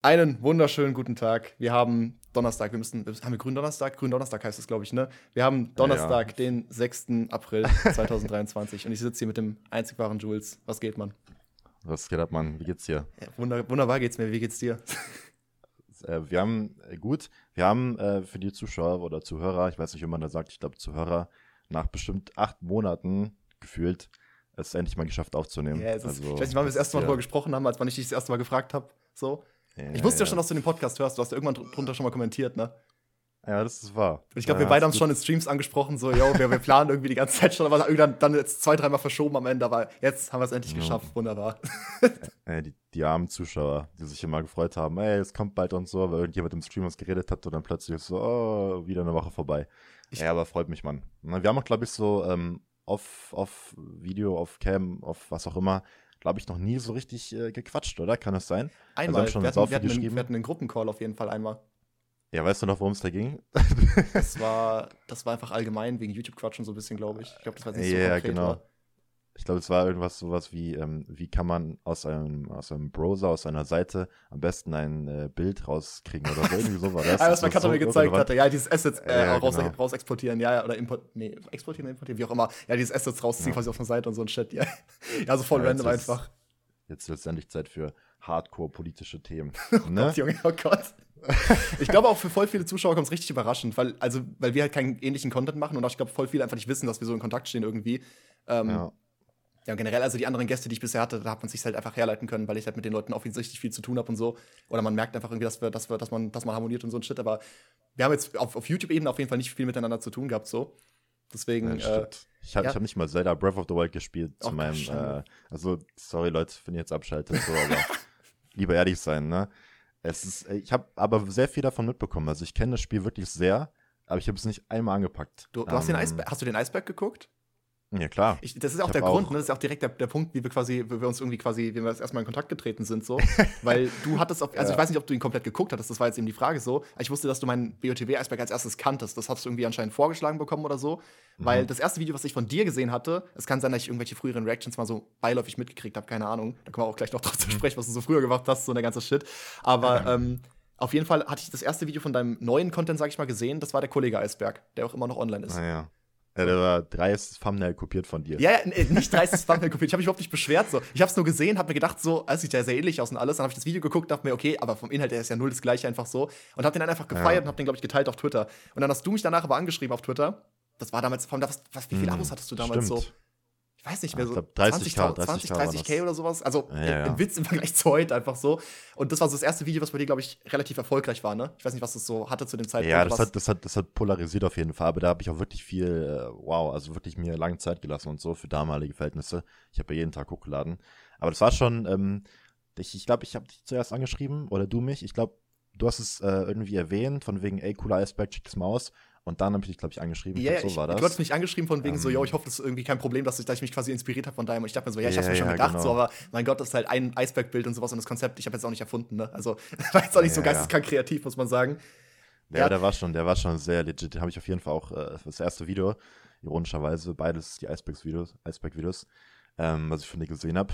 Einen wunderschönen guten Tag. Wir haben Donnerstag, wir müssen, haben wir Gründonnerstag? Gründonnerstag heißt es, glaube ich, ne? Wir haben Donnerstag, ja. den 6. April 2023 und ich sitze hier mit dem einzig wahren Jules. Was geht, Mann? Was geht ab, Mann? Wie geht's dir? Ja, wunder, wunderbar geht's mir. Wie geht's dir? Äh, wir haben, äh, gut, wir haben äh, für die Zuschauer oder Zuhörer, ich weiß nicht, wie man da sagt, ich glaube Zuhörer, nach bestimmt acht Monaten gefühlt, es endlich mal geschafft aufzunehmen. Ja, also, ich weiß nicht, wann wir das erste Mal darüber gesprochen haben, als wann ich dich das erste Mal gefragt habe. So. Ja, ich wusste ja, ja schon, dass du den Podcast hörst. Du hast ja irgendwann drunter schon mal kommentiert, ne? Ja, das ist wahr. Ich glaube, ja, wir beide haben es schon in Streams angesprochen, so, yo, wir, wir, planen irgendwie die ganze Zeit schon, aber irgendwann dann jetzt zwei, dreimal verschoben am Ende, aber jetzt haben wir es endlich ja. geschafft, wunderbar. Ey, die, die, armen Zuschauer, die sich immer gefreut haben, ey, es kommt bald und so, weil irgendjemand im Stream was geredet hat und dann plötzlich ist so, oh, wieder eine Woche vorbei. Ich, ja, aber freut mich, Mann. Wir haben auch, glaube ich, so ähm, auf, auf Video, auf Cam, auf was auch immer, glaube ich, noch nie so richtig äh, gequatscht, oder? Kann es sein? Also einmal. Also wir, hatten, wir, hatten einen, wir hatten einen Gruppencall auf jeden Fall einmal. Ja, weißt du noch, worum es da ging? das, war, das war einfach allgemein wegen YouTube-Quatschen so ein bisschen, glaube ich. Ich glaube, das war nicht so Ja, genau. War. Ich glaube, es war irgendwas sowas wie, ähm, wie kann man aus einem, aus einem Browser, aus einer Seite am besten ein äh, Bild rauskriegen oder so. Irgendwie so war das. ah, was mein Cutter so mir gezeigt hatte. Ja, dieses Assets äh, ja, raus, genau. raus exportieren, ja, oder import, nee, exportieren, importieren, wie auch immer. Ja, dieses Assets rausziehen ja. quasi auf einer Seite und so ein Shit. Ja, ja so voll ja, random einfach. Jetzt wird es endlich Zeit für Hardcore-politische Themen. oh ne? Gott, Junge, oh Gott. ich glaube auch für voll viele Zuschauer kommt es richtig überraschend, weil, also, weil wir halt keinen ähnlichen Content machen und auch ich glaube, voll viele einfach nicht wissen, dass wir so in Kontakt stehen irgendwie. Ähm, ja. Ja, generell, also die anderen Gäste, die ich bisher hatte, da hat man sich halt einfach herleiten können, weil ich halt mit den Leuten offensichtlich viel zu tun habe und so. Oder man merkt einfach irgendwie, dass, wir, dass, wir, dass, man, dass man harmoniert und so ein Shit. Aber wir haben jetzt auf, auf YouTube-Ebene auf jeden Fall nicht viel miteinander zu tun gehabt, so. Deswegen. Ja, äh, ich habe ja. hab nicht mal Zelda Breath of the Wild gespielt zu oh, meinem. Äh, also, sorry Leute, wenn ihr jetzt abschaltet, so, aber lieber ehrlich sein, ne? Es ist, ich habe aber sehr viel davon mitbekommen. Also ich kenne das Spiel wirklich sehr, aber ich habe es nicht einmal angepackt. Du, du hast, den ähm, Eisberg, hast du den Eisberg geguckt? Ja, klar. Ich, das ist auch der Grund, auch ne? das ist auch direkt der, der Punkt, wie wir quasi, wie wir uns irgendwie quasi, wie wir das erstmal in Kontakt getreten sind, so. Weil du hattest auf, also ja. ich weiß nicht, ob du ihn komplett geguckt hattest, das war jetzt eben die Frage so. Ich wusste, dass du meinen BOTW-Eisberg als erstes kanntest. Das hast du irgendwie anscheinend vorgeschlagen bekommen oder so. Mhm. Weil das erste Video, was ich von dir gesehen hatte, es kann sein, dass ich irgendwelche früheren Reactions mal so beiläufig mitgekriegt habe, keine Ahnung. Da können wir auch gleich noch drauf zu sprechen, was du so früher gemacht hast, so eine ganze Shit. Aber, ähm, auf jeden Fall hatte ich das erste Video von deinem neuen Content, sag ich mal, gesehen. Das war der Kollege Eisberg, der auch immer noch online ist. Ah, ja, der war dreist Thumbnail kopiert von dir. Ja, ja nicht dreist Thumbnail kopiert. Ich habe mich überhaupt nicht beschwert. So. Ich habe es nur gesehen, habe mir gedacht, so, es sieht ja sehr ähnlich aus und alles. Dann habe ich das Video geguckt, dachte mir, okay, aber vom Inhalt her ist ja null das gleiche einfach so. Und habe den dann einfach gefeiert ja. und habe den, glaube ich, geteilt auf Twitter. Und dann hast du mich danach aber angeschrieben auf Twitter. Das war damals, was, was, wie viele hm, Abos hattest du damals Stimmt. so? Ich weiß nicht mehr, so 30, 20, 30, 30, K oder sowas. Also ja, ja. ein Witz im Vergleich zu heute einfach so. Und das war so das erste Video, was bei dir, glaube ich, relativ erfolgreich war, ne? Ich weiß nicht, was das so hatte zu dem Zeitpunkt. Ja, das hat, das, hat, das hat polarisiert auf jeden Fall, aber da habe ich auch wirklich viel, äh, wow, also wirklich mir lange Zeit gelassen und so für damalige Verhältnisse. Ich habe ja jeden Tag hochgeladen. Aber das war schon, ähm, ich glaube, ich, glaub, ich habe dich zuerst angeschrieben oder du mich. Ich glaube, du hast es äh, irgendwie erwähnt, von wegen, ey, cooler Iceberg, check das mal aus. Und dann habe ich dich, glaube ich, angeschrieben. Ja, glaub, so war das. Du hast mich angeschrieben von wegen um, so, yo, ich hoffe, das ist irgendwie kein Problem, dass ich, dass ich mich quasi inspiriert habe von deinem. Und ich dachte mir so, ja, ich habe mir schon gedacht, genau. so, aber mein Gott, das ist halt ein Eisbergbild und sowas und das Konzept, ich habe jetzt auch nicht erfunden, ne? Also, war jetzt auch nicht so geisteskrank kreativ, muss man sagen. Ja, ja, der war schon, der war schon sehr legit. Den habe ich auf jeden Fall auch äh, das erste Video, ironischerweise, beides die Eisberg-Videos, Eisberg-Videos, ähm, was ich von dir gesehen habe.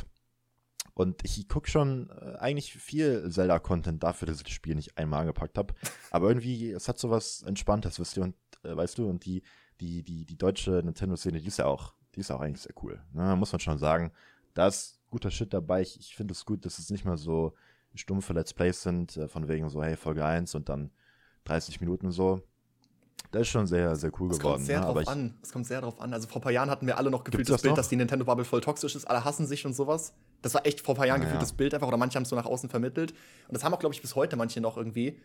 Und ich gucke schon äh, eigentlich viel Zelda-Content dafür, dass ich das Spiel nicht einmal angepackt habe. Aber irgendwie, es hat so was Entspanntes, wisst ihr, und äh, weißt du, und die, die, die, die deutsche Nintendo-Szene, die ist ja auch, die ist auch eigentlich sehr cool. Ne? Muss man schon sagen. Da ist guter Shit dabei. Ich, ich finde es gut, dass es nicht mal so stumpfe Let's Plays sind, äh, von wegen so, hey, Folge 1 und dann 30 Minuten so. Das ist schon sehr, sehr cool das geworden. Kommt sehr ne? drauf ich, an. Es kommt sehr drauf an. Also vor ein paar Jahren hatten wir alle noch gefühlt das Bild, noch? dass die Nintendo Bubble voll toxisch ist, alle hassen sich und sowas. Das war echt vor ein paar Jahren ah, gefühltes. Bild einfach, oder manche haben es so nach außen vermittelt. Und das haben auch, glaube ich, bis heute manche noch irgendwie,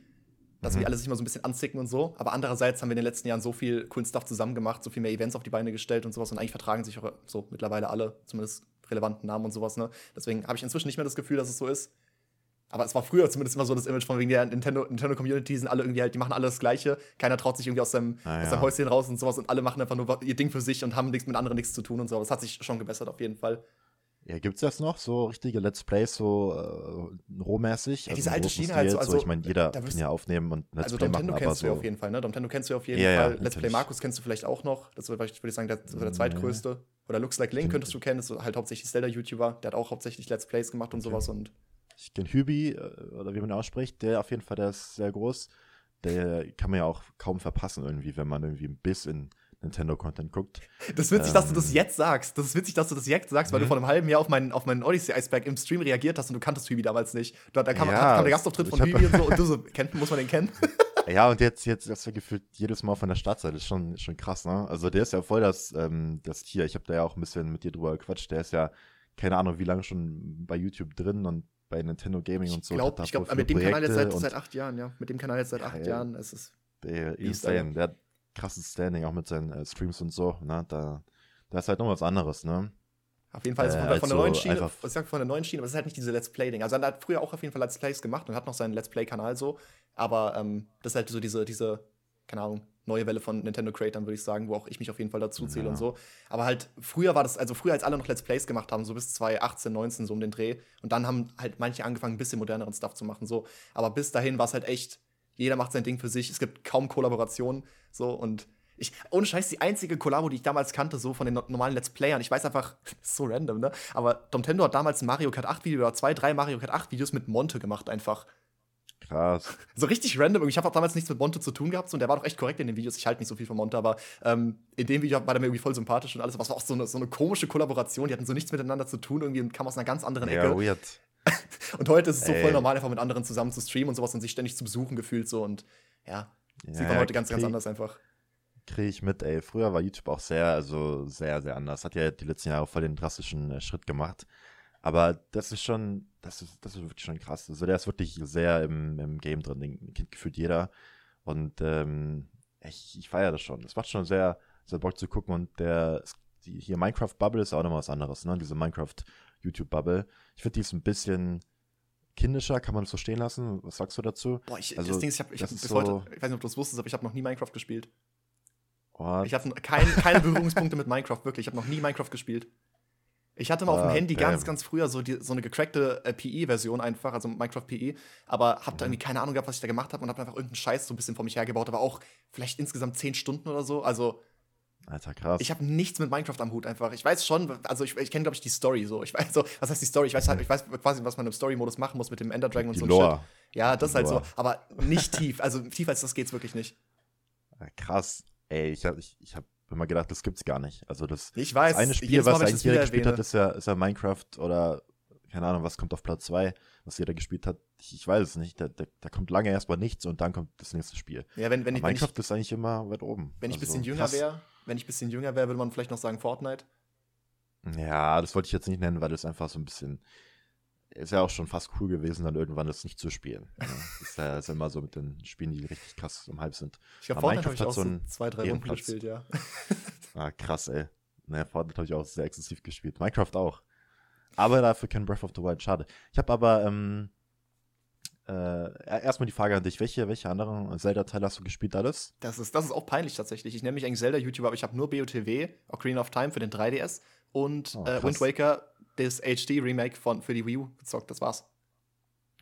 dass mhm. wir alle sich mal so ein bisschen anzicken und so. Aber andererseits haben wir in den letzten Jahren so viel coolen Stuff zusammen gemacht, so viel mehr Events auf die Beine gestellt und sowas. Und eigentlich vertragen sich auch so mittlerweile alle, zumindest relevanten Namen und sowas. Ne? Deswegen habe ich inzwischen nicht mehr das Gefühl, dass es so ist. Aber es war früher zumindest immer so das Image von wegen der Nintendo, Nintendo Community sind alle irgendwie halt, die machen alle das Gleiche. Keiner traut sich irgendwie aus seinem, ah, ja. aus seinem Häuschen raus und sowas und alle machen einfach nur ihr Ding für sich und haben nichts mit anderen nichts zu tun und so. Aber es hat sich schon gebessert auf jeden Fall. Ja, gibt's das noch? So richtige Let's Plays, so äh, rohmäßig? Ja, diese also alte Schiene halt so, also, Ich meine, jeder kann ja aufnehmen und Let's also Play Nintendo machen, kennst du ja auf jeden Fall, ne? Nintendo kennst du ja auf jeden ja, Fall. Ja, Let's Play Markus kennst du vielleicht auch noch. Das würde ich sagen, der, der zweitgrößte. Oder Looks Like Link könntest du kennen, das ist halt hauptsächlich Zelda-YouTuber. Der hat auch hauptsächlich Let's Plays gemacht und sowas und ich kenne Hübi, äh, oder wie man ausspricht, der auf jeden Fall, der ist sehr groß. Der kann man ja auch kaum verpassen irgendwie, wenn man irgendwie ein bisschen Nintendo-Content guckt. Das ist witzig, ähm, dass du das ähm, jetzt sagst. Das ist witzig, dass du das jetzt sagst, weil du mhm. vor einem halben Jahr auf meinen, auf meinen Odyssey-Eisberg im Stream reagiert hast und du kanntest Hübi damals nicht. Da, da kam, ja, kam der Gastauftritt von Hübi und so und du so, kennt, muss man den kennen? Ja, und jetzt, jetzt ist er gefühlt jedes Mal von der Startseite. Das ist schon, schon krass, ne? Also der ist ja voll das, ähm, das Tier. Ich habe da ja auch ein bisschen mit dir drüber gequatscht. Der ist ja, keine Ahnung, wie lange schon bei YouTube drin und bei Nintendo Gaming und so. Glaub, ich glaube, mit dem Kanal jetzt seit, seit acht Jahren, ja. Mit dem Kanal jetzt seit acht ja, Jahren. Es ist der. Der krasses Standing, auch mit seinen äh, Streams und so. Ne? Da, da ist halt noch was anderes, ne? Auf jeden Fall ist äh, von, von, der neuen Schiene, ich sag von der neuen Schiene, aber es ist halt nicht diese Let's Play-Ding. Also er hat früher auch auf jeden Fall Let's Plays gemacht und hat noch seinen Let's Play-Kanal so. Aber ähm, das ist halt so diese, diese, keine Ahnung, neue Welle von Nintendo Creators, würde ich sagen, wo auch ich mich auf jeden Fall dazu zähle ja. und so. Aber halt, früher war das, also früher, als alle noch Let's Plays gemacht haben, so bis 2018, 19, so um den Dreh. Und dann haben halt manche angefangen, ein bisschen moderneren Stuff zu machen, so. Aber bis dahin war es halt echt, jeder macht sein Ding für sich. Es gibt kaum Kollaborationen, so. Und ich, ohne Scheiß, die einzige Kollabo, die ich damals kannte, so von den normalen Let's Playern, ich weiß einfach, so random, ne? Aber Nintendo hat damals ein Mario Kart 8 Video oder zwei, drei Mario Kart 8 Videos mit Monte gemacht, einfach. Krass. So richtig random. Ich habe auch damals nichts mit Monte zu tun gehabt und der war doch echt korrekt in den Videos. Ich halte nicht so viel von Monte, aber ähm, in dem Video war der mir irgendwie voll sympathisch und alles. Aber es war auch so eine, so eine komische Kollaboration. Die hatten so nichts miteinander zu tun irgendwie und kam aus einer ganz anderen Ecke. Ja, weird. und heute ist es so Ey. voll normal, einfach mit anderen zusammen zu streamen und sowas und sich ständig zu besuchen gefühlt so und ja, ja sieht man heute ganz, ganz anders einfach kriege ich mit, ey. Früher war YouTube auch sehr, also sehr, sehr anders. Hat ja die letzten Jahre voll den drastischen äh, Schritt gemacht. Aber das ist schon, das ist, das ist wirklich schon krass. Also der ist wirklich sehr im, im Game drin, den kennt gefühlt jeder. Und ähm, ich, ich feiere das schon. Es macht schon sehr, sehr Bock zu gucken. Und der, die, hier Minecraft Bubble ist auch nochmal was anderes, ne? Diese Minecraft YouTube Bubble. Ich finde, die ist ein bisschen kindischer, kann man das so stehen lassen? Was sagst du dazu? Boah, ich, also, das Ding ist, ich, hab, ich, hab bis so heute, ich weiß nicht, ob du es wusstest, aber ich habe noch nie Minecraft gespielt. What? Ich habe kein, keine Berührungspunkte mit Minecraft, wirklich. Ich habe noch nie Minecraft gespielt. Ich hatte mal auf dem ah, Handy damn. ganz, ganz früher so, die, so eine gecrackte äh, PE-Version einfach, also Minecraft PE, aber hab da mhm. irgendwie keine Ahnung gehabt, was ich da gemacht habe und hab einfach irgendeinen Scheiß so ein bisschen vor mich hergebaut, aber auch vielleicht insgesamt zehn Stunden oder so. Also. Alter, krass. Ich habe nichts mit Minecraft am Hut einfach. Ich weiß schon, also ich, ich kenne, glaube ich, die Story so. Ich weiß so, was heißt die Story? Ich weiß halt, ich weiß quasi, was man im Story-Modus machen muss mit dem Ender Dragon und die so Lore. Shit. Ja, das ist halt so, aber nicht tief. Also tiefer als das geht's wirklich nicht. Krass. Ey, ich habe ich, ich hab immer gedacht, das gibt's gar nicht. Also das, ich weiß, das eine Spiel, was eigentlich jeder gespielt hat, ist ja, ist ja Minecraft oder keine Ahnung, was kommt auf Platz 2, was jeder gespielt hat. Ich, ich weiß es nicht. Da, da, da, kommt lange erstmal nichts und dann kommt das nächste Spiel. Ja, wenn, wenn ich, Minecraft wenn ich, ist eigentlich immer weit oben. Wenn ich ein also, bisschen jünger wäre, wenn ich ein bisschen jünger wäre, würde man vielleicht noch sagen Fortnite. Ja, das wollte ich jetzt nicht nennen, weil das einfach so ein bisschen ist ja auch schon fast cool gewesen, dann irgendwann das nicht zu spielen. Ja, das ist ja ist immer so mit den Spielen, die richtig krass im Hype sind. Ich glaube, Fortnite habe ich auch so zwei, drei Runden gespielt, ja. ah, krass, ey. Naja, Fortnite habe ich auch sehr exzessiv gespielt. Minecraft auch. Aber dafür kein Breath of the Wild, schade. Ich habe aber ähm, äh, erstmal die Frage an dich, welche, welche anderen Zelda-Teile hast du gespielt alles? Das ist, das ist auch peinlich tatsächlich. Ich nenne mich eigentlich Zelda-YouTuber, aber ich habe nur BOTW, Ocarina of Time für den 3DS und oh, äh, Wind Waker das HD-Remake für die Wii U gezockt. Das war's.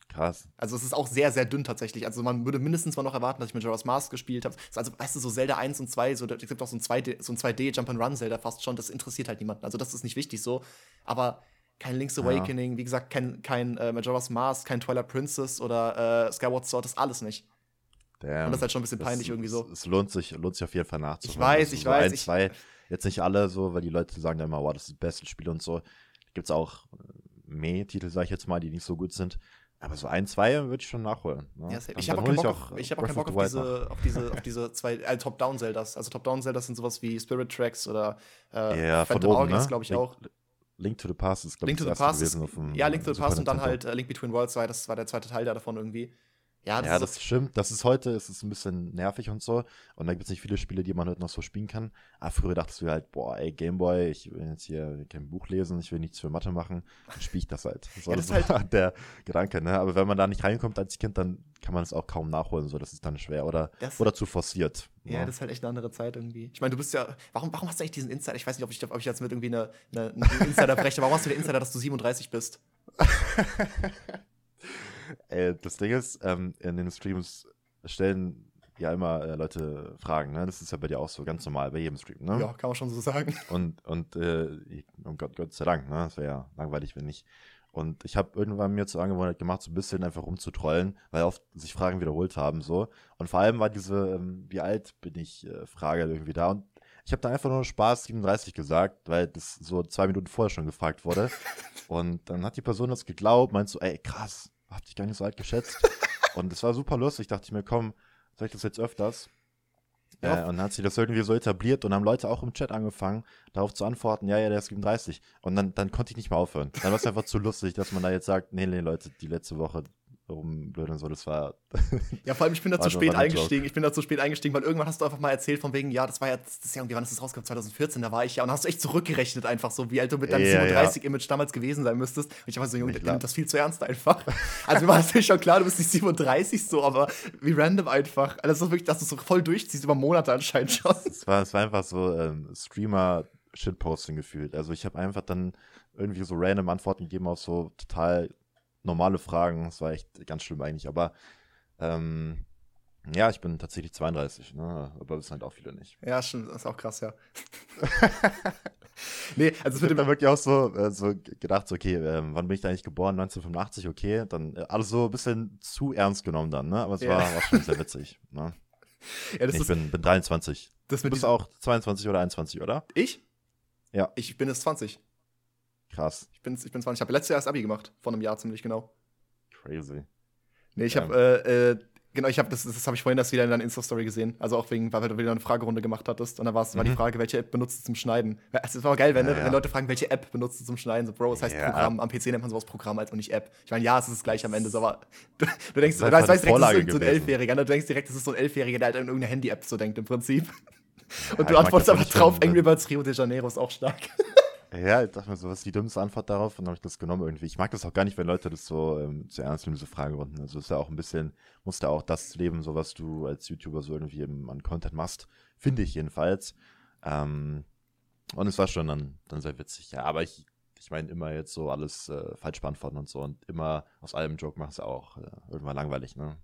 Krass. Also es ist auch sehr, sehr dünn tatsächlich. Also man würde mindestens mal noch erwarten, dass ich mit Majora's Mask gespielt habe. Also, weißt du, so Zelda 1 und 2, so, es gibt auch so ein 2D, so ein 2D Jump-and-Run-Zelda fast schon, das interessiert halt niemanden. Also das ist nicht wichtig so. Aber kein Link's Awakening, ja. wie gesagt, kein, kein äh, Majora's Mask, kein Twilight Princess oder äh, Skyward Sword, das alles nicht. Damn. Und das ist halt schon ein bisschen peinlich das, irgendwie so. Es lohnt sich, lohnt sich auf jeden Fall nachzuholen. Ich weiß, also ich so weiß. Ein, ich, zwei, jetzt nicht alle so, weil die Leute sagen ja immer, wow, das ist das beste Spiel und so. Gibt es auch Meh-Titel, sag ich jetzt mal, die nicht so gut sind. Aber so ein, zwei würde ich schon nachholen. Ne? Ja, ich habe auch, keinen Bock, auf, ich hab auch keinen Bock auf, diese, auf, diese, auf diese zwei äh, Top-Down-Zeldas. Also Top-Down-Zeldas sind sowas wie Spirit Tracks oder äh, ja, Phantom Hourglass, ne? glaube ich, auch. Link to the Past ist, glaube ich, das erste gewesen. Auf dem, ja, Link to the Past und dann halt uh, Link Between Worlds 2, das war der zweite Teil da davon irgendwie. Ja, das, ja, das stimmt. Das ist heute, es ist ein bisschen nervig und so. Und da gibt es nicht viele Spiele, die man heute noch so spielen kann. Aber früher dachtest du halt, boah, ey, Gameboy, ich will jetzt hier kein Buch lesen, ich will nichts für Mathe machen, dann spiele ich das halt. Das, ja, das ist halt der Gedanke, ne? Aber wenn man da nicht reinkommt als Kind, dann kann man es auch kaum nachholen, so das ist dann schwer oder, oder zu forciert. Ja, ja, das ist halt echt eine andere Zeit irgendwie. Ich meine, du bist ja, warum, warum hast du eigentlich diesen Insider? Ich weiß nicht, ob ich, ob ich jetzt mit irgendwie eine, eine, einen Insider breche. Warum hast du den Insider, dass du 37 bist? Ey, das Ding ist, ähm, in den Streams stellen ja immer äh, Leute Fragen, ne? Das ist ja bei dir auch so ganz normal, bei jedem Stream, ne? Ja, kann man schon so sagen. Und, und äh, um Gott, Gott sei Dank, ne? Das wäre ja langweilig, wenn nicht. Und ich habe irgendwann mir zur Angewohnheit gemacht, so ein bisschen einfach rumzutrollen, weil oft sich Fragen wiederholt haben. so. Und vor allem war diese, ähm, wie alt bin ich, äh, Frage irgendwie da. Und ich habe da einfach nur Spaß 37 gesagt, weil das so zwei Minuten vorher schon gefragt wurde. Und dann hat die Person das geglaubt, meint so, ey, krass, hab dich gar nicht so alt geschätzt. Und es war super lustig, dachte ich mir, komm, sag ich das jetzt öfters? Ja. Äh, und dann hat sich das irgendwie so etabliert und haben Leute auch im Chat angefangen, darauf zu antworten, ja, ja, der ist 37. Und dann, dann konnte ich nicht mehr aufhören. Dann war es einfach zu lustig, dass man da jetzt sagt, nee, nee, Leute, die letzte Woche, rumblödeln so, das war. ja, vor allem, ich bin da zu spät eingestiegen. Ich bin da zu spät eingestiegen, weil irgendwann hast du einfach mal erzählt, von wegen, ja, das war ja, das ist ja irgendwie, wann ist das rausgekommen? 2014, da war ich ja. Und hast du echt zurückgerechnet, einfach so, wie alt du mit deinem ja, 37-Image ja. damals gewesen sein müsstest. Und ich war so, Junge, der nimmt das viel zu ernst einfach. also, mir war natürlich schon klar, du bist nicht 37 so, aber wie random einfach. Also, das ist wirklich, dass du so voll durchziehst über Monate anscheinend schon. Es war, es war einfach so ähm, Streamer-Shitposting gefühlt. Also, ich habe einfach dann irgendwie so random Antworten gegeben auf so total normale Fragen. Das war echt ganz schlimm eigentlich. Aber ähm, ja, ich bin tatsächlich 32, ne? aber sind halt auch viele nicht. Ja, stimmt, das ist auch krass, ja. nee, also es wird dann wirklich auch so, äh, so gedacht, so, okay, äh, wann bin ich da eigentlich geboren? 1985, okay. Dann äh, alles so ein bisschen zu ernst genommen dann, ne? Aber es ja. war, war schon sehr witzig. Ne? Ja, nee, ich ist, bin, bin 23. Das du bist auch 22 oder 21, oder? Ich? Ja. Ich bin jetzt 20. Krass. Ich bin, ich bin 20. Ich habe letztes Jahr das Abi gemacht, vor einem Jahr ziemlich genau. Crazy. Nee, ich habe, äh, äh, genau, ich habe, das, das habe ich vorhin erst wieder in deiner Insta-Story gesehen. Also auch wegen, weil du wieder eine Fragerunde gemacht hattest. Und da mhm. war die Frage, welche App benutzt du zum Schneiden? Es war geil, wenn, ja, ja. wenn, Leute fragen, welche App benutzt du zum Schneiden? So, Bro, das heißt. Programm. Am PC nennt man sowas Programm als auch nicht App. Ich meine, ja, es ist das gleiche am Ende, so, aber du, du denkst, du weißt, weißt direkt, das ist so ein Elfjähriger. Ne? Du denkst direkt, das ist so ein Elfjähriger, der halt an irgendeine Handy-App so denkt im Prinzip. Und du antwortest aber drauf, Angry Birds Rio de Janeiro ist auch stark. Ja, ich dachte mir so, was ist die dümmste Antwort darauf? Und dann habe ich das genommen irgendwie. Ich mag das auch gar nicht, wenn Leute das so ähm, zu ernst nehmen, diese Fragerunden. Also ist ja auch ein bisschen, musst ja auch das leben, so was du als YouTuber so irgendwie an Content machst. Finde ich jedenfalls. Ähm, und es war schon dann, dann sehr witzig. Ja, aber ich, ich meine, immer jetzt so alles äh, falsch beantworten und so und immer aus allem Joke machen ist ja auch äh, irgendwann langweilig, ne?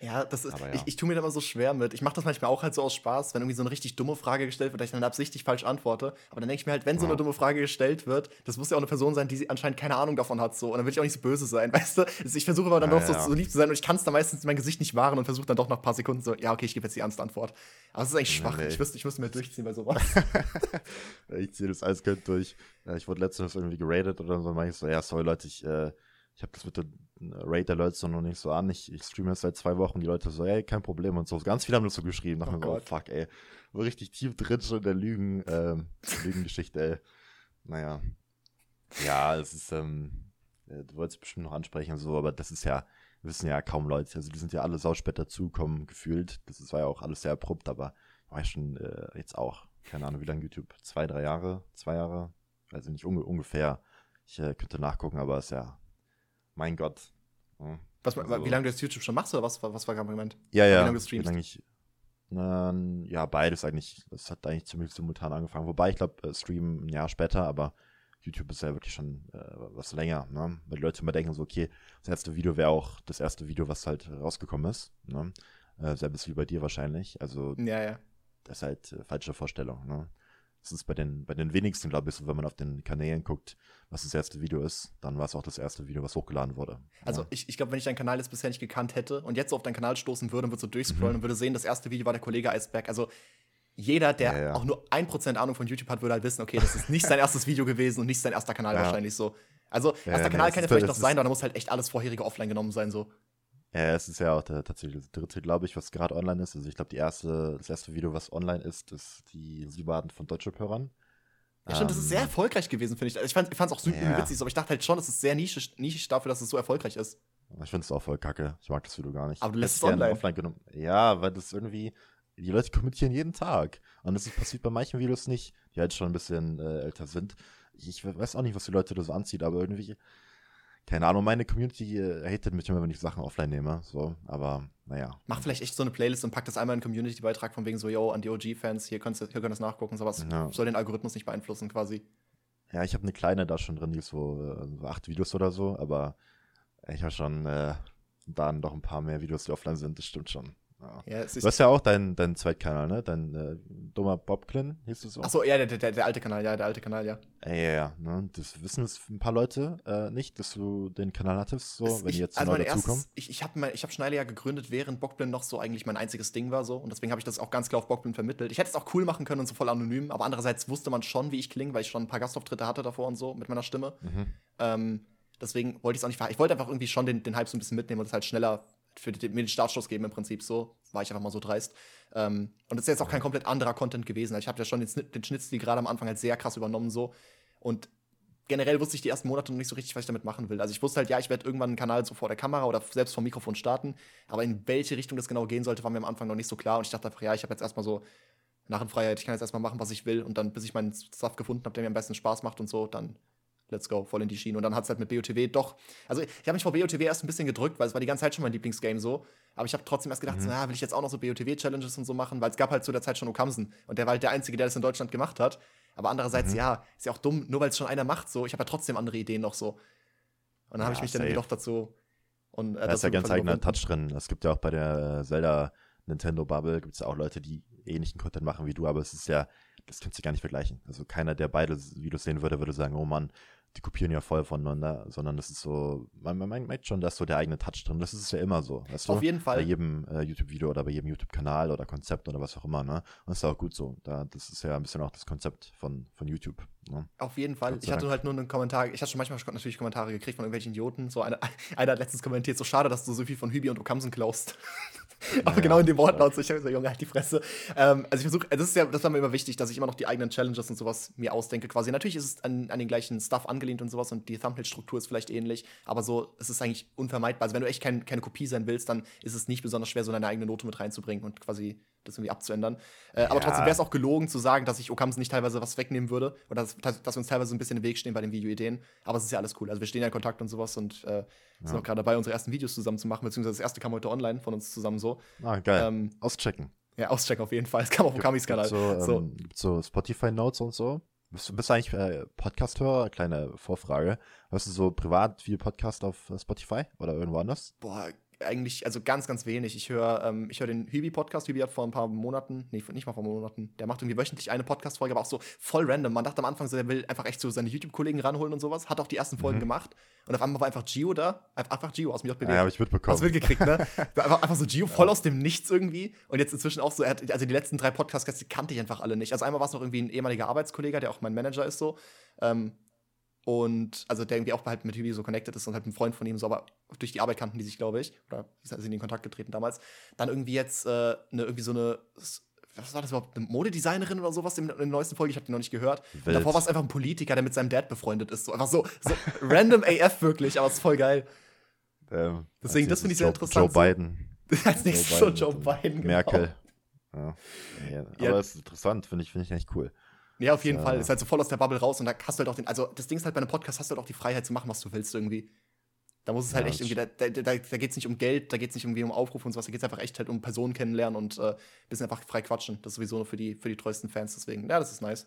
Ja, das ist, ja. ich, ich tue mir da immer so schwer mit. Ich mache das manchmal auch halt so aus Spaß, wenn irgendwie so eine richtig dumme Frage gestellt wird, dass ich dann absichtlich falsch antworte. Aber dann denke ich mir halt, wenn so eine dumme Frage gestellt wird, das muss ja auch eine Person sein, die anscheinend keine Ahnung davon hat. So. Und dann will ich auch nicht so böse sein, weißt du? Also ich versuche aber dann ja, doch so, so, lieb zu sein und ich kann es dann meistens mein Gesicht nicht wahren und versuche dann doch nach ein paar Sekunden so, ja, okay, ich gebe jetzt die ernste Antwort. Aber es ist eigentlich schwach. Nee. Ich, müsste, ich müsste mir durchziehen bei sowas. ich ziehe das alles durch. Ich wurde letztens irgendwie geradet oder so, und ich so, ja, sorry Leute, ich, äh, ich habe das mit der Rate Alerts noch nicht so an. Ich, ich streame jetzt seit zwei Wochen. Die Leute so, ey, kein Problem und so. Ganz viele haben das so geschrieben. Nach oh mir so, oh, fuck, ey. So richtig tief drin schon in der Lügen, ähm, Lügengeschichte, ey. Naja. Ja, es ist, ähm, äh, du wolltest bestimmt noch ansprechen und so, aber das ist ja, wissen ja kaum Leute. Also die sind ja alle sauspät dazugekommen, gefühlt. Das war ja auch alles sehr abrupt, aber war ja schon äh, jetzt auch, keine Ahnung, wie lange YouTube? Zwei, drei Jahre? Zwei Jahre? Ich nicht, unge ungefähr. Ich äh, könnte nachgucken, aber es ist ja mein Gott. Ja, was, also, wie lange du das YouTube schon machst oder was, was war gerade im Moment? Ja, ja. Wie lange du streamst? Wie ich, na, ja, beides eigentlich. Das hat eigentlich ziemlich simultan angefangen. Wobei, ich glaube, äh, Stream ein Jahr später, aber YouTube ist ja wirklich schon äh, was länger, ne? Weil die Leute immer denken so, okay, das erste Video wäre auch das erste Video, was halt rausgekommen ist, ne? Äh, selbst wie bei dir wahrscheinlich. Also, ja, ja. Das ist halt äh, falsche Vorstellung, ne? Das ist bei den, bei den wenigsten, glaube ich, so, wenn man auf den Kanälen guckt, was das erste Video ist, dann war es auch das erste Video, was hochgeladen wurde. Also ja. ich, ich glaube, wenn ich deinen Kanal jetzt bisher nicht gekannt hätte und jetzt so auf deinen Kanal stoßen würde und würde so durchscrollen mhm. und würde sehen, das erste Video war der Kollege Iceberg. Also jeder, der ja, ja. auch nur ein Prozent Ahnung von YouTube hat, würde halt wissen, okay, das ist nicht sein erstes Video gewesen und nicht sein erster Kanal wahrscheinlich so. Also, erster Kanal kann ja vielleicht noch sein, aber da muss halt echt alles vorherige offline genommen sein, so. Ja, es ist ja auch der, tatsächlich das dritte, glaube ich, was gerade online ist. Also ich glaube, erste, das erste Video, was online ist, ist die Siebaden von Deutschrap-Hörern. Ja, stimmt, das ist sehr ähm. erfolgreich gewesen, finde ich. Also ich fand es auch super ja. witzig, aber ich dachte halt schon, es ist sehr nischig, nischig dafür, dass es so erfolgreich ist. Ich finde es auch voll kacke. Ich mag das Video gar nicht. Aber du lässt es online. offline genommen. Ja, weil das irgendwie, die Leute kommentieren jeden Tag. Und das passiert bei manchen Videos nicht, die halt schon ein bisschen äh, älter sind. Ich weiß auch nicht, was die Leute da so anzieht, aber irgendwie keine Ahnung, meine Community äh, hatet mich immer, wenn ich Sachen offline nehme. So, aber naja. Mach vielleicht echt so eine Playlist und pack das einmal in den Community-Beitrag von wegen so, yo, an die OG-Fans, hier könnt ihr das nachgucken, sowas ja. soll den Algorithmus nicht beeinflussen quasi. Ja, ich habe eine kleine da schon drin, die ist so, äh, so acht Videos oder so, aber ich habe schon äh, dann doch ein paar mehr Videos, die offline sind, das stimmt schon. Ja. Ja, du hast ja auch deinen dein Zweitkanal, ne? Dein äh, dummer Bobklin, hieß du so? Achso, ja, der, der, der alte Kanal, ja, der alte Kanal, ja. Ja, ja, ja. Ne? Das wissen es ein paar Leute äh, nicht, dass du den Kanal hattest, so, das wenn ich, die jetzt also neu dazukommen. Ich, ich habe hab Schneile ja gegründet, während Bockblin noch so eigentlich mein einziges Ding war, so. Und deswegen habe ich das auch ganz klar auf Bockblin vermittelt. Ich hätte es auch cool machen können und so voll anonym, aber andererseits wusste man schon, wie ich klinge, weil ich schon ein paar Gastauftritte hatte davor und so mit meiner Stimme. Mhm. Ähm, deswegen wollte ich es auch nicht. Ich wollte einfach irgendwie schon den, den Hype so ein bisschen mitnehmen und es halt schneller für den, mir den Startschuss geben im Prinzip so. War ich einfach mal so dreist. Ähm, und das ist jetzt auch kein komplett anderer Content gewesen. Also ich habe ja schon den, den Schnitzel gerade am Anfang halt sehr krass übernommen so. Und generell wusste ich die ersten Monate noch nicht so richtig, was ich damit machen will. Also ich wusste halt, ja, ich werde irgendwann einen Kanal so vor der Kamera oder selbst vom Mikrofon starten. Aber in welche Richtung das genau gehen sollte, war mir am Anfang noch nicht so klar. Und ich dachte einfach, ja, ich habe jetzt erstmal so Narrenfreiheit. Ich kann jetzt erstmal machen, was ich will. Und dann, bis ich meinen Stuff gefunden habe, der mir am besten Spaß macht und so, dann let's go, voll in die Schiene. Und dann hat es halt mit BOTW doch. Also, ich habe mich vor BOTW erst ein bisschen gedrückt, weil es war die ganze Zeit schon mein Lieblingsgame so. Aber ich habe trotzdem erst gedacht, mhm. so, na, will ich jetzt auch noch so BOTW-Challenges und so machen, weil es gab halt zu der Zeit schon Okamsen. Und der war halt der Einzige, der das in Deutschland gemacht hat. Aber andererseits, mhm. ja, ist ja auch dumm, nur weil es schon einer macht, so. Ich habe ja trotzdem andere Ideen noch so. Und dann ja, habe ich mich safe. dann doch dazu. Und, äh, da ist ja ganz eigener Touch drin. Es gibt ja auch bei der Zelda Nintendo Bubble, gibt es ja auch Leute, die ähnlichen Content machen wie du, aber es ist ja, das kannst du gar nicht vergleichen. Also keiner, der beide Videos sehen würde, würde sagen, oh Mann, die kopieren ja voll voneinander, sondern das ist so, man, man merkt schon, dass so der eigene Touch drin. Das ist ja immer so. Weißt Auf du? jeden Fall. Bei jedem äh, YouTube-Video oder bei jedem YouTube-Kanal oder Konzept oder was auch immer, ne? Und das ist auch gut so. Da, das ist ja ein bisschen auch das Konzept von, von YouTube. Ne? Auf jeden Fall. Ich hatte halt nur einen Kommentar, ich hatte schon manchmal natürlich Kommentare gekriegt von irgendwelchen Idioten. So eine, einer hat letztens kommentiert, so schade, dass du so viel von Hübi und Okamsen klaust. Aber ja, genau in dem Wortlaut, so ich habe so, Junge, halt die Fresse. Ähm, also ich versuche, das ist ja, das war mir immer wichtig, dass ich immer noch die eigenen Challenges und sowas mir ausdenke quasi. Natürlich ist es an, an den gleichen Stuff angelehnt und sowas und die Thumbnail-Struktur ist vielleicht ähnlich, aber so, es ist eigentlich unvermeidbar. Also wenn du echt kein, keine Kopie sein willst, dann ist es nicht besonders schwer, so deine eigene Note mit reinzubringen und quasi das irgendwie abzuändern. Äh, ja. Aber trotzdem wäre es auch gelogen zu sagen, dass ich Okamsen nicht teilweise was wegnehmen würde oder dass, dass, wir uns teilweise ein bisschen im Weg stehen bei den Videoideen. Aber es ist ja alles cool. Also wir stehen ja in Kontakt und sowas und äh, sind auch gerade dabei, unsere ersten Videos zusammen zu machen, beziehungsweise das erste kam heute online von uns zusammen so. Ah, geil. Ähm, auschecken. Ja, auschecken auf jeden Fall. Es kam auf Okamis Kanal. So, so. Ähm, gibt so Spotify-Notes und so. Bist, bist du eigentlich äh, Podcast-Hörer? Kleine Vorfrage. Hörst du so privat viel Podcast auf äh, Spotify oder irgendwo anders? Boah, eigentlich, also ganz, ganz wenig. Ich höre ähm, hör den Hübi-Podcast. Hübi hat vor ein paar Monaten, nee, nicht mal vor Monaten, der macht irgendwie wöchentlich eine Podcast-Folge, aber auch so voll random. Man dachte am Anfang so, der will einfach echt so seine YouTube-Kollegen ranholen und sowas. Hat auch die ersten Folgen mhm. gemacht. Und auf einmal war einfach Gio da. Einfach Gio aus dem JBD. Ja, hab ich mitbekommen. Hast du mitgekriegt, ne? einfach, einfach so Gio voll ja. aus dem Nichts irgendwie. Und jetzt inzwischen auch so, hat, also die letzten drei Podcasts kannte ich einfach alle nicht. Also einmal war es noch irgendwie ein ehemaliger Arbeitskollege, der auch mein Manager ist so. Ähm, und also der irgendwie auch halt mit Hübi so connected ist und halt ein Freund von ihm, so aber durch die Arbeit kannten die sich, glaube ich. Oder sind in Kontakt getreten damals. Dann irgendwie jetzt äh, eine, irgendwie so eine, was war das überhaupt, eine Modedesignerin oder sowas in, in der neuesten Folge, ich habe die noch nicht gehört. Und davor war es einfach ein Politiker, der mit seinem Dad befreundet ist. So einfach so, so random AF wirklich, aber es ist voll geil. Ähm, Deswegen, das finde ich sehr interessant. Joe Biden. als nächstes Joe Biden. So Joe Biden genau. Merkel. Ja. Ja, aber ja. ist interessant, finde ich, finde ich echt cool. Ja, auf jeden ja. Fall. Ist halt so voll aus der Bubble raus und da hast du halt auch den, also das Ding ist halt bei einem Podcast hast du halt auch die Freiheit zu machen, was du willst irgendwie. Da muss es halt ja, echt irgendwie, da, da, da, da geht es nicht um Geld, da geht es nicht irgendwie um Aufruf und sowas, da geht es einfach echt halt um Personen kennenlernen und äh, bisschen einfach frei quatschen. Das ist sowieso nur für die, für die treuesten Fans, deswegen, ja, das ist nice.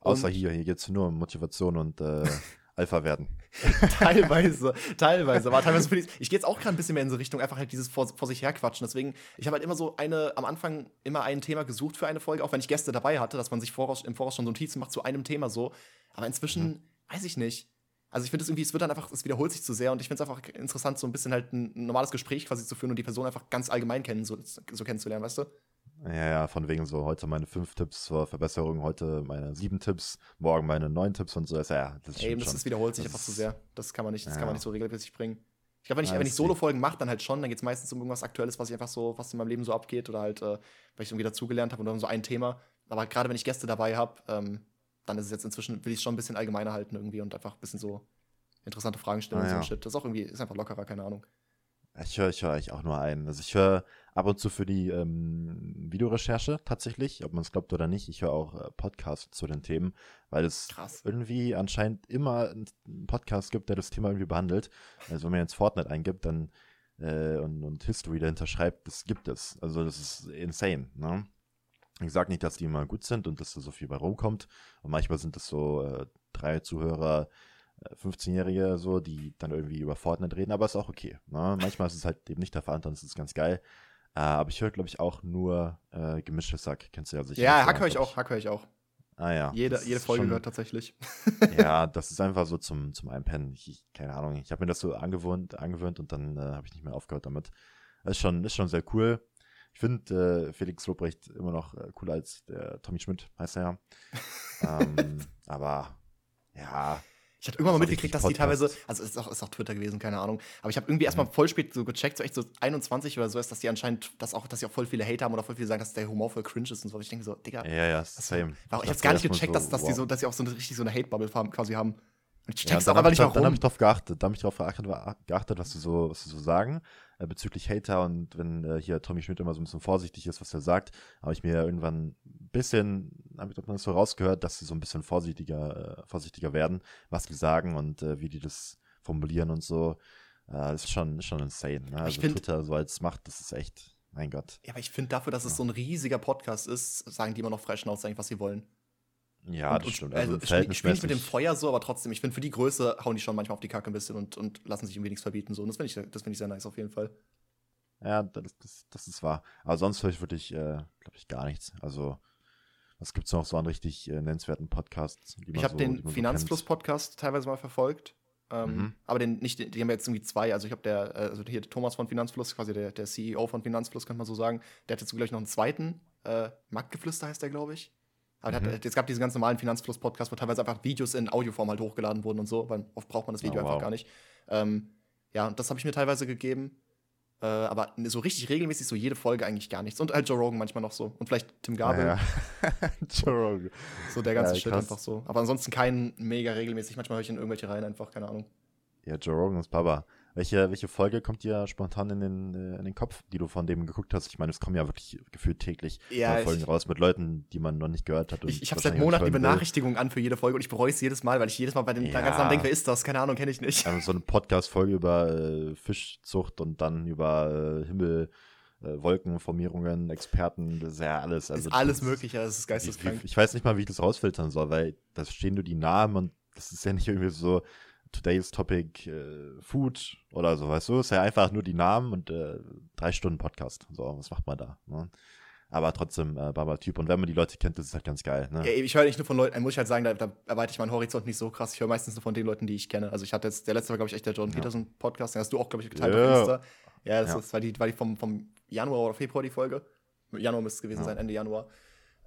Außer und, hier, hier geht es nur um Motivation und äh, Alpha werden. teilweise, teilweise. Aber teilweise finde ich, ich gehe jetzt auch gerade ein bisschen mehr in so Richtung, einfach halt dieses vor, vor sich herquatschen. Deswegen, ich habe halt immer so eine, am Anfang immer ein Thema gesucht für eine Folge, auch wenn ich Gäste dabei hatte, dass man sich voraus, im Voraus schon so Notizen macht zu einem Thema so. Aber inzwischen, mhm. weiß ich nicht. Also ich finde es irgendwie, es wird dann einfach, es wiederholt sich zu sehr und ich finde es einfach interessant, so ein bisschen halt ein normales Gespräch quasi zu führen und die Person einfach ganz allgemein kennen, so, so kennenzulernen, weißt du? Ja, ja, von wegen so, heute meine fünf Tipps zur Verbesserung, heute meine sieben Tipps, morgen meine neun Tipps und so. Das, ja, das Eben, das ist, wiederholt sich das einfach zu sehr. Das kann man nicht, das ja. kann man nicht so regelmäßig bringen. Ich glaube, wenn ich, ja, wenn ich Solo-Folgen mache, dann halt schon, dann geht es meistens um irgendwas Aktuelles, was ich einfach so, was in meinem Leben so abgeht oder halt, äh, weil ich irgendwie dazugelernt habe oder um so ein Thema. Aber gerade wenn ich Gäste dabei habe, ähm, dann ist es jetzt inzwischen, will ich es schon ein bisschen allgemeiner halten irgendwie und einfach ein bisschen so interessante Fragen stellen ah, und so ein Shit. Das ist auch irgendwie, ist einfach lockerer, keine Ahnung. Ich höre ich hör eigentlich auch nur einen. Also ich höre ab und zu für die ähm, Videorecherche tatsächlich, ob man es glaubt oder nicht. Ich höre auch äh, Podcasts zu den Themen, weil es Krass. irgendwie anscheinend immer einen Podcast gibt, der das Thema irgendwie behandelt. Also wenn man jetzt Fortnite eingibt dann äh, und, und History dahinter schreibt, das gibt es. Also das ist insane. Ne? Ich sage nicht, dass die immer gut sind und dass da so viel bei rumkommt. Und manchmal sind es so äh, drei Zuhörer, 15-Jährige so, die dann irgendwie über Fortnite reden, aber ist auch okay. Ne? Manchmal ist es halt eben nicht der Fall, dann ist es ganz geil. Äh, aber ich höre, glaube ich, auch nur äh, gemischtes Sack. Kennst du ja sicher. Ja, Hack höre ich auch, Hack höre ich auch. Ah ja. Jede, jede Folge schon, gehört tatsächlich. ja, das ist einfach so zum, zum Einpennen. Ich, ich, keine Ahnung. Ich habe mir das so angewöhnt, angewöhnt und dann äh, habe ich nicht mehr aufgehört damit. Ist schon, ist schon sehr cool. Ich finde äh, Felix Lobrecht immer noch äh, cooler als der Tommy Schmidt, heißt er ja. ähm, aber ja, ich hatte irgendwann mal mitgekriegt, dass die teilweise, also ist auch, ist auch Twitter gewesen, keine Ahnung. Aber ich habe irgendwie mhm. erstmal voll spät so gecheckt, so echt so 21 oder so ist, dass die anscheinend, dass auch, dass sie auch voll viele Hate haben oder voll viele sagen, dass der Humor voll cringe ist und so. Ich denke so, Digga. Ja, ja, same. Ich hab's gar nicht gecheckt, so, dass, dass wow. die so, dass sie auch so eine, richtig so eine Hate-Bubble quasi haben. Und ich check's ja, auch einfach nicht warum. Dann habe ich drauf geachtet, dann habe ich darauf geachtet, geachtet, was sie so, was sie so sagen äh, bezüglich Hater und wenn äh, hier Tommy Schmidt immer so ein bisschen vorsichtig ist, was er sagt, habe ich mir irgendwann bisschen, habe ich das so rausgehört, dass sie so ein bisschen vorsichtiger, äh, vorsichtiger werden, was sie sagen und äh, wie die das formulieren und so. Äh, das ist schon, schon insane. Ne? Also find, Twitter so als Macht, das ist echt, mein Gott. Ja, aber ich finde dafür, dass es so ein riesiger Podcast ist, sagen die immer noch frei Schnauze eigentlich, was sie wollen. Ja, und, das stimmt. Also, also ich spiele nicht mit dem Feuer so, aber trotzdem, ich finde, für die Größe hauen die schon manchmal auf die Kacke ein bisschen und, und lassen sich irgendwie nichts verbieten. So. Und das finde ich, find ich sehr nice auf jeden Fall. Ja, das, das, das ist wahr. Aber sonst höre ich wirklich, äh, glaube ich, gar nichts. Also, was gibt es noch so an richtig äh, nennenswerten Podcasts? ich habe so, den Finanzfluss-Podcast teilweise mal verfolgt. Ähm, mhm. Aber den nicht, die haben jetzt irgendwie zwei. Also ich habe der, äh, also hier Thomas von Finanzfluss, quasi der, der CEO von Finanzfluss, könnte man so sagen. Der hat jetzt, glaube ich, noch einen zweiten. Äh, Marktgeflüster heißt der, glaube ich. Aber mhm. hat, es gab diesen ganz normalen Finanzfluss-Podcast, wo teilweise einfach Videos in Audioform halt hochgeladen wurden und so, weil oft braucht man das Video oh, wow. einfach gar nicht. Ähm, ja, und das habe ich mir teilweise gegeben. Äh, aber so richtig regelmäßig so jede Folge eigentlich gar nichts. Und halt Joe Rogan manchmal noch so. Und vielleicht Tim Gabel. Ja, ja. Joe Rogan. So der ganze ja, Shit einfach so. Aber ansonsten kein mega regelmäßig. Manchmal höre ich in irgendwelche Reihen einfach, keine Ahnung. Ja, Joe Rogan ist Papa. Welche, welche Folge kommt dir spontan in den, äh, in den Kopf, die du von dem geguckt hast? Ich meine, es kommen ja wirklich gefühlt täglich ja, Folgen raus mit Leuten, die man noch nicht gehört hat. ich ich habe seit Monaten die Benachrichtigung will. an für jede Folge und ich bereue es jedes Mal, weil ich jedes Mal bei den ja. ganzen Namen denke, wer ist das? Keine Ahnung, kenne ich nicht. Also so eine Podcast-Folge über äh, Fischzucht und dann über äh, Himmel. Äh, Wolkenformierungen, Experten, das ist ja alles. Also ist alles Mögliche, das ist geisteskrank. Ich, ich weiß nicht mal, wie ich das rausfiltern soll, weil da stehen nur die Namen und das ist ja nicht irgendwie so, Today's Topic äh, Food oder so, weißt du? Ist ja einfach nur die Namen und äh, drei Stunden Podcast. So, was macht man da? Ne? Aber trotzdem äh, Baba-Typ. Und wenn man die Leute kennt, das ist halt ganz geil. Ne? Ja, ich höre nicht nur von Leuten, muss ich halt sagen, da, da erweitere ich meinen Horizont nicht so krass. Ich höre meistens nur von den Leuten, die ich kenne. Also ich hatte jetzt, der letzte war, glaube ich, echt der Jordan ja. Peterson Podcast. Den hast du auch, glaube ich, geteilt ja. auf Insta. Ja, das, ja. das war die, war die vom, vom Januar oder Februar die Folge. Januar müsste es gewesen ja. sein, Ende Januar.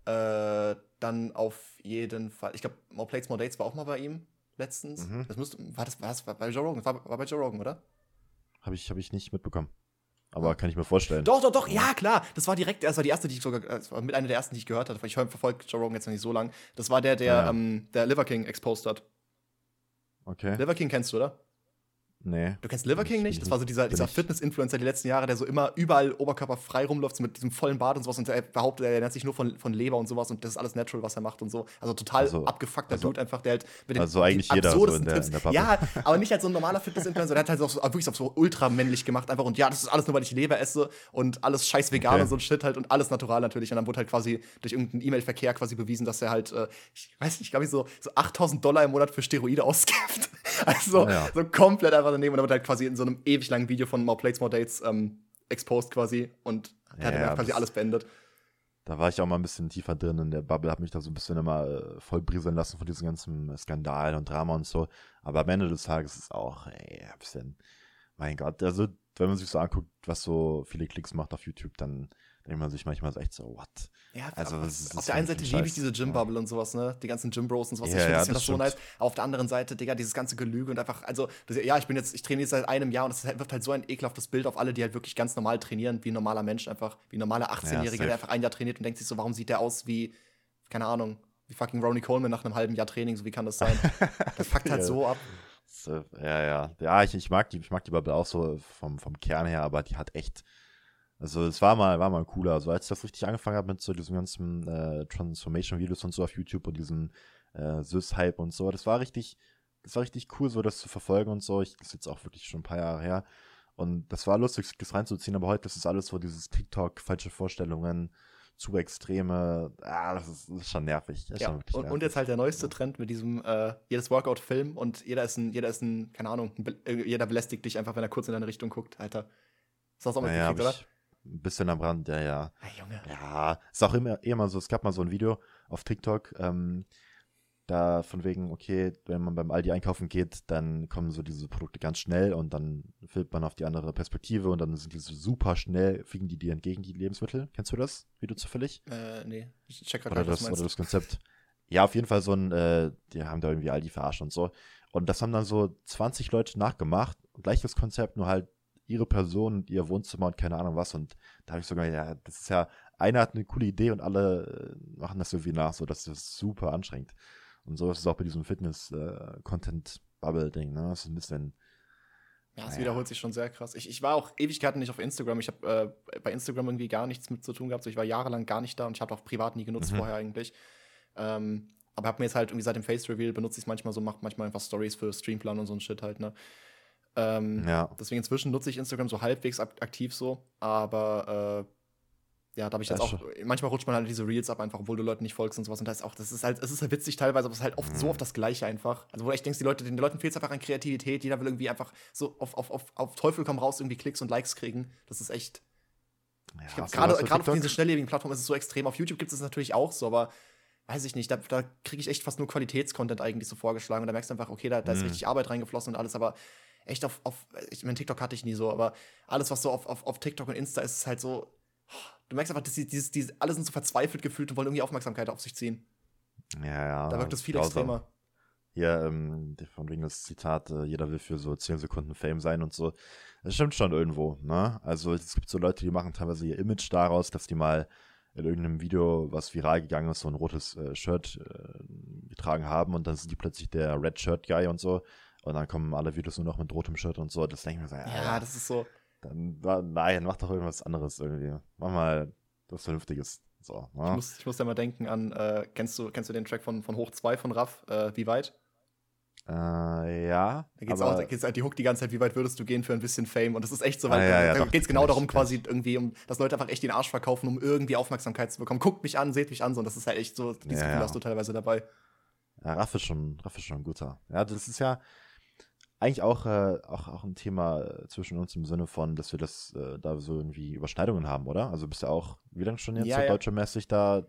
Äh, dann auf jeden Fall, ich glaube, More Plates, More Dates war auch mal bei ihm letztens. Mhm. Das müsste, war das, war das bei Joe Rogan? War, war bei Joe Rogan, oder? Habe ich, hab ich nicht mitbekommen. Aber ah. kann ich mir vorstellen. Doch, doch, doch, ja, klar. Das war direkt, das war die erste, die ich sogar, das war mit einer der ersten, die ich gehört hatte. Ich verfolge Joe Rogan jetzt noch nicht so lang. Das war der, der, ja. ähm, der Liver King exposed hat. Okay. Liver King kennst du, oder? Nee. Du kennst Liver King nicht? Das war so dieser, dieser Fitness-Influencer die letzten Jahre, der so immer überall oberkörperfrei rumläuft, so mit diesem vollen Bart und sowas. Und er behauptet, er ernährt sich nur von, von Leber und sowas und das ist alles natural, was er macht und so. Also total also, abgefuckter also, Dude einfach, der halt mit den Also eigentlich jeder so in der, in der Ja, aber nicht als so ein normaler Fitness-Influencer, der hat halt auch so, wirklich so ultramännlich gemacht einfach und ja, das ist alles nur, weil ich Leber esse und alles scheiß vegan okay. und so ein Shit halt und alles natural natürlich. Und dann wurde halt quasi durch irgendeinen E-Mail-Verkehr quasi bewiesen, dass er halt, äh, ich weiß nicht, glaube ich, so, so 8000 Dollar im Monat für Steroide ausgibt. also ja, ja. so komplett einfach daneben und dann wird halt quasi in so einem ewig langen Video von More Plates, More Dates ähm, exposed quasi und der ja, hat quasi alles beendet. Da war ich auch mal ein bisschen tiefer drin in der Bubble, habe mich da so ein bisschen immer äh, voll brieseln lassen von diesem ganzen Skandal und Drama und so. Aber am Ende des Tages ist es auch, ey, ein bisschen, mein Gott, also wenn man sich so anguckt, was so viele Klicks macht auf YouTube, dann denkt man sich manchmal so echt so, what? Ja, also, auf, der einen Seite liebe ich diese Gym-Bubble ja. und sowas, ne? Die ganzen Gym-Bros und sowas. Ja, ich finde ja, das, so nice. Auf der anderen Seite, Digga, dieses ganze Gelüge und einfach, also, das, ja, ich bin jetzt, ich trainiere jetzt seit einem Jahr und es wirft halt so ein ekelhaftes Bild auf alle, die halt wirklich ganz normal trainieren, wie ein normaler Mensch einfach, wie ein normaler 18-Jähriger, der einfach ein Jahr trainiert und denkt sich so, warum sieht der aus wie, keine Ahnung, wie fucking Ronnie Coleman nach einem halben Jahr Training, so wie kann das sein? das fuckt halt so ab. Ja, ja. Ja, ich, ich mag die, ich mag die Bubble auch so vom, vom Kern her, aber die hat echt also es war mal, war mal cooler. Also als ich das richtig angefangen habe mit so diesen ganzen äh, Transformation-Videos und so auf YouTube und diesem äh, Sys-Hype und so, das war richtig, das war richtig cool, so das zu verfolgen und so. Ich, das ist jetzt auch wirklich schon ein paar Jahre her. Und das war lustig, das reinzuziehen, aber heute ist es alles so dieses TikTok, falsche Vorstellungen, zu extreme, ah, das ist, das ist schon nervig. Ist ja, schon und, nervig. und, jetzt halt der neueste Trend mit diesem, äh, jedes Workout-Film und jeder ist ein, jeder ist ein, keine Ahnung, ein, jeder belästigt dich einfach, wenn er kurz in deine Richtung guckt, Alter. Das hast du auch mal naja, gekriegt, oder? Ein bisschen am Rand, ja, ja. Hey, Junge. Ja, ist auch immer, immer so, es gab mal so ein Video auf TikTok, ähm, da von wegen, okay, wenn man beim Aldi einkaufen geht, dann kommen so diese Produkte ganz schnell und dann filmt man auf die andere Perspektive und dann sind die so super schnell, fliegen die dir entgegen, die Lebensmittel. Kennst du das? Wie du zufällig? Äh, nee. Ich check gerade das, oder das Konzept. Ja, auf jeden Fall so ein, äh, die haben da irgendwie Aldi verarscht und so. Und das haben dann so 20 Leute nachgemacht. Gleiches Konzept, nur halt ihre Person und ihr Wohnzimmer und keine Ahnung was. Und da habe ich sogar, ja, das ist ja, einer hat eine coole Idee und alle äh, machen das irgendwie nach, so dass das super anstrengend. Und so ist es auch bei diesem Fitness-Content-Bubble-Ding, ne? Das ist ein bisschen. Ja, es naja. wiederholt sich schon sehr krass. Ich, ich war auch Ewigkeiten nicht auf Instagram. Ich habe äh, bei Instagram irgendwie gar nichts mit zu tun gehabt. So, ich war jahrelang gar nicht da und ich habe auch privat nie genutzt mhm. vorher eigentlich. Ähm, aber habe mir jetzt halt irgendwie seit dem Face Reveal benutze ich es manchmal so, mache manchmal einfach Stories für Streamplan und so ein Shit halt, ne? Ähm, ja. Deswegen inzwischen nutze ich Instagram so halbwegs aktiv so, aber äh, ja, da habe ich jetzt auch, manchmal rutscht man halt diese Reels ab, einfach, obwohl du Leuten nicht folgst und sowas. Und das ist auch, das ist halt, es ist halt witzig teilweise, aber es ist halt oft mhm. so oft das Gleiche einfach. Also, wo du echt denkst, die Leute, den Leuten fehlt es einfach an Kreativität. Jeder will irgendwie einfach so auf, auf, auf, auf Teufel komm raus irgendwie Klicks und Likes kriegen. Das ist echt. Ja, gerade auf diesen schnelllebigen Plattformen ist es so extrem. Auf YouTube gibt es natürlich auch so, aber weiß ich nicht, da, da kriege ich echt fast nur Qualitätscontent eigentlich so vorgeschlagen. Und da merkst du einfach, okay, da, da ist mhm. richtig Arbeit reingeflossen und alles, aber echt auf, auf ich meine, TikTok hatte ich nie so, aber alles, was so auf, auf, auf TikTok und Insta ist, ist halt so Du merkst einfach, dass die, dieses, dieses, alle sind so verzweifelt gefühlt und wollen irgendwie Aufmerksamkeit auf sich ziehen. Ja, ja. Da wirkt es viel extremer. Ja, ähm, von wegen das Zitat, äh, jeder will für so 10 Sekunden Fame sein und so. Das stimmt schon irgendwo, ne? Also es gibt so Leute, die machen teilweise ihr Image daraus, dass die mal in irgendeinem Video, was viral gegangen ist, so ein rotes äh, Shirt äh, getragen haben und dann sind die plötzlich der Red Shirt Guy und so. Und dann kommen alle Videos nur noch mit rotem Shirt und so. Das denke ich mir so, ja, ja, das ist so. Dann, nein, mach doch irgendwas anderes irgendwie. Mach mal was Vernünftiges. So, ne? ich, muss, ich muss da mal denken an, äh, kennst, du, kennst du den Track von, von Hoch 2 von Raff, äh, Wie weit? Äh, ja. Da geht's auch, da geht's halt die Hook die ganze Zeit, wie weit würdest du gehen für ein bisschen Fame? Und das ist echt so, weil ah, ja, ja, da, da geht's genau darum, quasi irgendwie, um, dass Leute einfach echt den Arsch verkaufen, um irgendwie Aufmerksamkeit zu bekommen. Guckt mich an, seht mich an, so. Und das ist halt echt so, dieses ja, Gefühl hast du teilweise dabei. Ja, Raff ist schon, Raff ist schon ein guter. Ja, das ist ja, eigentlich auch, äh, auch, auch ein Thema äh, zwischen uns im Sinne von, dass wir das äh, da so irgendwie Überschneidungen haben, oder? Also bist du auch, wie lange schon jetzt ja, so ja. deutschermäßig da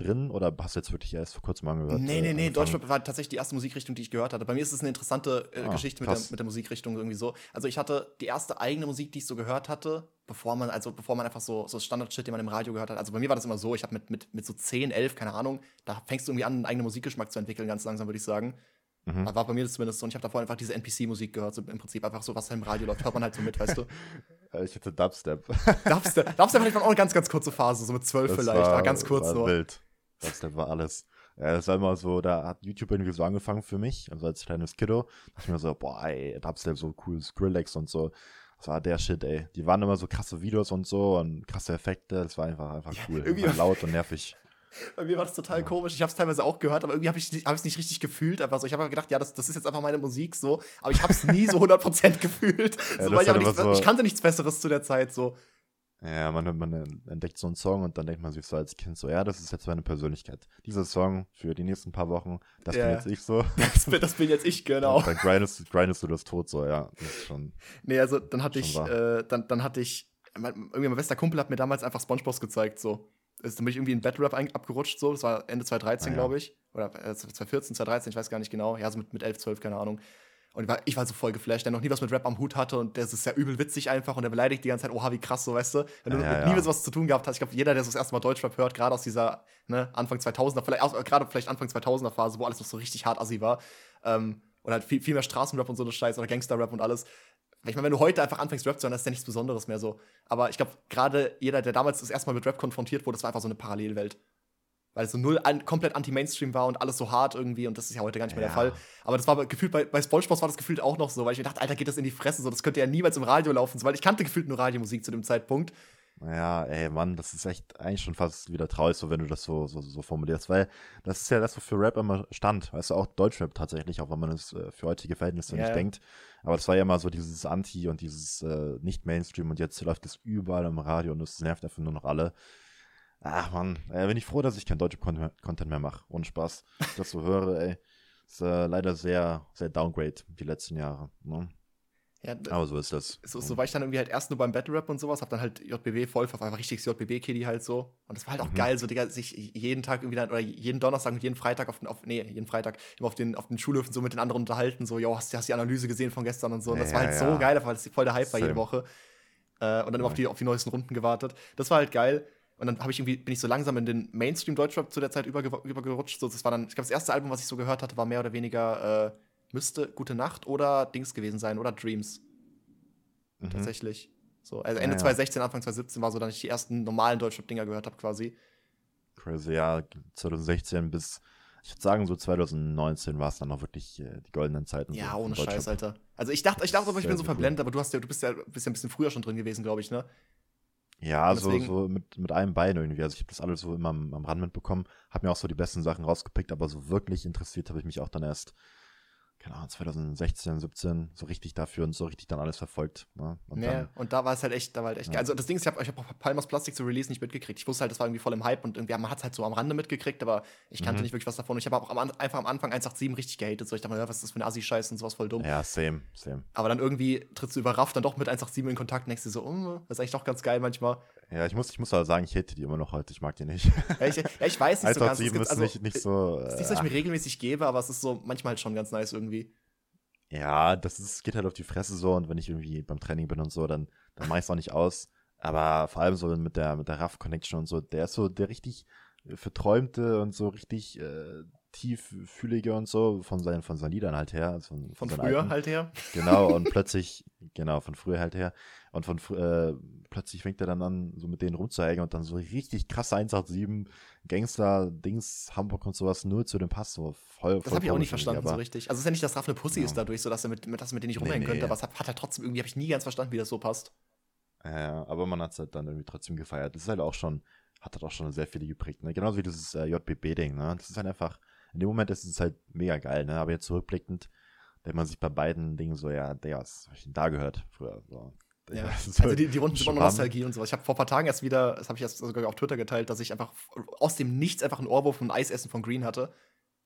drin oder hast du jetzt wirklich erst vor kurzem angehört? Nee, nee, nee, Deutschrap war tatsächlich die erste Musikrichtung, die ich gehört hatte. Bei mir ist es eine interessante äh, ah, Geschichte mit der, mit der, Musikrichtung irgendwie so. Also ich hatte die erste eigene Musik, die ich so gehört hatte, bevor man, also bevor man einfach so, so Standard-Shit, den man im Radio gehört hat. Also bei mir war das immer so, ich habe mit, mit, mit so 10, 11, keine Ahnung, da fängst du irgendwie an, einen eigenen Musikgeschmack zu entwickeln, ganz langsam, würde ich sagen. Mhm. War bei mir das zumindest so. Und ich habe davor einfach diese NPC-Musik gehört, so im Prinzip einfach so, was halt im Radio läuft, hört man halt so mit, weißt du. Ich hatte Dubstep. Dubstep, Dubstep hatte ich auch eine ganz, ganz kurze Phase, so mit zwölf vielleicht, war, aber ganz kurz war so. Wild. Dubstep war alles. Ja, das war immer so, da hat YouTube irgendwie so angefangen für mich, also als kleines Kiddo. Da dachte ich mir so, boah, ey, Dubstep, so cool, Skrillex und so. Das war der Shit, ey. Die waren immer so krasse Videos und so und krasse Effekte. Das war einfach, einfach cool. Ja, irgendwie laut und nervig. Bei mir war das total komisch. Ich habe es teilweise auch gehört, aber irgendwie habe ich es hab nicht richtig gefühlt. Einfach so. Ich habe gedacht, ja, das, das ist jetzt einfach meine Musik so. Aber ich habe es nie so 100% gefühlt. Ja, so, weil ich, nichts, so ich kannte nichts Besseres zu der Zeit so. Ja, man, man entdeckt so einen Song und dann denkt man sich so als Kind so, ja, das ist jetzt meine Persönlichkeit. Dieser Song für die nächsten paar Wochen, das ja. bin jetzt ich so. Das bin, das bin jetzt ich, genau. Und dann grindest, grindest du das tot so, ja. Das schon. Nee, also dann hatte ich, äh, dann, dann hatte ich, mein, irgendwie mein bester Kumpel hat mir damals einfach Spongebob gezeigt, so ist, dann bin ich irgendwie in Battle Rap abgerutscht, so. Das war Ende 2013, ah, ja. glaube ich. Oder äh, 2014, 2013, ich weiß gar nicht genau. Ja, so mit, mit 11, 12, keine Ahnung. Und ich war, ich war so voll geflasht, der noch nie was mit Rap am Hut hatte und der ist ja übel witzig einfach und der beleidigt die ganze Zeit, oha, wie krass, so weißt du. Wenn du ja, nie ja. was zu tun gehabt hast, ich glaube, jeder, der so das erste Mal Deutschrap hört, gerade aus dieser ne, Anfang 2000er, vielleicht, gerade vielleicht Anfang 2000er Phase, wo alles noch so richtig hart assi war, ähm, und halt viel, viel mehr Straßenrap und so eine Scheiße oder Gangsterrap und alles, ich meine, wenn du heute einfach anfängst, Rap zu hören, das ist ja nichts Besonderes mehr so. Aber ich glaube, gerade jeder, der damals das erste Mal mit Rap konfrontiert wurde, das war einfach so eine Parallelwelt. Weil es so null an, komplett anti-Mainstream war und alles so hart irgendwie und das ist ja heute gar nicht mehr der Fall. Aber das war gefühlt, bei, bei Spongebob war das gefühlt auch noch so, weil ich mir dachte, Alter, geht das in die Fresse, so, das könnte ja niemals im Radio laufen, so, weil ich kannte gefühlt nur Radiomusik zu dem Zeitpunkt. Ja, ey, Mann, das ist echt eigentlich schon fast wieder traurig, so wenn du das so, so, so formulierst, weil das ist ja das, wofür Rap immer stand. Weißt du, auch Deutschrap tatsächlich, auch wenn man es äh, für heutige Verhältnisse ja, nicht ja. denkt. Aber das war ja immer so dieses Anti und dieses äh, Nicht-Mainstream und jetzt läuft es überall im Radio und es nervt einfach nur noch alle. Ach man, äh, bin ich froh, dass ich kein deutscher Content mehr mache. Ohne Spaß. Ich das so höre, ey. Ist äh, leider sehr, sehr downgrade die letzten Jahre. Ne? Ja, aber so ist das. So, so war ich dann irgendwie halt erst nur beim Battle Rap und sowas, hab dann halt JBW voll auf einfach richtiges JBB-Kiddy halt so. Und das war halt auch mhm. geil, so Digga, sich jeden Tag irgendwie dann, oder jeden Donnerstag und jeden Freitag auf den, auf, nee, jeden Freitag immer auf den, auf den Schulhöfen so mit den anderen unterhalten, so, yo, hast, hast die Analyse gesehen von gestern und so. Und das ja, war halt ja. so geil, weil das voll der Hype Same. war jede Woche. Äh, und dann immer auf die, auf die neuesten Runden gewartet. Das war halt geil. Und dann ich irgendwie, bin ich so langsam in den Mainstream Deutschrap zu der Zeit übergerutscht. So, das war dann, ich glaube, das erste Album, was ich so gehört hatte, war mehr oder weniger, äh, müsste Gute Nacht oder Dings gewesen sein oder Dreams. Mhm. Tatsächlich. So, also Ende ja, 2016, Anfang 2017 war so, dass ich die ersten normalen Deutschrap-Dinger gehört habe, quasi. Crazy, ja, 2016 bis, ich würde sagen, so 2019 war es dann auch wirklich äh, die goldenen Zeiten. Ja, so ohne Scheiß, Alter. Also ich dachte, ich dachte, ich bin so verblendet, aber du hast ja, du bist ja, bist ja ein bisschen früher schon drin gewesen, glaube ich, ne? Ja, so, so mit, mit einem Bein irgendwie. Also ich habe das alles so immer am, am Rand mitbekommen, habe mir auch so die besten Sachen rausgepickt, aber so wirklich interessiert habe ich mich auch dann erst keine Ahnung, 2016, 17 so richtig dafür und so richtig dann alles verfolgt. Ne? Und, ja, und da war es halt echt, da war halt echt ja. geil. Also das Ding ist, ich habe ich hab Palmas Plastik zu Release nicht mitgekriegt. Ich wusste halt, das war irgendwie voll im Hype und irgendwie, man hat es halt so am Rande mitgekriegt, aber ich kannte mhm. nicht wirklich was davon. Ich habe auch am, einfach am Anfang 187 richtig gehatet. So, ich dachte mir, was ist das für ein Assi-Scheiß und sowas voll dumm. Ja, same, same. Aber dann irgendwie trittst du überrascht dann doch mit 187 in Kontakt und denkst dir so, oh, das ist eigentlich doch ganz geil manchmal. Ja, ich muss, ich muss aber sagen, ich hate die immer noch heute. Ich mag die nicht. Ja, ich, ja, ich weiß nicht so ganz. Es gibt, ist also, nicht, nicht so. Äh, ist nicht, dass ich mir regelmäßig gebe, aber es ist so manchmal halt schon ganz nice irgendwie. Ja, das ist, geht halt auf die Fresse so und wenn ich irgendwie beim Training bin und so, dann, dann mache ich es auch nicht aus. Aber vor allem so mit der, mit der Raff-Connection und so, der ist so der richtig verträumte und so richtig äh, tieffühlige und so von seinen, von seinen Liedern halt her. Also von, von, von früher Alten. halt her. Genau, und plötzlich, genau, von früher halt her. Und von äh, plötzlich fängt er dann an, so mit denen rumzuhängen und dann so richtig krasse 187 Gangster-Dings, Hamburg und sowas nur zu dem Pass, so voll. Das habe ich auch nicht verstanden so richtig. Also es ist ja nicht, dass Raff eine Pussy ja. ist dadurch, so dass er mit, mit, das mit denen nicht rumhängen nee, könnte, aber es hat, hat er trotzdem irgendwie, habe ich nie ganz verstanden, wie das so passt. Ja, aber man hat es halt dann irgendwie trotzdem gefeiert. Das ist halt auch schon, hat halt auch schon sehr viele geprägt, ne? Genauso wie dieses äh, JBB-Ding, ne? Das ist halt einfach, in dem Moment ist es halt mega geil, ne? Aber jetzt zurückblickend, denkt man sich bei beiden Dingen so, ja, der, was habe ich denn da gehört früher? So. Ja, also die, die Runden sind immer noch Nostalgie und sowas. Ich habe vor ein paar Tagen erst wieder, das habe ich erst sogar auf Twitter geteilt, dass ich einfach aus dem Nichts einfach einen Ohrwurf von Eisessen von Green hatte.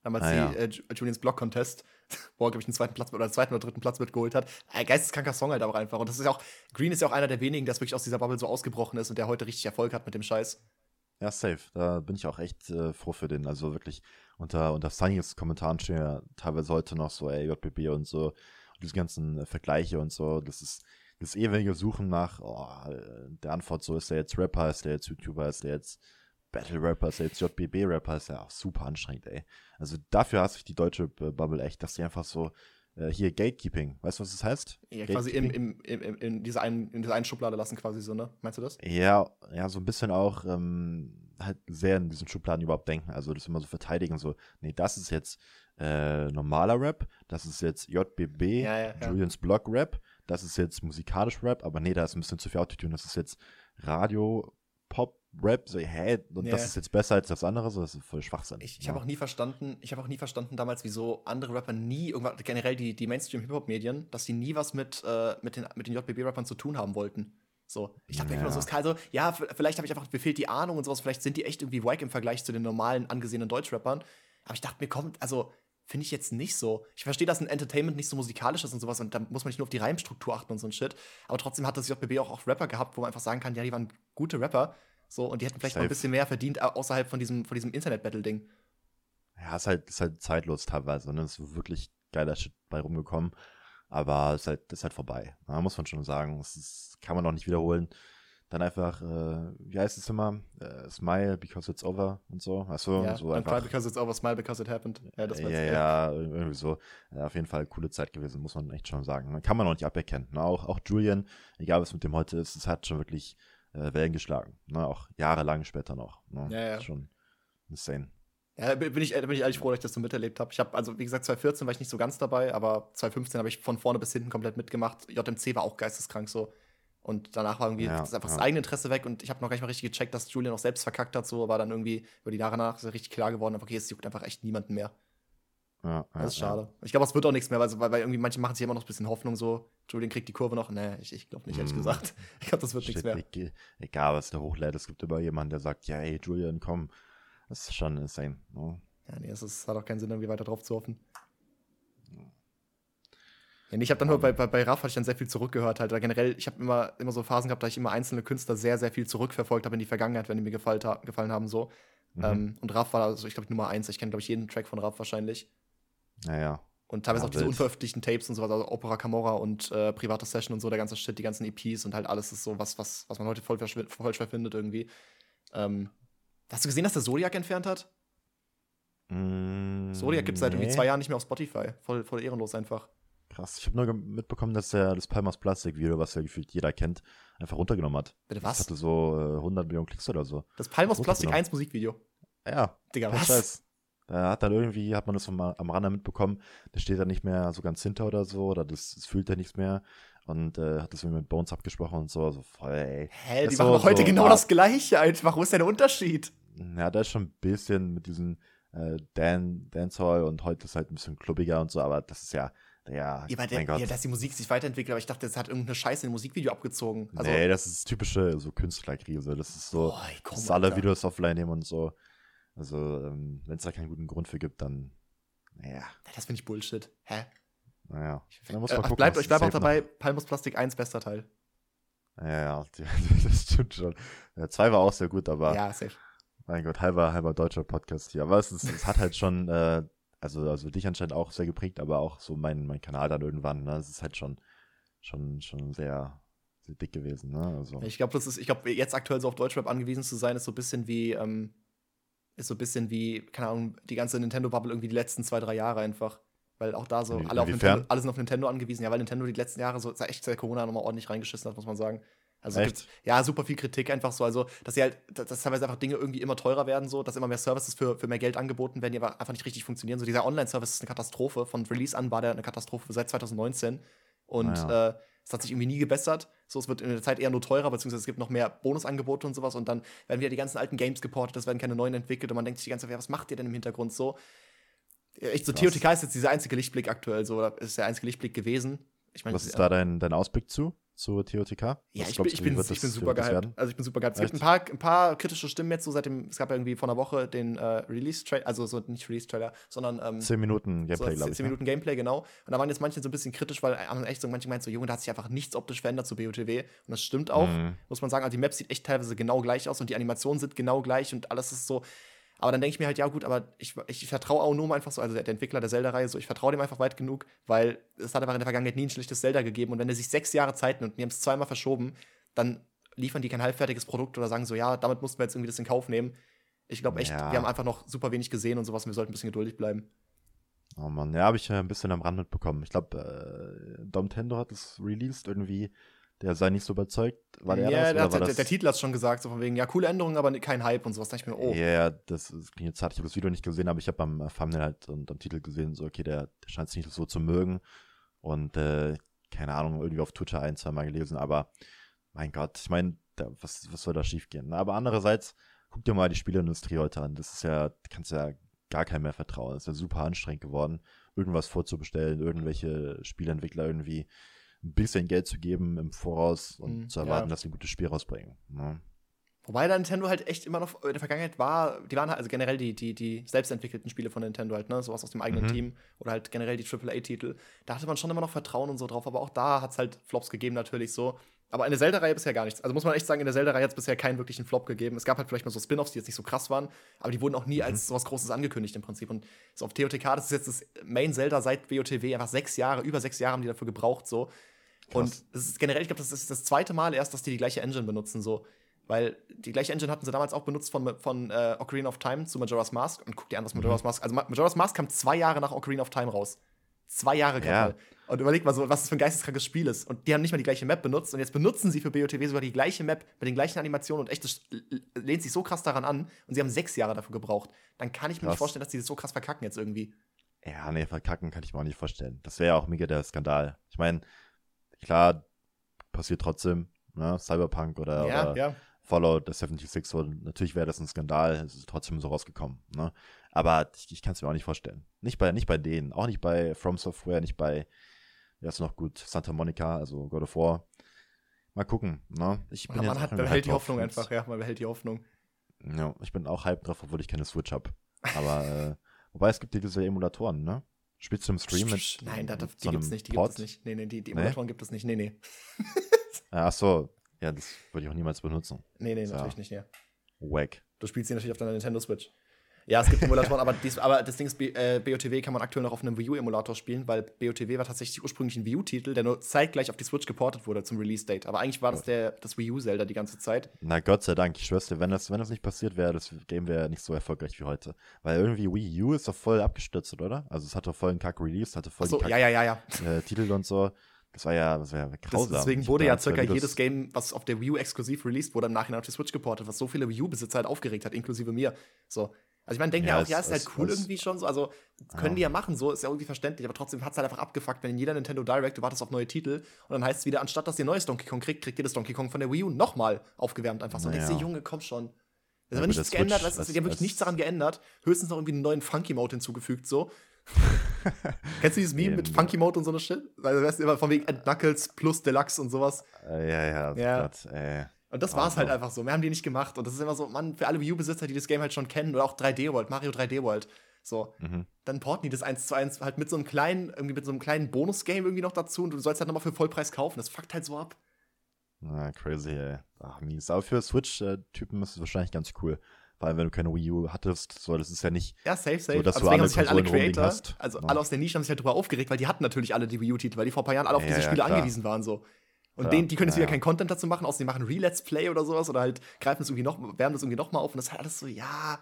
Damals ah, die ja. äh, Julians Block Contest, wo er, glaube ich, einen zweiten Platz oder zweiten oder dritten Platz mitgeholt hat. Ein geisteskranker Song halt auch einfach. Und das ist ja auch, Green ist ja auch einer der wenigen, der wirklich aus dieser Bubble so ausgebrochen ist und der heute richtig Erfolg hat mit dem Scheiß. Ja, safe. Da bin ich auch echt äh, froh für den. Also wirklich unter, unter Sunnys Kommentaren stehen ja teilweise heute noch so, ey, JBB und so. Und diese ganzen äh, Vergleiche und so. Das ist das ewige Suchen nach oh, der Antwort so, ist der jetzt Rapper, ist der jetzt YouTuber, ist der jetzt Battle Rapper, ist der jetzt JBB Rapper, ist ja auch super anstrengend, ey. Also dafür hasse ich die deutsche Bubble echt, dass die einfach so äh, hier Gatekeeping, weißt du, was das heißt? Ja, quasi im, im, im, in, dieser einen, in dieser einen Schublade lassen, quasi so, ne? Meinst du das? Ja, ja, so ein bisschen auch ähm, halt sehr in diesen Schubladen überhaupt denken. Also das immer so verteidigen, so, nee, das ist jetzt äh, normaler Rap, das ist jetzt JBB, ja, ja, Julians Block Rap, das ist jetzt musikalisch Rap, aber nee, da ist ein bisschen zu viel Autotune, das ist jetzt Radio, Pop, Rap, so, hä, und ja. das ist jetzt besser als das andere, so, das ist voll Schwachsinn. Ich, ich ja. habe auch nie verstanden, ich habe auch nie verstanden damals, wieso andere Rapper nie, irgendwann, generell die, die Mainstream-Hip-Hop-Medien, dass die nie was mit, äh, mit den, mit den JBB-Rappern zu tun haben wollten. So, ich dachte ja. immer so, also, ja, vielleicht habe ich einfach, mir fehlt die Ahnung und sowas, vielleicht sind die echt irgendwie wack im Vergleich zu den normalen, angesehenen Deutschrappern. Aber ich dachte mir, kommt, also, finde ich jetzt nicht so. Ich verstehe, dass ein Entertainment nicht so musikalisch ist und sowas und da muss man nicht nur auf die Reimstruktur achten und so ein Shit. Aber trotzdem hat das JBB auch, auch Rapper gehabt, wo man einfach sagen kann, ja, die waren gute Rapper. So, und die hätten vielleicht Safe. noch ein bisschen mehr verdient außerhalb von diesem, von diesem Internet-Battle-Ding. Ja, ist halt, ist halt zeitlos teilweise. Ne? Ist wirklich geiler Shit bei rumgekommen. Aber es ist halt, ist halt vorbei. Da muss man schon sagen. Das ist, kann man auch nicht wiederholen dann einfach, äh, wie heißt es immer? Äh, smile because it's over und so. Achso, ja, so einfach. Cry because it's over, smile because it happened. Ja, das ja, ja, irgendwie so. Ja, auf jeden Fall coole Zeit gewesen, muss man echt schon sagen. Kann man auch nicht aberkennen. Ne? Auch, auch Julian, egal was mit dem heute ist, es hat schon wirklich äh, Wellen geschlagen. Ne? Auch jahrelang später noch. Ne? Ja, ja. Schon insane. Ja, bin ich, bin ich ehrlich froh, dass ich das so miterlebt habe. Ich habe, also wie gesagt, 2014 war ich nicht so ganz dabei, aber 2015 habe ich von vorne bis hinten komplett mitgemacht. JMC war auch geisteskrank so. Und danach war irgendwie ja, das einfach ja. das eigene Interesse weg und ich habe noch gar nicht mal richtig gecheckt, dass Julian auch selbst verkackt hat, so, war dann irgendwie über die Jahre nach so richtig klar geworden, okay, es juckt einfach echt niemanden mehr. Ja, das ist schade. Ich glaube, es wird auch nichts mehr, weil, weil, irgendwie manche machen sich immer noch ein bisschen Hoffnung, so, Julian kriegt die Kurve noch. Nee, ich, ich glaube nicht, ehrlich mm. gesagt. Ich glaube, das wird nichts mehr. Egal, was der hochlädt, es gibt immer jemanden, der sagt, ja, hey, Julian, komm. Das ist schon insane. No? Ja, nee, es ist, hat auch keinen Sinn, irgendwie weiter drauf zu hoffen. Ja, ich habe dann nur bei, bei, bei Raff hatte ich dann sehr viel zurückgehört halt. Oder generell, ich habe immer, immer so Phasen gehabt, da ich immer einzelne Künstler sehr, sehr viel zurückverfolgt habe in die Vergangenheit, wenn die mir gefallen, gefallen haben. so. Mhm. Ähm, und Raff war also, ich glaube, Nummer eins. Ich kenne, glaube ich, jeden Track von Raff wahrscheinlich. Naja. Und teilweise ja, auch diese unveröffentlichten Tapes und sowas, also Opera Camorra und äh, private Session und so, der ganze Shit, die ganzen EPs und halt alles ist so was, was, was man heute voll, voll schwer findet irgendwie. Ähm, hast du gesehen, dass der Zodiac entfernt hat? Mm, Zodiac gibt es seit nee. irgendwie zwei Jahren nicht mehr auf Spotify. Voll, voll ehrenlos einfach. Krass. Ich habe nur mitbekommen, dass er das Palmas Plastik-Video, was ja gefühlt jeder kennt, einfach runtergenommen hat. Bitte was? Das hatte so äh, 100 Millionen Klicks oder so. Das Palmas Plastik 1 Musikvideo. Ja. Digga, was? Da hat dann irgendwie, hat man das am, am Rande mitbekommen, der steht da nicht mehr so ganz hinter oder so, oder das, das fühlt er nichts mehr. Und äh, hat das irgendwie mit Bones abgesprochen und so, also voll, ey. Hä, die machen so, heute so, genau ah, das Gleiche einfach. Wo ist denn der Unterschied? Ja, da ist schon ein bisschen mit diesem äh, Dan, Dancehall und heute ist halt ein bisschen klubbiger und so, aber das ist ja, ja, ja, der, ja, dass die Musik sich weiterentwickelt, aber ich dachte, das hat irgendeine Scheiße in ein Musikvideo abgezogen. Also, nee, das ist typische so Künstlerkrise. Das ist so, Boah, komm, dass alle Videos offline nehmen und so. Also, ähm, wenn es da keinen guten Grund für gibt, dann, naja. Das finde ich Bullshit. Hä? Naja. Dann muss äh, gucken, bleibt euch, bleibt auch dabei, Palmus Plastik 1, bester Teil. Ja, ja, das stimmt schon. Der 2 war auch sehr gut, aber. Ja, safe. Mein Gott, halber, halber deutscher Podcast hier. Aber es, ist, es hat halt schon, äh, also, also dich anscheinend auch sehr geprägt, aber auch so mein, mein Kanal dann irgendwann. Ne? Es ist halt schon, schon, schon sehr, sehr dick gewesen. Ne? Also. Ich glaube, das ist, ich glaube, jetzt aktuell so auf Deutschrap angewiesen zu sein, ist so ein bisschen wie, ähm, ist so ein bisschen wie, keine Ahnung, die ganze Nintendo-Bubble irgendwie die letzten zwei, drei Jahre einfach. Weil auch da so alle, auf Nintendo, alle sind auf Nintendo angewiesen. Ja, weil Nintendo die letzten Jahre so echt seit Corona nochmal ordentlich reingeschissen hat, muss man sagen. Also gibt, ja, super viel Kritik einfach so. Also, dass sie halt, dass teilweise einfach Dinge irgendwie immer teurer werden, so, dass immer mehr Services für, für mehr Geld angeboten werden, die aber einfach nicht richtig funktionieren. So, dieser Online-Service ist eine Katastrophe. Von Release an war der eine Katastrophe seit 2019. Und ja. äh, es hat sich irgendwie nie gebessert. So, es wird in der Zeit eher nur teurer, beziehungsweise es gibt noch mehr Bonusangebote und sowas. Und dann werden wieder die ganzen alten Games geportet, es werden keine neuen entwickelt und man denkt sich die ganze Zeit, ja, was macht ihr denn im Hintergrund so? Echt so, TOTK ist jetzt dieser einzige Lichtblick aktuell, so, ist der einzige Lichtblick gewesen. Ich mein, was ist da dein, dein Ausblick zu? Zur TOTK? Ja, ich bin, ich, bin, ich bin super gehypt. Also ich bin super gehypt. Es gibt ein paar, ein paar kritische Stimmen jetzt so seit dem, es gab ja irgendwie vor einer Woche den äh, Release-Trailer, also so nicht Release-Trailer, sondern ähm, 10 Minuten Gameplay, so, glaube ich. 10 ne? Minuten Gameplay, genau. Und da waren jetzt manche so ein bisschen kritisch, weil haben echt so manche meint so, Junge, da hat sich einfach nichts optisch verändert zu BOTW. Und das stimmt auch, mhm. muss man sagen. Also die Map sieht echt teilweise genau gleich aus und die Animationen sind genau gleich und alles ist so, aber dann denke ich mir halt, ja gut, aber ich, ich vertraue auch nur einfach so, also der, Entwickler der Zelda-Reihe, so, ich vertraue dem einfach weit genug, weil es hat einfach in der Vergangenheit nie ein schlechtes Zelda gegeben. Und wenn er sich sechs Jahre Zeit nimmt und die haben es zweimal verschoben, dann liefern die kein halbfertiges Produkt oder sagen so, ja, damit mussten wir jetzt irgendwie das in Kauf nehmen. Ich glaube echt, ja. wir haben einfach noch super wenig gesehen und sowas und wir sollten ein bisschen geduldig bleiben. Oh Mann, ja, habe ich ein bisschen am Rand mitbekommen. Ich glaube, äh, Dom Tendo hat es released irgendwie der sei nicht so überzeugt. War der ja, das, der, der, der, Titel hat es schon gesagt, so von wegen, ja, coole Änderungen, aber kein Hype und sowas. Da ich mir, oh. Ja, yeah, das, klingt jetzt hart. Ich habe das Video nicht gesehen, aber ich habe am Thumbnail halt und am Titel gesehen, so, okay, der, der scheint es nicht so zu mögen. Und, äh, keine Ahnung, irgendwie auf Twitter ein, zwei Mal gelesen, aber mein Gott, ich meine, was, was soll da schief gehen? Aber andererseits, guck dir mal die Spieleindustrie heute an. Das ist ja, kannst ja gar keinem mehr vertrauen. Das ist ja super anstrengend geworden, irgendwas vorzubestellen, irgendwelche Spieleentwickler irgendwie ein bisschen Geld zu geben im Voraus und mhm, zu erwarten, ja. dass sie ein gutes Spiel rausbringen. Ne? Wobei da Nintendo halt echt immer noch in der Vergangenheit war, die waren halt, also generell die, die, die selbstentwickelten Spiele von Nintendo halt, ne, sowas aus dem eigenen mhm. Team oder halt generell die AAA-Titel, da hatte man schon immer noch Vertrauen und so drauf, aber auch da hat es halt Flops gegeben natürlich so. Aber in der Zelda-Reihe bisher gar nichts. Also muss man echt sagen, in der Zelda-Reihe hat es bisher keinen wirklichen Flop gegeben. Es gab halt vielleicht mal so Spin-Offs, die jetzt nicht so krass waren, aber die wurden auch nie mhm. als sowas Großes angekündigt im Prinzip. Und so auf TOTK, das ist jetzt das Main Zelda seit WOTW, einfach sechs Jahre, über sechs Jahre haben die dafür gebraucht so. Krass. Und es ist generell, ich glaube, das ist das zweite Mal erst, dass die die gleiche Engine benutzen, so. Weil die gleiche Engine hatten sie damals auch benutzt von, von äh, Ocarina of Time zu Majora's Mask. Und guck dir an, was Majora's mhm. Mask. Also Majora's Mask kam zwei Jahre nach Ocarina of Time raus. Zwei Jahre gerade ja. Und überleg mal so, was das für ein geisteskrankes Spiel ist. Und die haben nicht mal die gleiche Map benutzt. Und jetzt benutzen sie für BOTW sogar die gleiche Map mit den gleichen Animationen. Und echt, das lehnt sich so krass daran an. Und sie haben sechs Jahre dafür gebraucht. Dann kann ich mir krass. nicht vorstellen, dass die das so krass verkacken jetzt irgendwie. Ja, nee, verkacken kann ich mir auch nicht vorstellen. Das wäre ja auch mega der Skandal. Ich meine, klar, passiert trotzdem, ne? Cyberpunk oder, ja, oder ja. Fallout 76, so, natürlich wäre das ein Skandal, es ist trotzdem so rausgekommen, ne? Aber ich, ich kann es mir auch nicht vorstellen. Nicht bei, nicht bei denen, auch nicht bei From Software, nicht bei, ja, ist noch gut, Santa Monica, also God of War. Mal gucken, ne? Ich bin man, hat, man behält die Hoffnung einfach, ja, man behält die Hoffnung. Ja, ich bin auch hype drauf, obwohl ich keine Switch habe. Aber, äh, wobei es gibt ja diese Emulatoren, ne? Spielst du im Stream mit. Nein, da, die so gibt's nicht, die gibt es nicht. Nee, nee, die, die Emulatoren nee? gibt es nicht. Nee, nee. Ach so, ja, das würde ich auch niemals benutzen. Nee, nee, natürlich ja. nicht, ja. Wack. Du spielst sie natürlich auf deiner Nintendo Switch. Ja, es gibt Emulatoren, aber, dies, aber das Ding ist, äh, BOTW kann man aktuell noch auf einem Wii U-Emulator spielen, weil BOTW war tatsächlich ursprünglich ein Wii U-Titel, der nur zeitgleich auf die Switch geportet wurde zum Release-Date. Aber eigentlich war das der, das Wii U-Zelda die ganze Zeit. Na Gott sei Dank, ich schwör's dir, wenn das, wenn das nicht passiert wäre, das Game wäre nicht so erfolgreich wie heute. Weil irgendwie Wii U ist doch voll abgestürzt, oder? Also es hatte voll einen Kack-Release, hatte voll so, die Kack ja, ja, ja, ja. Äh, Titel und so. Das war ja, das war ja grausam. Das, deswegen wurde ja circa jedes Game, was auf der Wii U exklusiv released wurde, im Nachhinein auf die Switch geportet, was so viele Wii U-Besitzer halt aufgeregt hat, inklusive mir. So. Also ich meine, denken ja, ja auch, ja, ist halt cool irgendwie schon so. Also können ja. die ja machen, so ist ja irgendwie verständlich, aber trotzdem hat es halt einfach abgefuckt, wenn in jeder Nintendo Direct du wartest auf neue Titel und dann heißt es wieder, anstatt dass ihr neues Donkey Kong kriegt, kriegt ihr das Donkey Kong von der Wii U nochmal aufgewärmt einfach so. Naja. Und ich Junge, komm schon. Es ja, aber nichts geändert, also, die haben wirklich nichts daran geändert, höchstens noch irgendwie einen neuen Funky Mode hinzugefügt, so. Kennst du dieses Meme mit Funky Mode und so eine Shit? Also, weißt du, immer von wegen Knuckles plus Deluxe und sowas. Äh, ja, ja, ja. Gott, ey. Und das war es halt einfach so. Mehr haben die nicht gemacht. Und das ist immer so, man, für alle Wii U-Besitzer, die das Game halt schon kennen, oder auch 3D World, Mario 3D World, so, mhm. dann porten die das eins zu eins halt mit so einem kleinen, irgendwie mit so einem kleinen Bonus-Game irgendwie noch dazu und du sollst halt nochmal für Vollpreis kaufen. Das fuckt halt so ab. Na, crazy, ey. Ach, mies. Aber für Switch-Typen ist es wahrscheinlich ganz cool. Vor allem, wenn du keine Wii U hattest, so, das ist ja nicht. Ja, safe, safe. So, dass Aber deswegen haben sich halt alle Creator, hast. also ja. alle aus der Nische haben sich halt drüber aufgeregt, weil die hatten natürlich alle die Wii U-Titel, weil die vor ein paar Jahren alle auf ja, diese Spiele ja, angewiesen waren, so. Und ja, denen, die können jetzt ja, wieder keinen Content dazu machen, außer die machen Re-Let's Play oder sowas oder halt greifen es irgendwie noch, wärmen das irgendwie nochmal auf und das ist halt alles so, ja.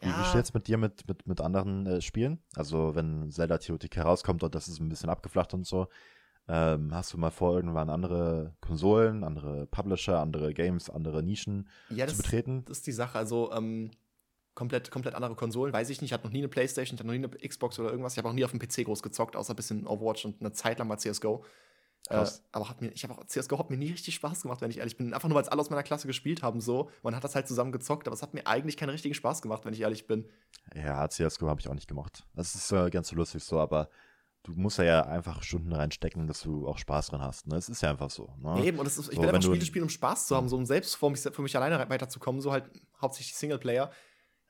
Wie, ja. wie steht es mit dir mit, mit, mit anderen äh, Spielen? Also, wenn Zelda theoretisch herauskommt und das ist ein bisschen abgeflacht und so, ähm, hast du mal vor, irgendwann andere Konsolen, andere Publisher, andere Games, andere Nischen ja, zu das, betreten? Das ist die Sache. Also, ähm, komplett, komplett andere Konsolen, weiß ich nicht. Ich hatte noch nie eine Playstation, ich hatte noch nie eine Xbox oder irgendwas. Ich habe auch nie auf dem PC groß gezockt, außer ein bisschen Overwatch und eine Zeit lang mal CSGO. Äh, aber hat mir, ich habe auch CSGO hat mir nie richtig Spaß gemacht, wenn ich ehrlich bin. Einfach nur, weil es alle aus meiner Klasse gespielt haben, so. Man hat das halt zusammen gezockt, aber es hat mir eigentlich keinen richtigen Spaß gemacht, wenn ich ehrlich bin. Ja, CSGO habe ich auch nicht gemacht. Das ist äh, ganz so lustig so, aber du musst ja einfach Stunden reinstecken, dass du auch Spaß dran hast. Ne? Es ist ja einfach so. Ne? Eben, und ist, ich so, will einfach Spiele spielen, um Spaß zu haben, so um selbst für mich, für mich alleine weiterzukommen, so halt hauptsächlich Singleplayer.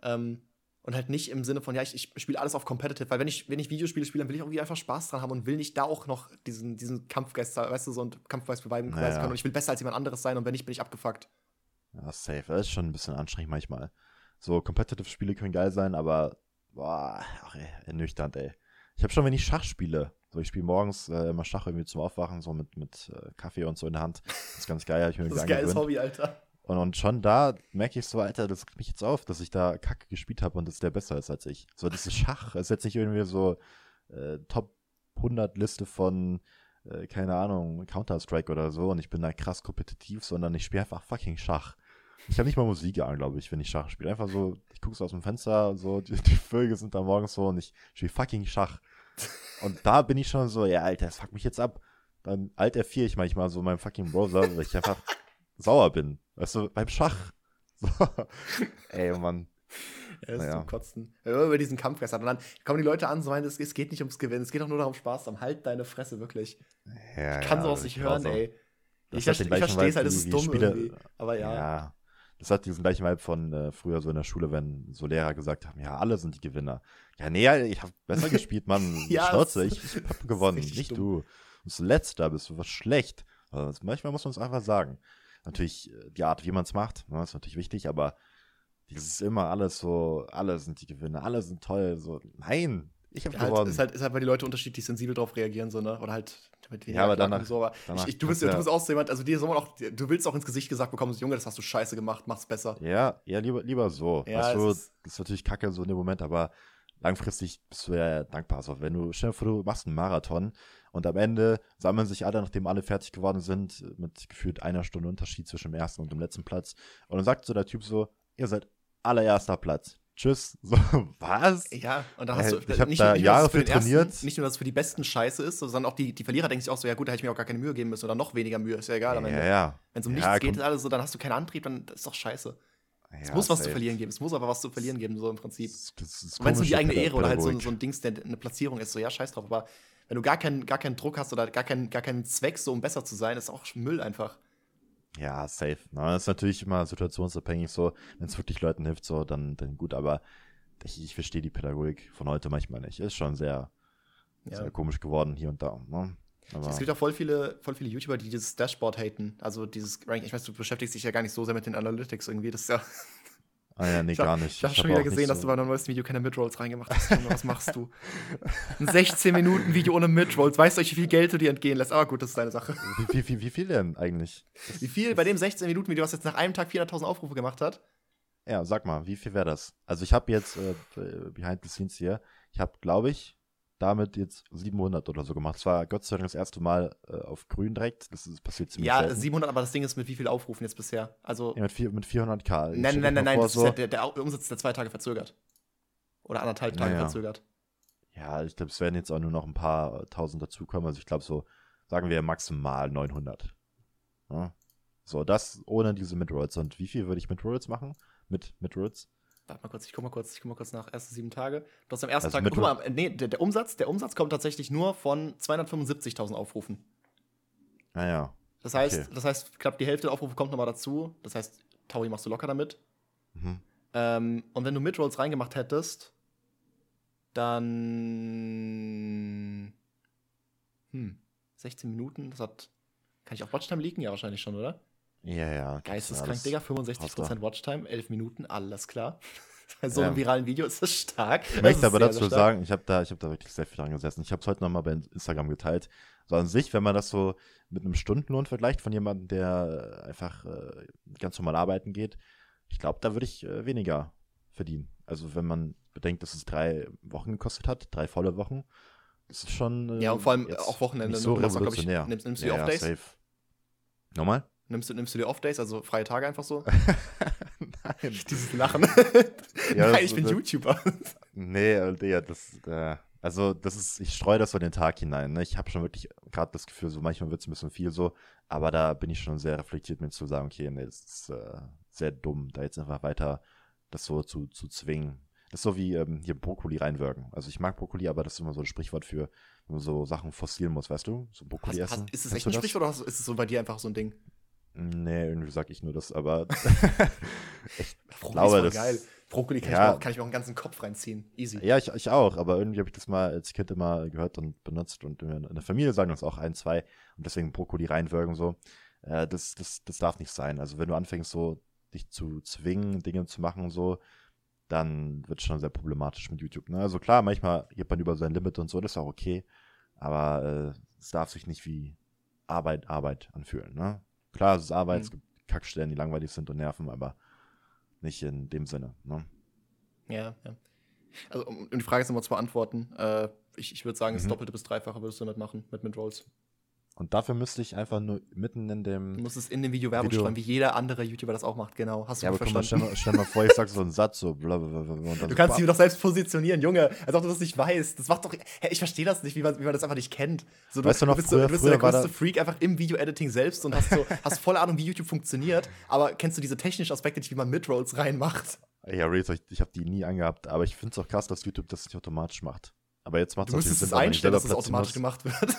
Ähm, und halt nicht im Sinne von, ja, ich, ich spiele alles auf Competitive, weil wenn ich, wenn ich Videospiele spiele, dann will ich irgendwie einfach Spaß dran haben und will nicht da auch noch diesen, diesen Kampfgeist, weißt du, so ein Kampfgeist beweisen naja. können und ich will besser als jemand anderes sein und wenn nicht, bin ich abgefuckt. Ja, safe. Das ist schon ein bisschen anstrengend manchmal. So, Competitive-Spiele können geil sein, aber, boah, ach, ey, ernüchternd, ey. Ich habe schon, wenn ich Schach spiele, so, ich spiele morgens äh, immer Schach irgendwie zum Aufwachen, so mit, mit äh, Kaffee und so in der Hand. Das ist ganz geil, ich mir Das ist ein geiles Hobby, Alter. Und, und schon da merke ich so, Alter, das regt mich jetzt auf, dass ich da Kacke gespielt habe und dass der besser ist als ich. So, das ist Schach. Es ist jetzt nicht irgendwie so äh, Top 100 Liste von, äh, keine Ahnung, Counter-Strike oder so und ich bin da krass kompetitiv, sondern ich spiele einfach fucking Schach. Ich habe nicht mal Musik an, glaube ich, wenn ich Schach spiele. Einfach so, ich gucke so aus dem Fenster, so, die, die Vögel sind da morgens so und ich spiele fucking Schach. Und da bin ich schon so, ja, Alter, das fuckt mich jetzt ab. Dann alt F4 ich manchmal so meinem fucking Browser, weil ich einfach sauer bin. Weißt du, beim Schach. So. Ey, Mann. Ja, ist naja. zum Kotzen. Man über diesen Kampfgeist hat. Und dann kommen die Leute an, so meinen, es, geht nicht ums Gewinnen, es geht auch nur darum Spaß zu haben. Halt deine Fresse, wirklich. Ja, ich kann ja, sowas nicht hören, so. ey. Das ich, ich verstehe es halt, es ist dumm Spiele, irgendwie. Aber ja. Ja. Das hat diesen gleichen Vibe von äh, früher so in der Schule, wenn so Lehrer gesagt haben, ja, alle sind die Gewinner. Ja, nee, ich habe besser gespielt, Mann. ja, Schnauze, ich, ich habe gewonnen, nicht dumm. du. Du bist letzter, bist du was schlecht. Also, manchmal muss man es einfach sagen natürlich äh, die Art, wie man es macht, ne, ist natürlich wichtig, aber dieses immer alles so, alle sind die Gewinner, alle sind toll, so, nein, ich habe halt, gewonnen. Ist halt, ist halt, weil die Leute unterschiedlich sensibel drauf reagieren, so, ne? Oder halt mit Ja, aber danach, so, aber danach ich, du, bist, ja. du bist auch so jemand, also dir soll man auch, du willst auch ins Gesicht gesagt bekommen, so, Junge, das hast du scheiße gemacht, mach's besser. Ja, ja, lieber, lieber so. Ja, weißt du, ist, das ist natürlich kacke so in dem Moment, aber langfristig bist du ja dankbar. Also, wenn du, stell dir vor, du machst einen Marathon und am Ende sammeln sich alle, nachdem alle fertig geworden sind, mit gefühlt einer Stunde Unterschied zwischen dem ersten und dem letzten Platz. Und dann sagt so der Typ so, ihr seid allererster Platz. Tschüss. So, was? Ja, und dann hast du ich habe da nicht, Jahre für trainiert. Ersten, nicht nur, dass es für die Besten scheiße ist, sondern auch die, die Verlierer denken sich auch so, ja gut, da hätte ich mir auch gar keine Mühe geben müssen oder noch weniger Mühe, ist ja egal. Ja, ja. Wenn es um nichts geht, alles so, dann hast du keinen Antrieb, dann ist doch scheiße. Ja, es muss was safe. zu verlieren geben. Es muss aber was zu verlieren geben, so im Prinzip. Wenn es nur die eigene Ehre oder halt so, so ein Dings, der eine Platzierung ist, so ja, scheiß drauf. Aber wenn du gar keinen, gar keinen Druck hast oder gar keinen, gar keinen Zweck, so um besser zu sein, ist auch Müll einfach. Ja, safe. Na, das ist natürlich immer situationsabhängig so. Wenn es wirklich Leuten hilft, so, dann, dann gut. Aber ich, ich verstehe die Pädagogik von heute manchmal nicht. Ist schon sehr, Ja. Sehr komisch geworden hier und da. Ne? Aber es gibt auch voll viele, voll viele YouTuber, die dieses Dashboard haten. Also dieses Ranking. Ich weiß, du beschäftigst dich ja gar nicht so sehr mit den Analytics irgendwie. Das ist ja. Ah ja, nee, ich gar nicht. Ich habe schon wieder gesehen, so dass du bei deinem neuesten Video keine Midrolls reingemacht hast. was machst du? Ein 16-Minuten-Video ohne Midrolls. Weißt du, wie viel Geld du dir entgehen lässt? Aber gut, das ist deine Sache. Wie, wie, wie, wie viel denn eigentlich? wie viel bei dem 16-Minuten-Video, was jetzt nach einem Tag 400.000 Aufrufe gemacht hat? Ja, sag mal, wie viel wäre das? Also ich habe jetzt äh, behind the scenes hier, ich habe, glaube ich, damit jetzt 700 oder so gemacht. Das war Gott sei Dank das erste Mal äh, auf grün direkt. Das ist passiert ziemlich Ja, selten. 700, aber das Ding ist mit wie viel Aufrufen jetzt bisher? Also ja, mit, vier, mit 400k. Nein, nein, nein, nein, das so. ist ja der, der, Umsatz ist der zwei Tage verzögert. Oder anderthalb Tage naja. verzögert. Ja, ich glaube, es werden jetzt auch nur noch ein paar tausend dazukommen. Also ich glaube so, sagen wir maximal 900. Ja? So, das ohne diese Midrolls. Und wie viel würde ich mit Rolls machen? Mit Midrolls? Warte mal kurz, ich guck mal kurz, ich guck mal kurz nach. Erste sieben Tage. Du hast am ersten also Tag, guck mal, nee, der, der, Umsatz, der Umsatz kommt tatsächlich nur von 275.000 Aufrufen. Naja. Ah, das heißt, okay. das heißt, knapp die Hälfte der Aufrufe kommt nochmal dazu. Das heißt, Taui machst du locker damit. Mhm. Ähm, und wenn du Midrolls reingemacht hättest, dann. Hm, 16 Minuten, das hat. Kann ich auf Watchtime liegen? Ja, wahrscheinlich schon, oder? Ja, ja. Geisteskrank, Digga. 65% Watchtime, 11 Minuten, alles klar. Bei so einem ja. viralen Video ist das stark. Ich möchte aber dazu sagen, ich habe da, hab da wirklich sehr viel dran gesessen. Ich habe es heute nochmal bei Instagram geteilt. So an sich, wenn man das so mit einem Stundenlohn vergleicht von jemandem, der einfach äh, ganz normal arbeiten geht, ich glaube, da würde ich äh, weniger verdienen. Also wenn man bedenkt, dass es drei Wochen gekostet hat, drei volle Wochen, das ist schon. Äh, ja, und vor allem auch Wochenende. So ne? du, ich, nimmst, nimmst du die ja, Off-Days? Ja, Nochmal? Nimmst du, nimmst du dir Off-Days, also freie Tage einfach so? Nein. Dieses Lachen. ja, Nein, ich bin das, YouTuber. Nee, Digga, das, äh, also das ist, ich streue das so in den Tag hinein. Ne? Ich habe schon wirklich gerade das Gefühl, so manchmal wird es ein bisschen viel so, aber da bin ich schon sehr reflektiert, mir zu sagen, okay, nee, das ist äh, sehr dumm, da jetzt einfach weiter das so zu, zu zwingen. Das ist so wie ähm, hier Brokkoli reinwirken. Also ich mag Brokkoli, aber das ist immer so ein Sprichwort für, wenn man so Sachen fossieren muss, weißt du? So Brokkoli hast, essen. Hast, ist es echt ein Sprichwort oder ist es so bei dir einfach so ein Ding? Nee, irgendwie sag ich nur das, aber ich glaube, das geil. Brokkoli kann, ja, ich auch, kann ich mir auch einen ganzen Kopf reinziehen. Easy. Ja, ich, ich auch, aber irgendwie habe ich das mal als Kind immer gehört und benutzt und in der Familie sagen uns auch ein, zwei und deswegen Brokkoli reinwürgen so. Äh, das, das, das darf nicht sein. Also wenn du anfängst so dich zu zwingen, Dinge zu machen und so, dann wird es schon sehr problematisch mit YouTube. Ne? Also klar, manchmal geht man über sein Limit und so, das ist auch okay, aber äh, es darf sich nicht wie Arbeit, Arbeit anfühlen. Ne? Klar, es ist Arbeit, mhm. es gibt Kackstellen, die langweilig sind und nerven, aber nicht in dem Sinne. Ne? Ja, ja. Also, um die Frage jetzt nochmal zu beantworten, äh, ich, ich würde sagen, mhm. das Doppelte bis Dreifache würdest du damit machen, mit Midrolls. Und dafür müsste ich einfach nur mitten in dem. Du musst es in dem Video Werbung Video. schreiben, wie jeder andere YouTuber das auch macht, genau. Hast du ja, aber verstanden? Guck mal, stell, mal, stell mal vor, ich sag so einen Satz, so blablabla. Du kannst dich doch selbst positionieren, Junge, als ob du das nicht weißt. Das macht doch. Hey, ich verstehe das nicht, wie man, wie man das einfach nicht kennt. So, du, weißt du noch, du bist, früher, du bist so der größte Freak einfach im Video-Editing selbst und hast so hast voll Ahnung, wie YouTube funktioniert, aber kennst du diese technischen Aspekte nicht, wie man Midrolls reinmacht? Ja, Reels, ich, ich habe die nie angehabt, aber ich finde es auch krass, dass YouTube das nicht automatisch macht. Aber jetzt macht es es einstellen, dass es automatisch gemacht wird.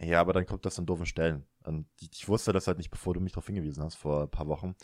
Ja, aber dann kommt das an doofen Stellen. Und ich wusste das halt nicht, bevor du mich darauf hingewiesen hast, vor ein paar Wochen.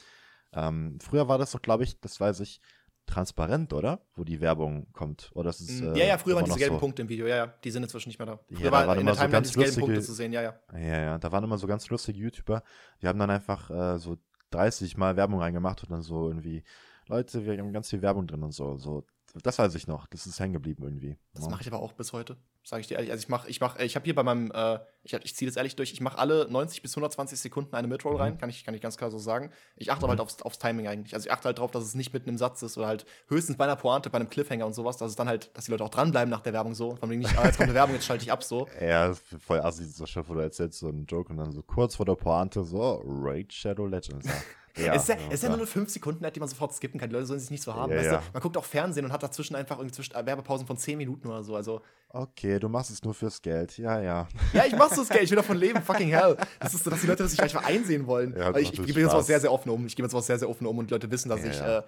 Ähm, früher war das doch, glaube ich, das weiß ich, transparent, oder? Wo die Werbung kommt. Oder das ist, mm, äh, ja, ja, früher waren diese gelben so. Punkte im Video, ja, ja. Die sind inzwischen nicht mehr da. Früher ja, da war in der so Timeline diese gelben Punkte zu sehen, ja, ja. Ja, ja, da waren immer so ganz lustige YouTuber, die haben dann einfach äh, so 30 Mal Werbung reingemacht und dann so irgendwie, Leute, wir haben ganz viel Werbung drin und so. So das weiß ich noch. Das ist hängen geblieben irgendwie. Das mache ich aber auch bis heute. Sage ich dir ehrlich. Also ich mache, ich mache, ich habe hier bei meinem, äh, ich, ich ziehe das ehrlich durch. Ich mache alle 90 bis 120 Sekunden eine Midroll mhm. rein, kann ich, kann ich ganz klar so sagen. Ich achte mhm. aber halt aufs, aufs Timing eigentlich. Also ich achte halt darauf, dass es nicht mitten im Satz ist oder halt höchstens bei einer Pointe, bei einem Cliffhanger und sowas, dass es dann halt, dass die Leute auch dranbleiben nach der Werbung so. Von wegen nicht, ah, jetzt kommt eine Werbung, jetzt schalte ich ab so. Ja, voll assi, so Chef, wo du erzählst so einen Joke und dann so kurz vor der Pointe so Raid Shadow Legends. Ja. Es ist ja, ja, ist ja nur eine 5 Sekunden, die man sofort skippen kann. Die Leute sollen sich nicht so haben. Weißt du? Man guckt auch Fernsehen und hat dazwischen einfach irgendwie äh, Werbepausen von 10 Minuten oder so. Also, okay, du machst es nur fürs Geld. Ja, ja. Ja, ich mach's fürs Geld. Ich will davon leben. Fucking hell. Das ist so, dass die Leute das sich einfach einsehen wollen. Ja, ich, gehe mit sowas sehr, sehr offen um. Ich gehe mit sowas sehr, sehr offen um und die Leute wissen, dass ich. Äh,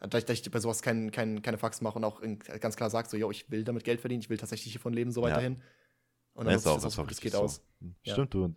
dass ich, dass ich bei sowas kein, kein, keine Fax mache und auch ganz klar sage, so, yo, ich will damit Geld verdienen, ich will tatsächlich hiervon leben, so weiterhin. Und dann ja, ist auch, das, auch, das geht so. aus. Stimmt, du,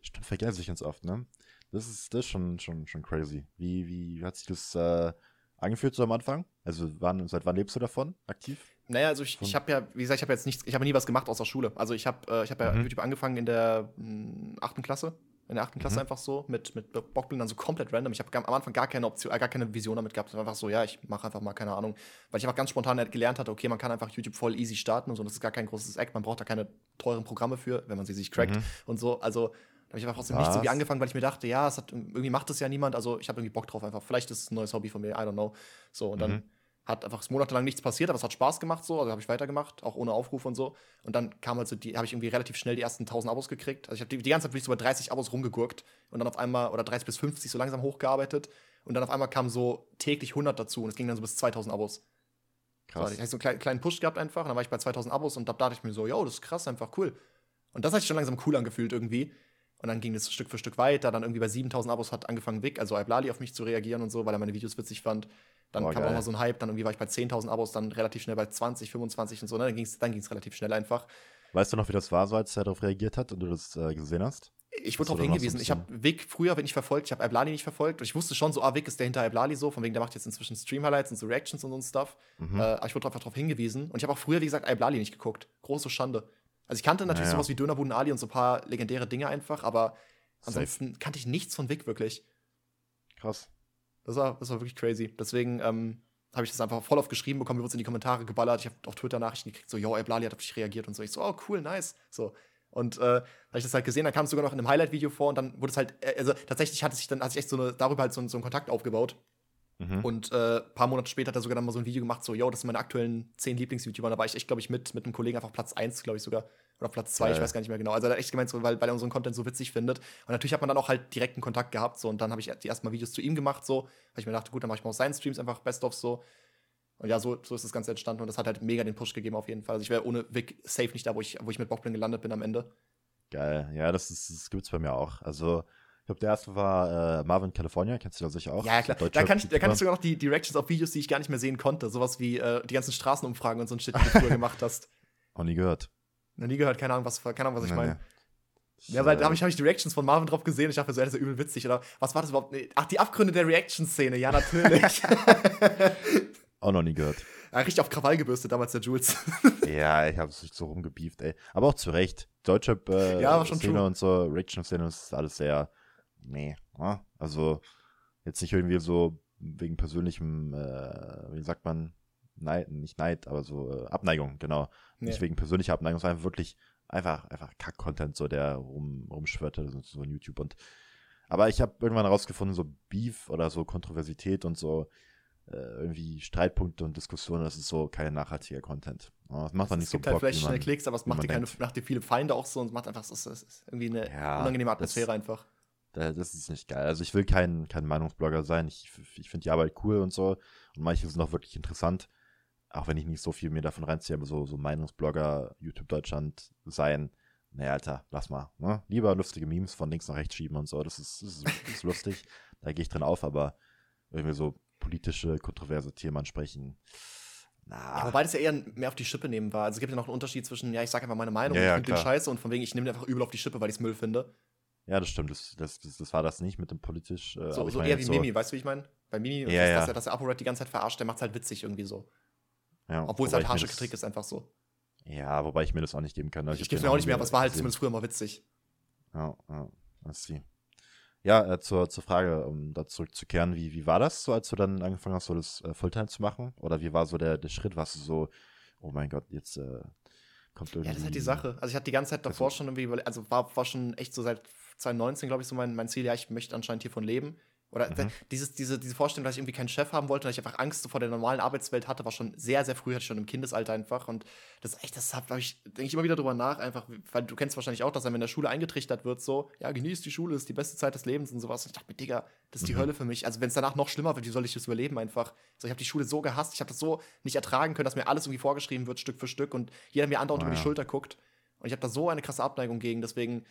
stimmt, vergesse ich ganz oft, ne? Das ist, das ist schon, schon, schon crazy. Wie, wie hat sich das äh, angefühlt so am Anfang? Also wann, seit wann lebst du davon aktiv? Naja, also ich, ich habe ja, wie gesagt, ich habe jetzt nichts, ich habe nie was gemacht außer Schule. Also ich habe äh, ich hab ja mhm. YouTube angefangen in der hm, achten Klasse. In der achten Klasse mhm. einfach so, mit, mit Bockblin dann so komplett random. Ich habe am Anfang gar keine Option, äh, gar keine Vision damit gehabt. Einfach so, ja, ich mache einfach mal, keine Ahnung. Weil ich einfach ganz spontan halt gelernt hatte, okay, man kann einfach YouTube voll easy starten und so. Das ist gar kein großes Eck. Man braucht da keine teuren Programme für, wenn man sie sich crackt mhm. und so. Also da habe ich einfach aus dem Nichts irgendwie angefangen, weil ich mir dachte, ja, es hat, irgendwie macht das ja niemand. Also ich habe irgendwie Bock drauf einfach. Vielleicht ist es ein neues Hobby von mir, I don't know. So, und dann mhm hat einfach monatelang nichts passiert, aber es hat Spaß gemacht so, also habe ich weitergemacht, auch ohne Aufruf und so. Und dann kam halt so die, habe ich irgendwie relativ schnell die ersten 1000 Abos gekriegt. Also ich habe die, die, ganze Zeit wirklich so bei 30 Abos rumgegurkt und dann auf einmal, oder 30 bis 50 so langsam hochgearbeitet. Und dann auf einmal kam so täglich 100 dazu und es ging dann so bis 2000 Abos. Krass. So, ich habe so einen kleinen, kleinen Push gehabt einfach und dann war ich bei 2000 Abos und da dachte ich mir so, yo, das ist krass, einfach cool. Und das hat sich schon langsam cool angefühlt irgendwie. Und dann ging es Stück für Stück weiter. Dann irgendwie bei 7000 Abos hat angefangen Vic, also Iblali, auf mich zu reagieren und so, weil er meine Videos witzig fand. Dann oh, kam geil. auch mal so ein Hype, dann irgendwie war ich bei 10.000 Abos, dann relativ schnell bei 20, 25 und so. Ne? Dann ging es dann ging's relativ schnell einfach. Weißt du noch, wie das war, so als er darauf reagiert hat und du das äh, gesehen hast? Ich wurde darauf hingewiesen. Ich habe Vic früher, wenn ich verfolgt, ich habe Iblali nicht verfolgt. Und ich wusste schon so, ah, Vic ist der hinter Iblali so, von wegen, der macht jetzt inzwischen Stream-Highlights und so Reactions und so Stuff. Mhm. Äh, aber ich wurde einfach darauf hingewiesen. Und ich habe auch früher, wie gesagt, Iblali nicht geguckt. Große Schande. Also ich kannte natürlich naja. sowas wie Dönerbuden Ali und so ein paar legendäre Dinge einfach, aber ansonsten Safe. kannte ich nichts von Vic wirklich. Krass. Das war, das war wirklich crazy. Deswegen, ähm, habe ich das einfach voll auf geschrieben bekommen, mir wurde in die Kommentare geballert. Ich habe auf Twitter Nachrichten gekriegt, so, yo, ey, Blali hat auf dich reagiert und so. Ich so, oh, cool, nice. So. Und äh, habe ich das halt gesehen, dann kam es sogar noch in einem Highlight-Video vor und dann wurde es halt, äh, also tatsächlich hatte sich dann, hat sich echt so eine, darüber halt so, so einen Kontakt aufgebaut. Mhm. Und ein äh, paar Monate später hat er sogar dann mal so ein Video gemacht, so, yo, das sind meine aktuellen zehn Lieblings-YouTuber. Da war ich echt, glaube ich, mit, mit einem Kollegen einfach Platz 1, glaube ich sogar. Oder Platz 2, ja, ich weiß gar nicht mehr genau. Also er hat echt gemeint, so, weil, weil er unseren Content so witzig findet. Und natürlich hat man dann auch halt direkten Kontakt gehabt. So, und dann habe ich die ersten Mal Videos zu ihm gemacht, so, weil ich mir dachte, gut, dann mache ich mal aus seinen Streams einfach Best-of so. Und ja, so, so ist das Ganze entstanden und das hat halt mega den Push gegeben auf jeden Fall. Also ich wäre ohne Vic safe nicht da, wo ich, wo ich mit Bockblin gelandet bin am Ende. Geil, ja, das, ist, das gibt's bei mir auch. Also, glaube, der erste war äh, Marvin California, kennst du ja sicher auch. Ja, klar. Da kann, ich, da kann ich sogar noch die, Reactions auf Videos, die ich gar nicht mehr sehen konnte. Sowas wie äh, die ganzen Straßenumfragen und so ein Shit, die du früher gemacht hast. Noch nie gehört. Noch nie gehört, keine Ahnung, was, keine Ahnung, was ich meine. Nee. Ja, weil da habe ich, hab ich die Reactions von Marvin drauf gesehen. Ich dachte so, ja, das ist ja übel witzig. Oder was war das überhaupt? Ach, die Abgründe der Reaction-Szene. Ja, natürlich. auch noch nie gehört. Er richtig auf Krawall gebürstet damals, der Jules. ja, ich habe es so rumgebieft, ey. Aber auch zu Recht. Deutsche äh, ja, Szene und so, Reaction-Szene, ist alles sehr, nee. Ja? Also, jetzt nicht irgendwie so wegen persönlichem, äh, wie sagt man, Neid, nicht Neid, aber so äh, Abneigung, genau. Nee. Nicht wegen persönlicher Abneigung, sondern wirklich einfach, einfach Kack-Content, so der rum, rumschwirrt, so, so in YouTube. Und aber ich habe irgendwann herausgefunden, so Beef oder so Kontroversität und so äh, irgendwie Streitpunkte und Diskussionen, das ist so kein nachhaltiger Content. Das macht man nicht so Es gibt halt vielleicht schnell Klicks, aber es macht dir, keine, macht dir viele Feinde auch so und es macht einfach, es ist irgendwie eine ja, unangenehme Atmosphäre das, einfach. Das ist nicht geil. Also ich will kein, kein Meinungsblogger sein. Ich, ich finde die Arbeit cool und so. Und manche sind auch wirklich interessant. Auch wenn ich nicht so viel mir davon reinziehe, aber so, so Meinungsblogger, YouTube Deutschland sein. Naja, Alter, lass mal. Ne? Lieber lustige Memes von links nach rechts schieben und so. Das ist, das ist, das ist lustig. Da gehe ich drin auf, aber irgendwie so politische, kontroverse Themen ansprechen. Na. Ja, wobei das ja eher mehr auf die Schippe nehmen war. Also es gibt ja noch einen Unterschied zwischen, ja, ich sage einfach meine Meinung, ja, ja, ich finde den scheiße und von wegen, ich nehme den einfach übel auf die Schippe, weil ich es Müll finde. Ja, das stimmt. Das, das, das, das, war das nicht mit dem politisch. Äh, so, so eher wie so Mimi, weißt du, wie ich meine? Bei Mimi, ja, das, ja. dass er, dass er ApoRed die ganze Zeit verarscht, der macht es halt witzig irgendwie so. Ja, Obwohl es halt harsche Kritik ist, einfach so. Ja, wobei ich mir das auch nicht geben kann. Ich, ich gebe es mir auch nicht mehr, aber es war halt zumindest früher mal witzig. Ja, ja, sie. Ja, äh, zur, zur Frage, um da zurückzukehren, wie, wie war das so, als du dann angefangen hast, so das äh, Fulltime zu machen? Oder wie war so der, der Schritt? Warst du so, oh mein Gott, jetzt äh, kommt irgendwie. Ja, das ist halt die Sache. Also ich hatte die ganze Zeit davor schon irgendwie, also war, war schon echt so seit 2019, glaube ich, so mein, mein Ziel, ja, ich möchte anscheinend hiervon leben. Oder mhm. dieses, diese, diese Vorstellung, dass ich irgendwie keinen Chef haben wollte und dass ich einfach Angst vor der normalen Arbeitswelt hatte, war schon sehr, sehr früh, hatte ich schon im Kindesalter einfach. Und das echt, das habe ich, denke ich immer wieder drüber nach, einfach, weil du kennst wahrscheinlich auch, dass einem in der Schule eingetrichtert wird, so, ja, genieß die Schule, ist die beste Zeit des Lebens und sowas. Und ich dachte mir, Digga, das ist die mhm. Hölle für mich. Also, wenn es danach noch schlimmer wird, wie soll ich das überleben einfach? So, ich habe die Schule so gehasst, ich habe das so nicht ertragen können, dass mir alles irgendwie vorgeschrieben wird, Stück für Stück und jeder mir andauernd oh, über die Schulter guckt. Und ich habe da so eine krasse Abneigung gegen, deswegen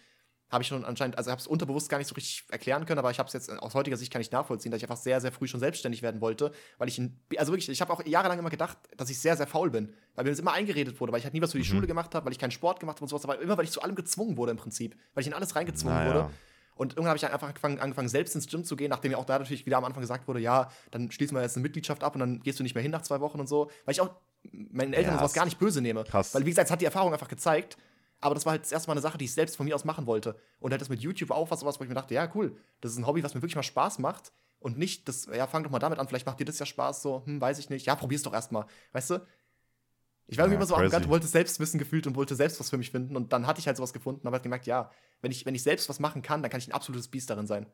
habe ich schon anscheinend, also habe es unterbewusst gar nicht so richtig erklären können, aber ich habe es jetzt aus heutiger Sicht kann ich nachvollziehen, dass ich einfach sehr, sehr früh schon selbstständig werden wollte, weil ich, in, also wirklich, ich habe auch jahrelang immer gedacht, dass ich sehr, sehr faul bin, weil mir das immer eingeredet wurde, weil ich halt nie was für die mhm. Schule gemacht habe, weil ich keinen Sport gemacht habe und sowas, aber immer, weil ich zu allem gezwungen wurde im Prinzip, weil ich in alles reingezwungen naja. wurde. Und irgendwann habe ich einfach angefangen, angefangen, selbst ins Gym zu gehen, nachdem ja auch da natürlich wieder am Anfang gesagt wurde, ja, dann schließen wir jetzt eine Mitgliedschaft ab und dann gehst du nicht mehr hin nach zwei Wochen und so. Weil ich auch meinen Eltern ja, sowas gar nicht böse nehme. Krass. Weil, wie gesagt, es hat die Erfahrung einfach gezeigt. Aber das war halt das erste Mal eine Sache, die ich selbst von mir aus machen wollte. Und halt das mit YouTube auch was, sowas, wo ich mir dachte, ja, cool, das ist ein Hobby, was mir wirklich mal Spaß macht. Und nicht, das, ja, fang doch mal damit an, vielleicht macht dir das ja Spaß, so, hm, weiß ich nicht. Ja, probier's doch erstmal. Weißt du? Ich war irgendwie ja, immer so arrogant, wollte Selbstwissen gefühlt und wollte selbst was für mich finden. Und dann hatte ich halt sowas gefunden, aber halt gemerkt, ja, wenn ich, wenn ich selbst was machen kann, dann kann ich ein absolutes Biest darin sein.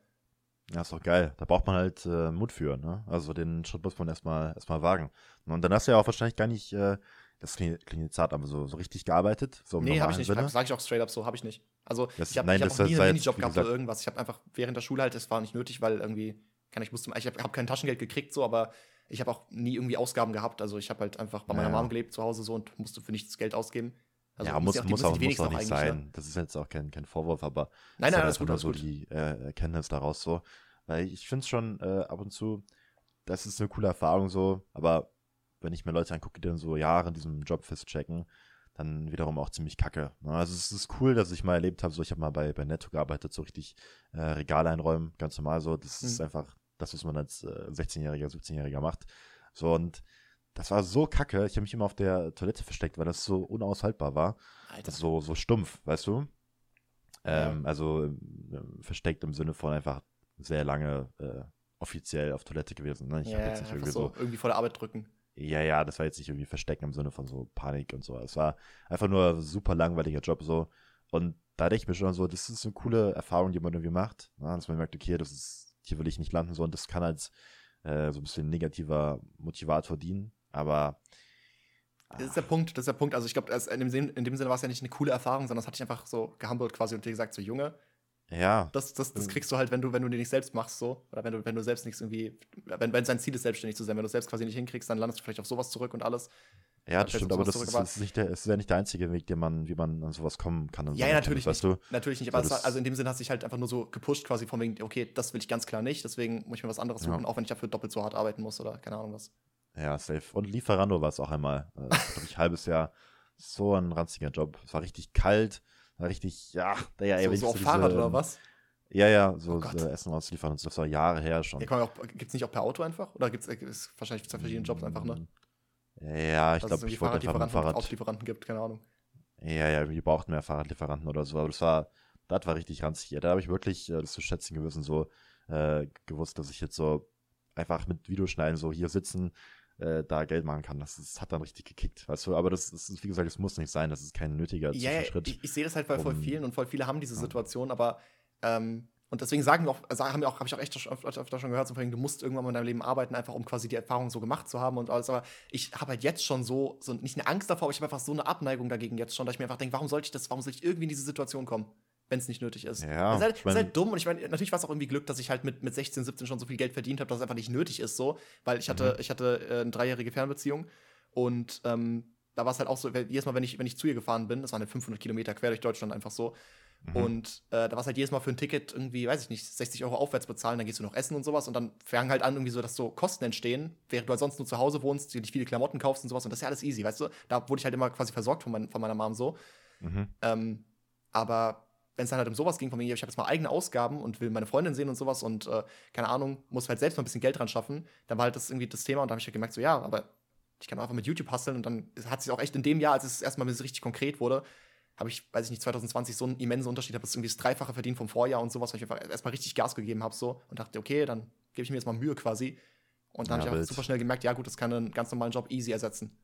Ja, ist doch geil. Da braucht man halt äh, Mut für, ne? Also den Schritt muss man erstmal erstmal wagen. Und dann hast du ja auch wahrscheinlich gar nicht, äh, das klingt, klingt jetzt zart, aber so, so richtig gearbeitet. So nee, habe ich nicht. Sinne. Sag ich auch straight up so, habe ich nicht. Also das, ich habe hab auch nie einen Minijob gehabt oder irgendwas. Ich habe einfach während der Schule halt, es war nicht nötig, weil irgendwie, kann ich musste, ich habe hab kein Taschengeld gekriegt, so, aber ich habe auch nie irgendwie Ausgaben gehabt. Also ich habe halt einfach bei meiner ja. Mom gelebt zu Hause so und musste für nichts Geld ausgeben. Also ja, muss, ja auch, muss, auch, muss auch nicht sein. Ne? Das ist jetzt auch kein, kein Vorwurf, aber nein, nein, das ist nur so gut. die äh, Erkenntnis daraus so. Weil ich finde es schon äh, ab und zu, das ist eine coole Erfahrung so, aber wenn ich mir Leute angucke, die dann so Jahre in diesem Job festchecken, dann wiederum auch ziemlich kacke. Ne? Also es ist cool, dass ich mal erlebt habe, so ich habe mal bei, bei Netto gearbeitet, so richtig äh, Regale einräumen, ganz normal so. Das mhm. ist einfach das, was man als äh, 16-Jähriger, 17-Jähriger macht. So und das war so kacke. Ich habe mich immer auf der Toilette versteckt, weil das so unaushaltbar war. Alter. So, so stumpf, weißt du? Ähm, ja. Also äh, versteckt im Sinne von einfach sehr lange äh, offiziell auf Toilette gewesen. Ne? Ich ja, jetzt nicht irgendwie so, so irgendwie vor der Arbeit drücken. Ja, ja, das war jetzt nicht irgendwie verstecken im Sinne von so Panik und so. Es war einfach nur ein super langweiliger Job so. Und da denke ich mir schon so, das ist eine coole Erfahrung, die man irgendwie macht. Ne? Dass man merkt, okay, das ist, hier will ich nicht landen so und das kann als äh, so ein bisschen negativer Motivator dienen. Aber das ist der Punkt, das ist der Punkt. Also ich glaube, in, dem Sinne, war es ja nicht eine coole Erfahrung, sondern das hatte ich einfach so gehumbelt quasi und dir gesagt, so Junge, ja. Das, das, das kriegst du halt, wenn du, wenn du dir nicht selbst machst, so. Oder wenn du, wenn du selbst nichts irgendwie, wenn, wenn sein Ziel ist, selbstständig zu sein, wenn du es selbst quasi nicht hinkriegst, dann landest du vielleicht auf sowas zurück und alles. Ja, das stimmt, aber das zurück, ist, ist, nicht der, ist ja nicht der einzige Weg, den man, wie man an sowas kommen kann. Ja, ja, natürlich nicht. Du? Natürlich nicht, aber war, also in dem Sinne hast du dich halt einfach nur so gepusht, quasi von wegen, okay, das will ich ganz klar nicht, deswegen muss ich mir was anderes suchen, ja. auch wenn ich dafür doppelt so hart arbeiten muss oder keine Ahnung was. Ja, safe. Und Lieferando war es auch einmal, äh, ich, halbes Jahr. So ein ranziger Job. Es war richtig kalt, richtig, ja, ja, so, so auf Fahrrad oder was? Ja, ja, so, oh so Essen ausliefern und so. Das war Jahre her schon. Ja, gibt es nicht auch per Auto einfach? Oder gibt es wahrscheinlich zwei verschiedene Jobs einfach, ne? Ja, ich glaube, ich wollte einfach ein Fahrrad. Autolieferanten gibt, keine Ahnung. Ja, ja, wir brauchten mehr Fahrradlieferanten oder so. Aber das war, das war richtig ranzig. Ja, da habe ich wirklich äh, das zu schätzen gewusst, so äh, gewusst, dass ich jetzt so einfach mit Videoschneiden so hier sitzen, äh, da Geld machen kann. Das, das, hat dann richtig gekickt, weißt du? Aber das, ist, wie gesagt, es muss nicht sein. Das ist kein nötiger ja, Schritt. Ich, ich sehe das halt bei um, voll vielen und voll viele haben diese ja. Situation, aber ähm, und deswegen sagen wir auch, haben wir auch, habe ich auch echt öfter, öfter schon gehört, so du musst irgendwann mal in deinem Leben arbeiten, einfach um quasi die Erfahrung so gemacht zu haben und alles. Aber ich habe halt jetzt schon so, so nicht eine Angst davor, aber ich habe einfach so eine Abneigung dagegen jetzt schon, dass ich mir einfach denke, warum sollte ich das, warum soll ich irgendwie in diese Situation kommen? Wenn es nicht nötig ist. Ja, das ist halt, ich mein, dumm und ich meine, natürlich war es auch irgendwie Glück, dass ich halt mit, mit 16, 17 schon so viel Geld verdient habe, dass es einfach nicht nötig ist, so, weil ich hatte, mhm. ich hatte äh, eine dreijährige Fernbeziehung und ähm, da war es halt auch so, jedes Mal, wenn ich, wenn ich zu ihr gefahren bin, das waren halt 500 Kilometer quer durch Deutschland einfach so, Mhm. Und äh, da war es halt jedes Mal für ein Ticket irgendwie, weiß ich nicht, 60 Euro aufwärts bezahlen, dann gehst du noch essen und sowas und dann fangen halt an, irgendwie so, dass so Kosten entstehen, während du halt sonst nur zu Hause wohnst, dir nicht viele Klamotten kaufst und sowas und das ist ja alles easy, weißt du? Da wurde ich halt immer quasi versorgt von, mein, von meiner Mom so. Mhm. Ähm, aber wenn es dann halt um sowas ging, von mir, ich habe jetzt mal eigene Ausgaben und will meine Freundin sehen und sowas und äh, keine Ahnung, muss halt selbst mal ein bisschen Geld dran schaffen, dann war halt das irgendwie das Thema und da habe ich halt gemerkt, so ja, aber ich kann einfach mit YouTube hustlen und dann hat sich auch echt in dem Jahr, als es erstmal richtig konkret wurde, habe ich, weiß ich nicht, 2020 so einen immensen Unterschied, habe das irgendwie das Dreifache verdient vom Vorjahr und sowas, weil ich einfach erstmal richtig Gas gegeben habe so und dachte, okay, dann gebe ich mir jetzt mal Mühe quasi. Und dann ja, habe ich auch super schnell gemerkt, ja gut, das kann einen ganz normalen Job easy ersetzen.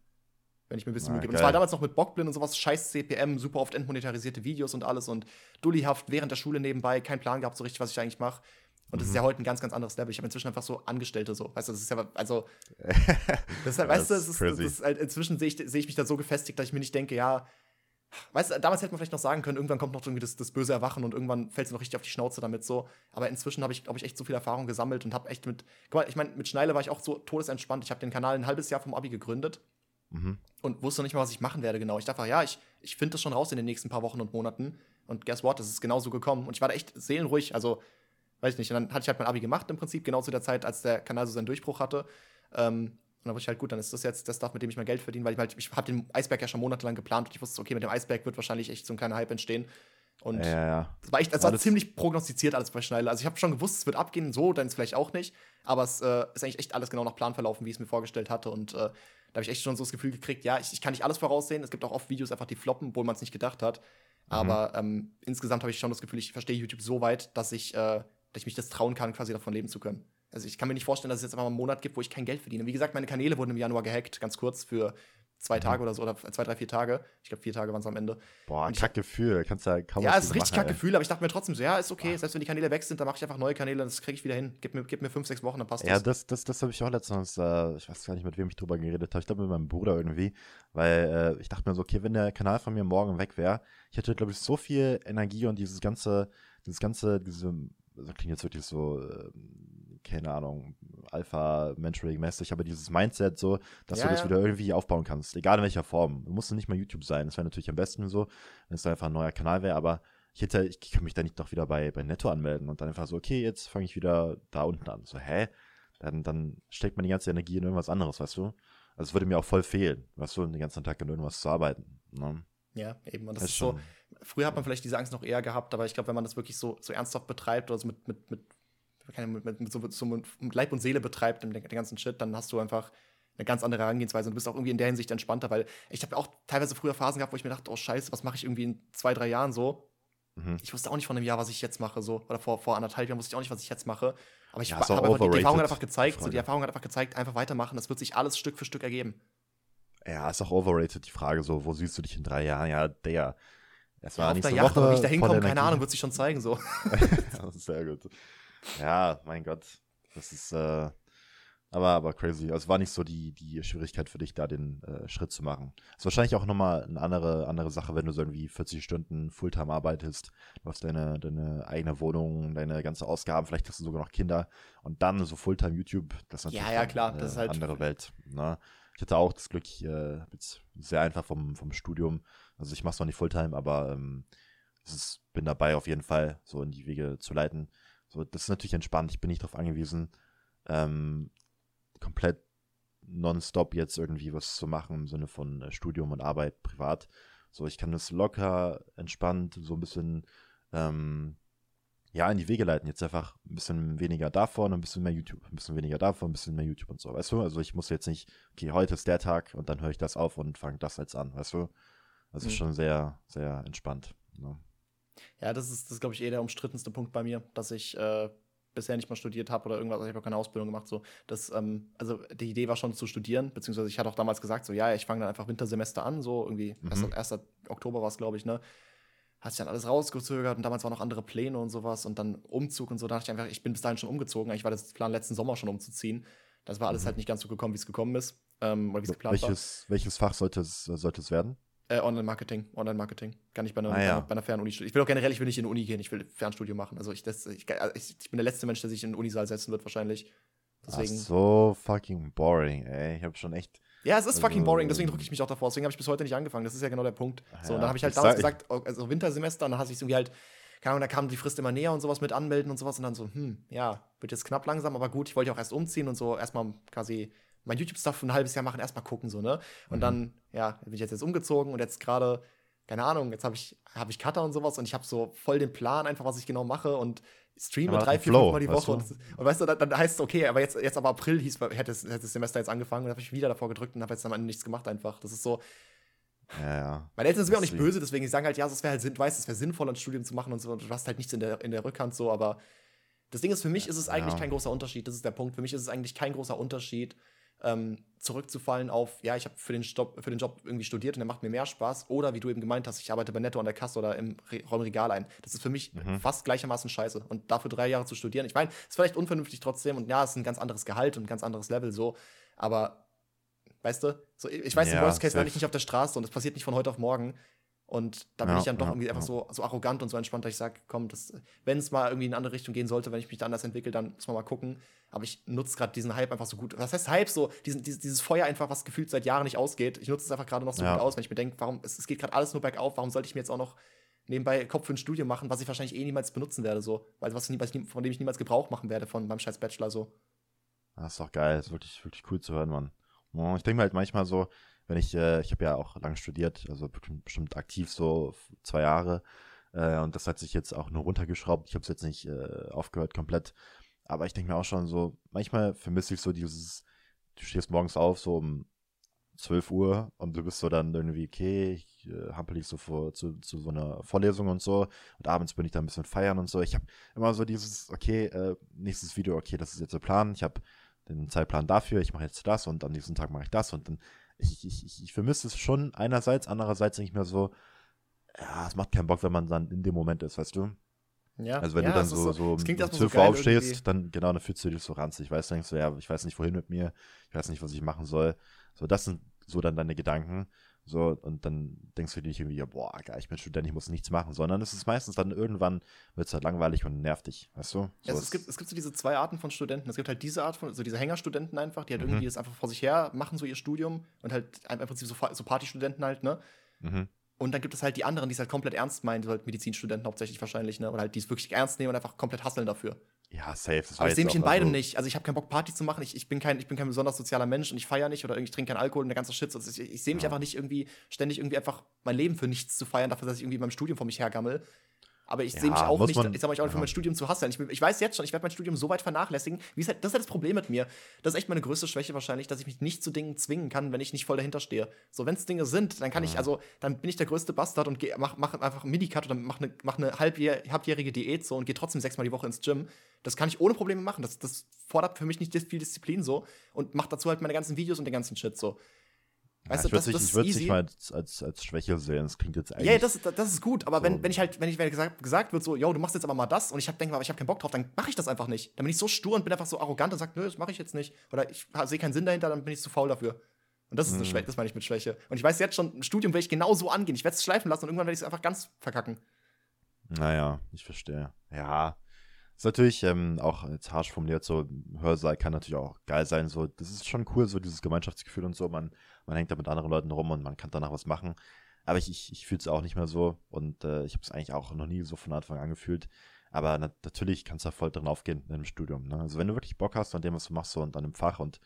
Wenn ich mir ein bisschen ah, Mühe gebe. Und das war damals noch mit Bockblind und sowas, scheiß CPM, super oft entmonetarisierte Videos und alles und dullyhaft während der Schule nebenbei, kein Plan gehabt so richtig, was ich eigentlich mache. Und das ist ja mhm. heute ein ganz, ganz anderes Level. Ich habe inzwischen einfach so Angestellte so. Weißt du, das ist ja, also, das ist halt, weißt du, das ist, das ist halt, inzwischen sehe ich, seh ich mich da so gefestigt, dass ich mir nicht denke, ja, Weißt du, damals hätte man vielleicht noch sagen können, irgendwann kommt noch irgendwie das, das böse Erwachen und irgendwann fällt es noch richtig auf die Schnauze damit so. Aber inzwischen habe ich, glaube ich, echt so viel Erfahrung gesammelt und habe echt mit. Guck mal, ich meine, mit Schneile war ich auch so todesentspannt. Ich habe den Kanal ein halbes Jahr vom Abi gegründet mhm. und wusste nicht mal, was ich machen werde genau. Ich dachte, ja, ich, ich finde das schon raus in den nächsten paar Wochen und Monaten. Und guess what, das ist genauso gekommen. Und ich war da echt seelenruhig. Also, weiß ich nicht. Und dann hatte ich halt mein Abi gemacht im Prinzip, genau zu der Zeit, als der Kanal so seinen Durchbruch hatte. Ähm, und dann war ich halt gut, dann ist das jetzt das Stuff, mit dem ich mein Geld verdiene, weil ich halt, ich habe den Eisberg ja schon monatelang geplant und ich wusste, okay, mit dem Eisberg wird wahrscheinlich echt so ein kleiner Hype entstehen. Und ja, ja. das war echt, das war ziemlich prognostiziert alles bei Schneider. Also ich habe schon gewusst, es wird abgehen, so, dann ist vielleicht auch nicht. Aber es äh, ist eigentlich echt alles genau nach Plan verlaufen, wie ich es mir vorgestellt hatte. Und äh, da habe ich echt schon so das Gefühl gekriegt, ja, ich, ich, kann nicht alles voraussehen. Es gibt auch oft Videos einfach, die floppen, obwohl man es nicht gedacht hat. Mhm. Aber ähm, insgesamt habe ich schon das Gefühl, ich verstehe YouTube so weit, dass ich, äh, dass ich mich das trauen kann, quasi davon leben zu können. Also ich kann mir nicht vorstellen, dass es jetzt einfach mal einen Monat gibt, wo ich kein Geld verdiene. Wie gesagt, meine Kanäle wurden im Januar gehackt, ganz kurz für zwei mhm. Tage oder so, oder zwei, drei, vier Tage. Ich glaube, vier Tage waren es am Ende. Boah, Kackgefühl. Kannst ja kaum Ja, es ist richtig Kackgefühl, aber ich dachte mir trotzdem so, ja, ist okay, Boah. selbst wenn die Kanäle weg sind, dann mache ich einfach neue Kanäle, das kriege ich wieder hin. Gib mir, gib mir fünf, sechs Wochen, dann passt ja, das. Ja, das, das, das habe ich auch letztens, äh, ich weiß gar nicht, mit wem ich drüber geredet habe. Ich glaube, mit meinem Bruder irgendwie, weil äh, ich dachte mir so, okay, wenn der Kanal von mir morgen weg wäre, ich hätte, glaube ich, so viel Energie und dieses ganze, dieses ganze, diese, das klingt jetzt wirklich so, äh, keine Ahnung, Alpha-Mentoring-mäßig, aber dieses Mindset so, dass ja, du das ja. wieder irgendwie aufbauen kannst, egal in welcher Form. Du musst nicht mal YouTube sein, das wäre natürlich am besten so, wenn es einfach ein neuer Kanal wäre, aber ich hätte, ich kann mich da nicht doch wieder bei, bei Netto anmelden und dann einfach so, okay, jetzt fange ich wieder da unten an. So, hä? Dann, dann steckt man die ganze Energie in irgendwas anderes, weißt du? Also es würde mir auch voll fehlen, weißt du, den ganzen Tag in irgendwas zu arbeiten. Ne? Ja, eben. Und das, das ist so, früher hat man vielleicht diese Angst noch eher gehabt, aber ich glaube, wenn man das wirklich so, so ernsthaft betreibt oder so mit, mit, mit mit, mit, so, so mit Leib und Seele betreibt, den, den ganzen Shit, dann hast du einfach eine ganz andere Herangehensweise und du bist auch irgendwie in der Hinsicht entspannter, weil ich habe auch teilweise früher Phasen gehabt, wo ich mir dachte, oh Scheiße, was mache ich irgendwie in zwei, drei Jahren so? Mhm. Ich wusste auch nicht von einem Jahr, was ich jetzt mache, so. Oder vor, vor anderthalb Jahren wusste ich auch nicht, was ich jetzt mache. Aber ich ja, habe die, die Erfahrung hat einfach gezeigt, so, die Erfahrung hat einfach gezeigt, einfach weitermachen, das wird sich alles Stück für Stück ergeben. Ja, ist auch overrated, die Frage so, wo siehst du dich in drei Jahren? Ja, der. War ja, auf der Yacht, aber wie ich da hinkomme, keine Ahnung, wird sich schon zeigen, so. sehr gut. Ja, mein Gott. Das ist, äh, aber, aber crazy. Also es war nicht so die, die Schwierigkeit für dich, da den äh, Schritt zu machen. Ist wahrscheinlich auch nochmal eine andere, andere Sache, wenn du so irgendwie 40 Stunden Fulltime arbeitest. Du hast deine, deine eigene Wohnung, deine ganze Ausgaben, vielleicht hast du sogar noch Kinder und dann so Fulltime YouTube, das ist natürlich ja, ja, klar. eine das ist halt andere Welt. Ne? Ich hatte auch das Glück, ich, äh, sehr einfach vom, vom Studium. Also ich mache es noch nicht Fulltime, aber ähm, ist, bin dabei auf jeden Fall, so in die Wege zu leiten. So, das ist natürlich entspannt. Ich bin nicht darauf angewiesen, ähm, komplett nonstop jetzt irgendwie was zu machen im Sinne von äh, Studium und Arbeit privat. So, ich kann das locker, entspannt, so ein bisschen ähm, ja, in die Wege leiten. Jetzt einfach ein bisschen weniger davon, ein bisschen mehr YouTube, ein bisschen weniger davon, ein bisschen mehr YouTube und so, weißt du? Also ich muss jetzt nicht, okay, heute ist der Tag und dann höre ich das auf und fange das jetzt an, weißt du? Also mhm. schon sehr, sehr entspannt. Ne? Ja, das ist, das ist glaube ich, eh der umstrittenste Punkt bei mir, dass ich äh, bisher nicht mal studiert habe oder irgendwas, also ich habe keine Ausbildung gemacht. So. Das, ähm, also die Idee war schon zu studieren, beziehungsweise ich hatte auch damals gesagt, so ja, ich fange dann einfach Wintersemester an, so irgendwie, mhm. 1. Oktober war es, glaube ich, ne? Hat sich dann alles rausgezögert und damals waren noch andere Pläne und sowas und dann Umzug und so. Da dachte ich einfach, ich bin bis dahin schon umgezogen. Eigentlich war das Plan, letzten Sommer schon umzuziehen. Das war alles mhm. halt nicht ganz so gekommen, wie es gekommen ist. Ähm, oder wie es geplant welches, war. Welches Fach sollte es, sollte es werden? Äh, Online-Marketing, Online-Marketing. Kann ich bei einer, ah, ja. bei einer Fernuni studieren. Ich will auch generell, ich will nicht in die Uni gehen, ich will Fernstudium machen. Also ich, das, ich, ich, ich bin der letzte Mensch, der sich in den Unisaal setzen wird, wahrscheinlich. Deswegen. Ach, so fucking boring, ey. Ich habe schon echt. Ja, es ist also, fucking boring, deswegen drücke ich mich auch davor. Deswegen habe ich bis heute nicht angefangen. Das ist ja genau der Punkt. So, ja, und dann habe ich halt damals gesagt, oh, also Wintersemester, und dann hatte ich irgendwie halt, keine Ahnung, da kam die Frist immer näher und sowas mit anmelden und sowas und dann so, hm, ja, wird jetzt knapp langsam, aber gut, ich wollte auch erst umziehen und so erstmal quasi mein YouTube-Stuff für ein halbes Jahr machen, erstmal gucken, so, ne? Und mhm. dann, ja, bin ich jetzt, jetzt umgezogen und jetzt gerade keine Ahnung, jetzt habe ich, hab ich Cutter und sowas und ich habe so voll den Plan, einfach was ich genau mache und streame drei, vier, fünf Mal die Woche. Und, und, weißt du, dann, dann, heißt es, okay, aber jetzt, jetzt aber April hieß, hätte, hätte das Semester jetzt angefangen und habe ich wieder davor gedrückt und habe jetzt am Ende nichts gemacht einfach. Das ist so. Ja, ja. Meine Eltern sind mir auch nicht böse, deswegen sagen halt, ja, es wäre halt, Sinn, weißt, es wäre sinnvoll, ein Studium zu machen und so. Und du hast halt nichts in der, in der Rückhand so, aber das Ding ist, für mich ist es eigentlich ja. kein großer Unterschied. Das ist der Punkt. Für mich ist es eigentlich kein großer Unterschied, ähm, zurückzufallen auf, ja, ich habe für, den Job, für den Job irgendwie studiert und der macht mir mehr Spaß. Oder wie du eben gemeint hast, ich arbeite bei Netto an der Kasse oder im Re Regal ein. Das ist für mich mhm. fast gleichermaßen scheiße. Und dafür drei Jahre zu studieren, ich meine, ist vielleicht unvernünftig trotzdem und ja, es ist ein ganz anderes Gehalt und ein ganz anderes Level so. Aber, weißt du, so, ich weiß, ja, im Worst Case lande ich nicht auf der Straße und es passiert nicht von heute auf morgen. Und da bin ja, ich dann doch ja, irgendwie ja. einfach so, so arrogant und so entspannt, dass ich sage, komm, wenn es mal irgendwie in eine andere Richtung gehen sollte, wenn ich mich da anders entwickle, dann muss man mal gucken. Aber ich nutze gerade diesen Hype einfach so gut. Was heißt Hype? So, diesen, dieses, dieses Feuer einfach, was gefühlt seit Jahren nicht ausgeht. Ich nutze es einfach gerade noch so gut aus, wenn ich mir denke, warum, es, es geht gerade alles nur bergauf, warum sollte ich mir jetzt auch noch nebenbei Kopf für ein Studium machen, was ich wahrscheinlich eh niemals benutzen werde, so. Weil was, was ich, von dem ich niemals Gebrauch machen werde, von meinem scheiß Bachelor, so. Das ist doch geil, das ist wirklich, wirklich cool zu hören, Mann. Ich denke mir halt manchmal so, wenn ich, äh, ich habe ja auch lang studiert, also bestimmt aktiv so zwei Jahre. Äh, und das hat sich jetzt auch nur runtergeschraubt. Ich habe es jetzt nicht äh, aufgehört komplett. Aber ich denke mir auch schon so, manchmal vermisse ich so dieses, du stehst morgens auf, so um 12 Uhr und du bist so dann irgendwie, okay, ich äh, hampel dich so vor, zu, zu so einer Vorlesung und so und abends bin ich da ein bisschen feiern und so. Ich habe immer so dieses, okay, äh, nächstes Video, okay, das ist jetzt der Plan, ich habe den Zeitplan dafür, ich mache jetzt das und am nächsten Tag mache ich das und dann, ich, ich, ich, vermisse es schon einerseits, andererseits denke ich mir so, ja, es macht keinen Bock, wenn man dann in dem Moment ist, weißt du? Ja, also wenn ja, du dann so, so, so um 12 Uhr aufstehst, irgendwie. dann genau, dann fühlst du dich so ranzig. Ich weiß, denkst so, ja, ich weiß nicht, wohin mit mir, ich weiß nicht, was ich machen soll. So, das sind so dann deine Gedanken. So, und dann denkst du dir nicht irgendwie, boah, geil, ich bin Student, ich muss nichts machen, sondern es ist meistens dann irgendwann, wird es halt langweilig und nervt dich, weißt du? So also es, gibt, es gibt so diese zwei Arten von Studenten. Es gibt halt diese Art von, so diese Hängerstudenten einfach, die halt mhm. irgendwie das einfach vor sich her machen, so ihr Studium und halt im Prinzip so, so Partystudenten halt, ne? Mhm. Und dann gibt es halt die anderen, die es halt komplett ernst meinen, so halt Medizinstudenten hauptsächlich wahrscheinlich, ne? Oder halt die es wirklich ernst nehmen und einfach komplett hasseln dafür. Ja, safe. Aber ich sehe mich in beidem also nicht. Also ich habe keinen Bock, Party zu machen. Ich, ich, bin kein, ich bin kein besonders sozialer Mensch und ich feiere nicht oder ich trinke keinen Alkohol und der ganze Shit. Also ich, ich sehe mich ja. einfach nicht irgendwie ständig irgendwie einfach mein Leben für nichts zu feiern, dafür, dass ich irgendwie in meinem Studium vor mich hergammel. Aber ich ja, sehe mich auch nicht, man, ich sag mal, ich auch nicht ja. für mein Studium zu hasseln. Ich, ich, weiß jetzt schon, ich werde mein Studium so weit vernachlässigen. Wie ist halt, das ist halt das Problem mit mir. Das ist echt meine größte Schwäche wahrscheinlich, dass ich mich nicht zu Dingen zwingen kann, wenn ich nicht voll dahinter stehe. So, wenn es Dinge sind, dann kann ich, also, dann bin ich der größte Bastard und geh, mach, mach einfach einen Minicut oder mach eine, mach eine halbjähr, halbjährige Diät so und gehe trotzdem sechsmal die Woche ins Gym. Das kann ich ohne Probleme machen. Das, das fordert für mich nicht viel Disziplin so und macht dazu halt meine ganzen Videos und den ganzen Shit so. Weißt ja, du, das, ich würde es nicht mal als, als, als Schwäche sehen. Das klingt jetzt eigentlich. Ja, das, das ist gut, aber so. wenn, wenn ich halt, wenn ich wenn gesagt, gesagt wird, so, yo, du machst jetzt aber mal das und ich hab, denke mal, ich habe keinen Bock drauf, dann mache ich das einfach nicht. Dann bin ich so stur und bin einfach so arrogant und sage, nö, das mache ich jetzt nicht. Oder ich sehe keinen Sinn dahinter, dann bin ich zu faul dafür. Und das ist eine mhm. Schwäche, das meine ich mit Schwäche. Und ich weiß jetzt schon, im Studium werde ich genau so angehen. Ich werde es schleifen lassen und irgendwann werde ich es einfach ganz verkacken. Naja, ich verstehe. Ja. Ist natürlich ähm, auch jetzt harsch formuliert, so Hörsaal kann natürlich auch geil sein. So, das ist schon cool, so dieses Gemeinschaftsgefühl und so. Man man hängt da mit anderen Leuten rum und man kann danach was machen. Aber ich, ich, ich fühle es auch nicht mehr so und äh, ich habe es eigentlich auch noch nie so von Anfang an gefühlt. Aber na, natürlich kannst du da voll drin aufgehen in einem Studium. Ne? Also wenn du wirklich Bock hast an dem, was du machst so, und an dem Fach und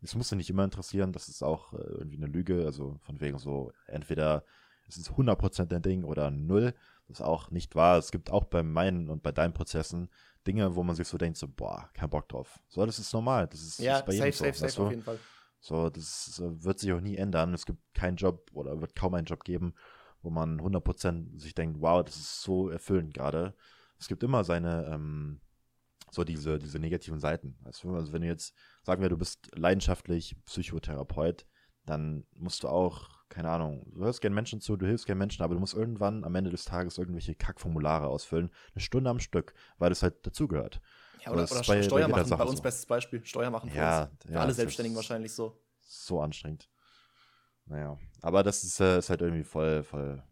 es muss dich nicht immer interessieren, das ist auch äh, irgendwie eine Lüge. Also von wegen so, entweder es ist 100% dein Ding oder null. Das ist auch nicht wahr. Es gibt auch bei meinen und bei deinen Prozessen Dinge, wo man sich so denkt, so, boah, kein Bock drauf. So, das ist normal. Das ist, ja, das ist bei safe, jedem safe, so, safe, auf jeden Fall. So, das wird sich auch nie ändern. Es gibt keinen Job oder wird kaum einen Job geben, wo man 100% sich denkt, wow, das ist so erfüllend gerade. Es gibt immer seine, ähm, so diese, diese negativen Seiten. Also wenn du jetzt, sagen wir, du bist leidenschaftlich Psychotherapeut, dann musst du auch, keine Ahnung, du hörst gerne Menschen zu, du hilfst gerne Menschen, aber du musst irgendwann am Ende des Tages irgendwelche Kackformulare ausfüllen, eine Stunde am Stück, weil es halt dazugehört. Ja, oder, oder bei, Steuer machen, bei uns so. bestes Beispiel. Steuer machen für ja, uns. Für ja, alle Selbstständigen wahrscheinlich so. So anstrengend. Naja, aber das ist, äh, ist halt irgendwie voll, voll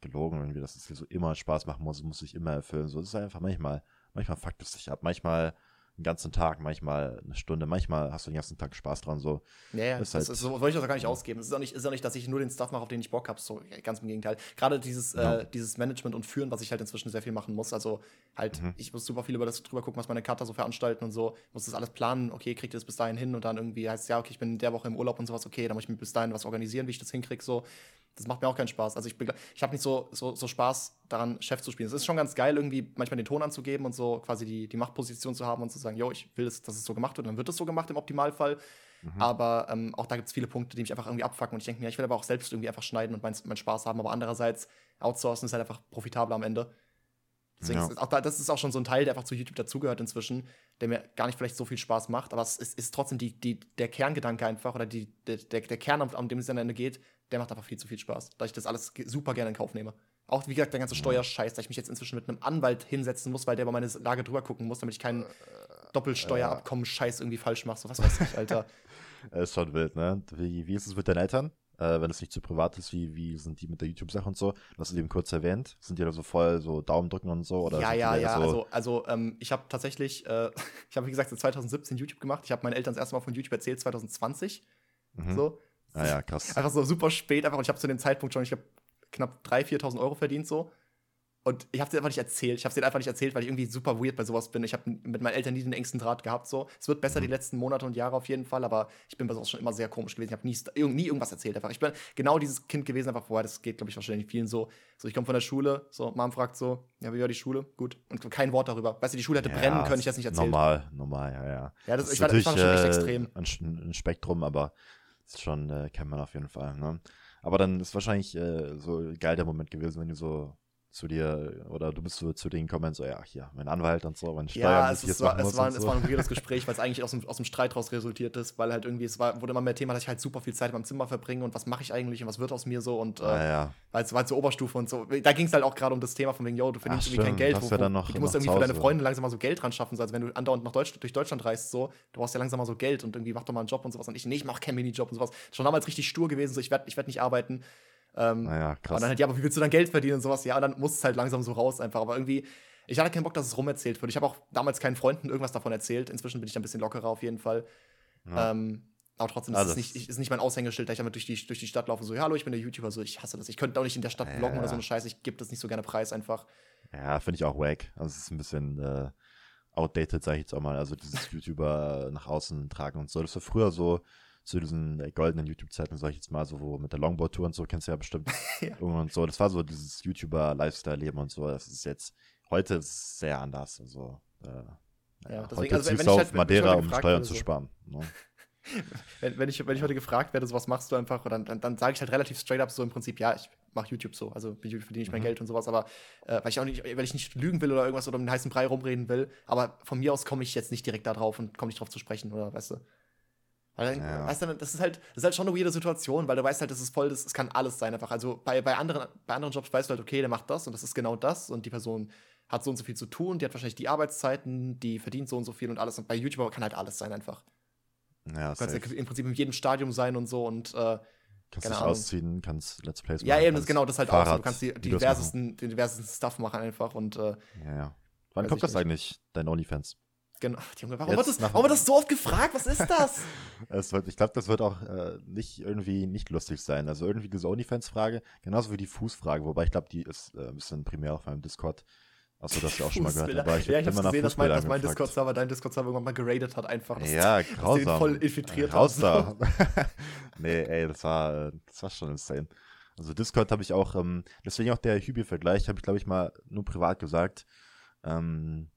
gelogen irgendwie, dass es hier so immer Spaß machen muss, muss sich immer erfüllen. So, das ist einfach manchmal, manchmal fuckt es sich ab. Manchmal einen ganzen Tag, manchmal eine Stunde, manchmal hast du den ganzen Tag Spaß dran. So. Ja, ja. Das, halt, das ist, so wollte ich das auch gar nicht ausgeben. Es ist auch nicht, ist auch nicht, dass ich nur den Stuff mache, auf den ich Bock habe. So, ganz im Gegenteil. Gerade dieses, ja. äh, dieses Management und Führen, was ich halt inzwischen sehr viel machen muss. Also halt, mhm. ich muss super viel über das drüber gucken, was meine Cutter so veranstalten und so. Ich muss das alles planen. Okay, kriegt ihr das bis dahin hin und dann irgendwie heißt es, ja, okay, ich bin in der Woche im Urlaub und sowas. Okay, dann muss ich mir bis dahin was organisieren, wie ich das hinkriege. So das macht mir auch keinen Spaß. Also ich, ich habe nicht so, so, so Spaß daran, Chef zu spielen. Es ist schon ganz geil, irgendwie manchmal den Ton anzugeben und so quasi die, die Machtposition zu haben und zu sagen, yo, ich will, dass, dass es so gemacht wird, dann wird es so gemacht im Optimalfall. Mhm. Aber ähm, auch da gibt es viele Punkte, die mich einfach irgendwie abfacken. Und ich denke mir, ich will aber auch selbst irgendwie einfach schneiden und meinen mein Spaß haben. Aber andererseits, outsourcen ist halt einfach profitabler am Ende. Deswegen ja. ist auch da, das ist auch schon so ein Teil, der einfach zu YouTube dazugehört inzwischen, der mir gar nicht vielleicht so viel Spaß macht, aber es ist, ist trotzdem die, die, der Kerngedanke einfach oder die, der, der Kern, um den es am Ende geht, der macht einfach viel zu viel Spaß, da ich das alles super gerne in Kauf nehme. Auch, wie gesagt, der ganze Steuerscheiß, da ich mich jetzt inzwischen mit einem Anwalt hinsetzen muss, weil der über meine Lage drüber gucken muss, damit ich keinen Doppelsteuerabkommen-Scheiß irgendwie falsch mache. So was weiß ich, Alter. ist schon wild, ne? Wie, wie ist es mit deinen Eltern? Äh, wenn es nicht zu privat ist, wie, wie sind die mit der YouTube-Sache und so? Das hast du eben kurz erwähnt. Sind die da so voll so Daumen drücken und so? Oder ja, ja, ja. So also, also ähm, ich habe tatsächlich, äh, ich habe wie gesagt 2017 YouTube gemacht. Ich habe meinen Eltern das erste Mal von YouTube erzählt, 2020. Mhm. So. Ah ja, krass. Einfach so super spät, einfach. Und ich habe zu dem Zeitpunkt schon, ich habe knapp 3.000, 4.000 Euro verdient so. Und ich habe es einfach nicht erzählt. Ich habe es einfach nicht erzählt, weil ich irgendwie super weird bei sowas bin. Ich habe mit meinen Eltern nie den engsten Draht gehabt. So. Es wird besser mhm. die letzten Monate und Jahre auf jeden Fall, aber ich bin bei sowas schon immer sehr komisch gewesen. Ich habe nie, nie irgendwas erzählt. Einfach. Ich bin genau dieses Kind gewesen, einfach vorher. Das geht, glaube ich, wahrscheinlich vielen so. So, ich komme von der Schule, so, Mom fragt so, ja, wie war die Schule? Gut. Und kein Wort darüber. Weißt du, die Schule hätte ja, brennen können, ich das nicht erzählt. Normal, normal, ja, ja. Ja, das, das ich, war, ich fand schon echt äh, extrem. Ein, ein Spektrum, aber ist schon, äh, kennt man auf jeden Fall. Ne? Aber dann ist wahrscheinlich äh, so geil der Moment gewesen, wenn du so zu dir oder du bist so zu denen gekommen so, ja, hier, mein Anwalt und so, mein Steuern. Ja, es, es, war, es, war, so. es war ein weirdes Gespräch, weil es eigentlich aus dem, aus dem Streit raus resultiert ist, weil halt irgendwie, es war, wurde immer mehr Thema, dass ich halt super viel Zeit in meinem Zimmer verbringe und was mache ich eigentlich und was wird aus mir so und äh, ah, ja. weil es war halt so Oberstufe und so. Da ging es halt auch gerade um das Thema von wegen, yo, du verdienst Ach, irgendwie kein Geld. Wo, wo, noch, du musst irgendwie für deine Freunde langsam mal so Geld dran schaffen, so, als wenn du andauernd nach Deutsch, durch Deutschland reist, so, du brauchst ja langsam mal so Geld und irgendwie mach doch mal einen Job und sowas und ich, nee, ich mach keinen Minijob und sowas. Schon damals richtig stur gewesen, so, ich werde ich werd nicht arbeiten. Ähm, naja, krass. Und dann halt, ja, aber wie willst du dann Geld verdienen und sowas? Ja, und dann muss es halt langsam so raus einfach. Aber irgendwie, ich hatte keinen Bock, dass es rumerzählt wird. Ich habe auch damals keinen Freunden irgendwas davon erzählt. Inzwischen bin ich da ein bisschen lockerer auf jeden Fall. Ja. Ähm, aber trotzdem ist es nicht, ist nicht mein Aushängeschild, dass ich damit durch die, durch die Stadt laufe. So, ja, hallo, ich bin der YouTuber. So, ich hasse das. Ich könnte auch nicht in der Stadt ja, vloggen oder so eine Scheiße. Ich gebe das nicht so gerne preis einfach. Ja, finde ich auch wack. Also, es ist ein bisschen äh, outdated, sage ich jetzt auch mal. Also, dieses YouTuber nach außen tragen und so. Das war früher so zu diesen äh, goldenen YouTube-Zeiten, sag ich jetzt mal, so wo mit der Longboard-Tour und so, kennst du ja bestimmt. ja. Und so, das war so dieses YouTuber-Lifestyle-Leben und so. Das ist jetzt, heute ist sehr anders. Also, äh, ja, deswegen, heute also, ziehst du auf halt, Madeira, um Steuern zu sparen. Ne? wenn, wenn, ich, wenn ich heute gefragt werde, so was machst du einfach, dann, dann, dann sage ich halt relativ straight up so im Prinzip, ja, ich mache YouTube so, also mit YouTube verdiene ich mein mhm. Geld und sowas, aber äh, weil ich auch nicht, weil ich nicht lügen will oder irgendwas oder um den heißen Brei rumreden will, aber von mir aus komme ich jetzt nicht direkt da drauf und komme nicht drauf zu sprechen, oder weißt du? Weil dann, ja. weißt du, das ist halt, das ist halt schon eine weirde Situation, weil du weißt halt, das ist voll, das, das kann alles sein einfach. Also bei, bei, anderen, bei anderen Jobs weißt du halt, okay, der macht das und das ist genau das und die Person hat so und so viel zu tun, die hat wahrscheinlich die Arbeitszeiten, die verdient so und so viel und alles. Und bei YouTuber kann halt alles sein einfach. Ja, du kannst ja im Prinzip in jedem Stadium sein und so und äh, Kannst dich ausziehen, kannst Let's Plays machen. Ja, eben, das, genau, das halt Fahrrad, auch so. Du kannst die, die diversesten, den diversesten Stuff machen einfach und äh, Ja, ja. Wann kommt das nicht. eigentlich, dein OnlyFans? Genau. Junge, warum, wird das, warum wird das so oft gefragt? Was ist das? es wird, ich glaube, das wird auch äh, nicht irgendwie nicht lustig sein. Also irgendwie diese OnlyFans-Frage, genauso wie die Fußfrage, wobei ich glaube, die ist äh, ein bisschen primär auf meinem Discord. Achso, das du auch schon mal gehört. Aber ich ja, ich habe gesehen, dass mein, dass mein Discord-Server dein Discord-Server irgendwann mal geradet hat, einfach. Ja, grausam. Dass voll infiltriert Raus da. nee, ey, das war, das war schon insane. Also Discord habe ich auch, ähm, deswegen auch der Hübi-Vergleich, habe ich, glaube ich, mal nur privat gesagt. Ähm,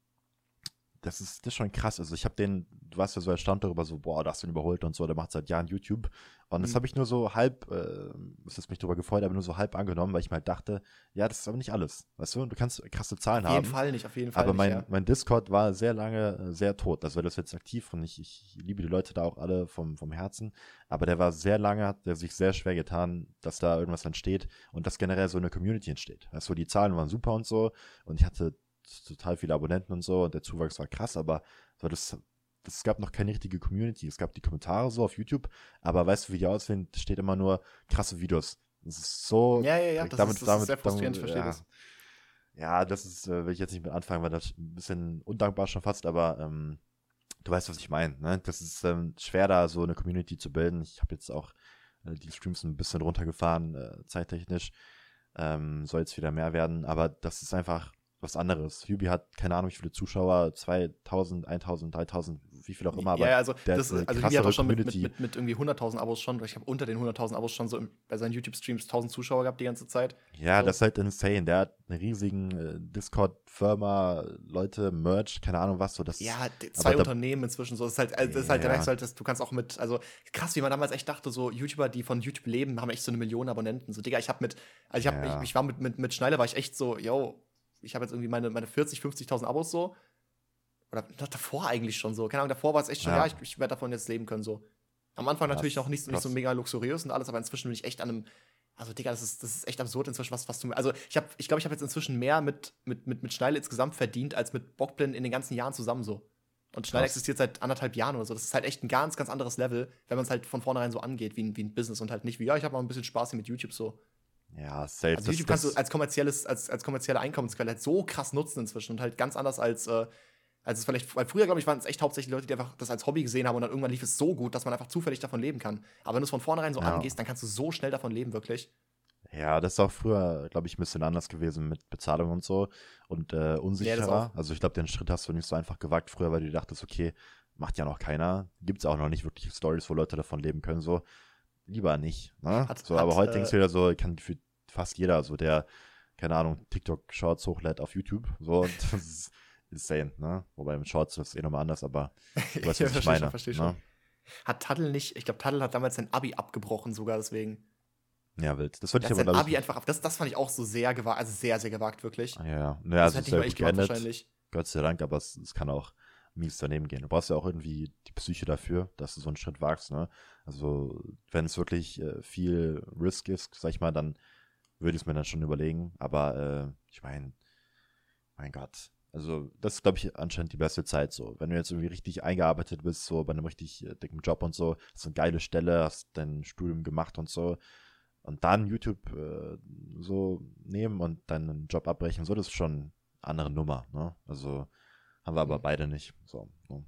das ist, das ist schon krass. Also ich habe den, du warst ja so erstaunt darüber, so, boah, da hast du ihn überholt und so, der macht seit Jahren YouTube. Und das mhm. habe ich nur so halb, äh, es ist mich darüber gefreut, aber nur so halb angenommen, weil ich mir halt dachte, ja, das ist aber nicht alles. Weißt du, du kannst krasse Zahlen haben. Auf jeden haben, Fall nicht, auf jeden Fall. Aber mein, ja. mein Discord war sehr lange äh, sehr tot. Also das ist jetzt aktiv und ich, ich liebe die Leute da auch alle vom, vom Herzen. Aber der war sehr lange, hat der sich sehr schwer getan, dass da irgendwas entsteht und dass generell so eine Community entsteht. Also die Zahlen waren super und so und ich hatte total viele Abonnenten und so und der Zuwachs war krass, aber so das, es gab noch keine richtige Community. Es gab die Kommentare so auf YouTube, aber weißt du, wie die aussehen? Steht immer nur krasse Videos. Das ist so. Ja, ja, ja, das, damit, ist, das damit, ist sehr frustrierend, damit, ich verstehe ja. das. Ja, das ist, äh, will ich jetzt nicht mit anfangen, weil das ein bisschen undankbar schon fast, aber ähm, du weißt, was ich meine. Ne? Das ist ähm, schwer, da so eine Community zu bilden. Ich habe jetzt auch äh, die Streams ein bisschen runtergefahren, äh, zeittechnisch. Ähm, soll jetzt wieder mehr werden, aber das ist einfach was anderes. Yubi hat keine Ahnung, wie viele Zuschauer, 2000, 1000, 3000, wie viel auch immer. Aber ja, also, das, also Yubi hat auch schon mit, mit, mit, irgendwie 100.000 Abos schon, ich habe unter den 100.000 Abos schon so im, bei seinen YouTube-Streams 1000 Zuschauer gehabt die ganze Zeit. Ja, so. das ist halt insane. Der hat eine riesigen äh, Discord-Firma, Leute, Merch, keine Ahnung was. So, das, ja, zwei Unternehmen inzwischen so. Das ist halt, also, das ist halt, ja. merkst halt, dass du kannst auch mit, also krass, wie man damals echt dachte, so YouTuber, die von YouTube leben, haben echt so eine Million Abonnenten. So, Digga, ich habe mit, also ich, hab, ja. ich, ich war mit, mit, mit Schneider, war ich echt so, yo, ich habe jetzt irgendwie meine, meine 40, 50.000 Abos so. Oder davor eigentlich schon so. Keine Ahnung, davor war es echt schon, ja, ja ich, ich werde davon jetzt leben können so. Am Anfang natürlich noch nicht, nicht so mega luxuriös und alles, aber inzwischen bin ich echt an einem. Also, Digga, das ist, das ist echt absurd inzwischen, was, was du. Also, ich glaube, ich, glaub, ich habe jetzt inzwischen mehr mit, mit, mit, mit Schneile insgesamt verdient, als mit Bockblin in den ganzen Jahren zusammen so. Und Schneide existiert seit anderthalb Jahren oder so. Das ist halt echt ein ganz, ganz anderes Level, wenn man es halt von vornherein so angeht, wie ein, wie ein Business und halt nicht wie, ja, ich habe mal ein bisschen Spaß hier mit YouTube so. Ja, safe. Also YouTube kannst du als kommerzielles, als, als kommerzielle Einkommensquelle halt so krass nutzen inzwischen und halt ganz anders als, äh, als es vielleicht, weil früher, glaube ich, waren es echt hauptsächlich Leute, die einfach das als Hobby gesehen haben und dann irgendwann lief es so gut, dass man einfach zufällig davon leben kann. Aber wenn du es von vornherein so ja. angehst, dann kannst du so schnell davon leben, wirklich. Ja, das ist auch früher, glaube ich, ein bisschen anders gewesen mit Bezahlung und so und äh, unsicherer. Ja, also ich glaube, den Schritt hast du nicht so einfach gewagt früher, weil du dachtest, okay, macht ja noch keiner. Gibt es auch noch nicht wirklich Stories, wo Leute davon leben können. So, lieber nicht. Ne? Hat, so, hat, aber heute äh, denkst du wieder so, kann für fast jeder, so der, keine Ahnung, TikTok-Shorts hochlädt auf YouTube. So, und das ist insane, ne? Wobei mit Shorts ist es eh nochmal anders, aber du weißt, was ich meine. Schon, verstehe ne? schon. Hat Taddel nicht, ich glaube, Taddel hat damals sein Abi abgebrochen, sogar deswegen. Ja, wild. Das würde ich aber sein Abi einfach ab. Das, das fand ich auch so sehr gewagt, also sehr, sehr gewagt, wirklich. Ja, ja. Naja, das, das hätte ich mal echt geendet. wahrscheinlich. Gott sei Dank, aber es, es kann auch mies daneben gehen. Du brauchst ja auch irgendwie die Psyche dafür, dass du so einen Schritt wagst, ne? Also, wenn es wirklich äh, viel Risk ist, sag ich mal, dann würde ich es mir dann schon überlegen. Aber äh, ich meine, mein Gott. Also, das ist, glaube ich, anscheinend die beste Zeit so. Wenn du jetzt irgendwie richtig eingearbeitet bist, so bei einem richtig äh, dicken Job und so, hast eine geile Stelle, hast dein Studium gemacht und so, und dann YouTube äh, so nehmen und deinen Job abbrechen, so, das ist schon eine andere Nummer, ne? Also, haben wir aber mhm. beide nicht. So, ne?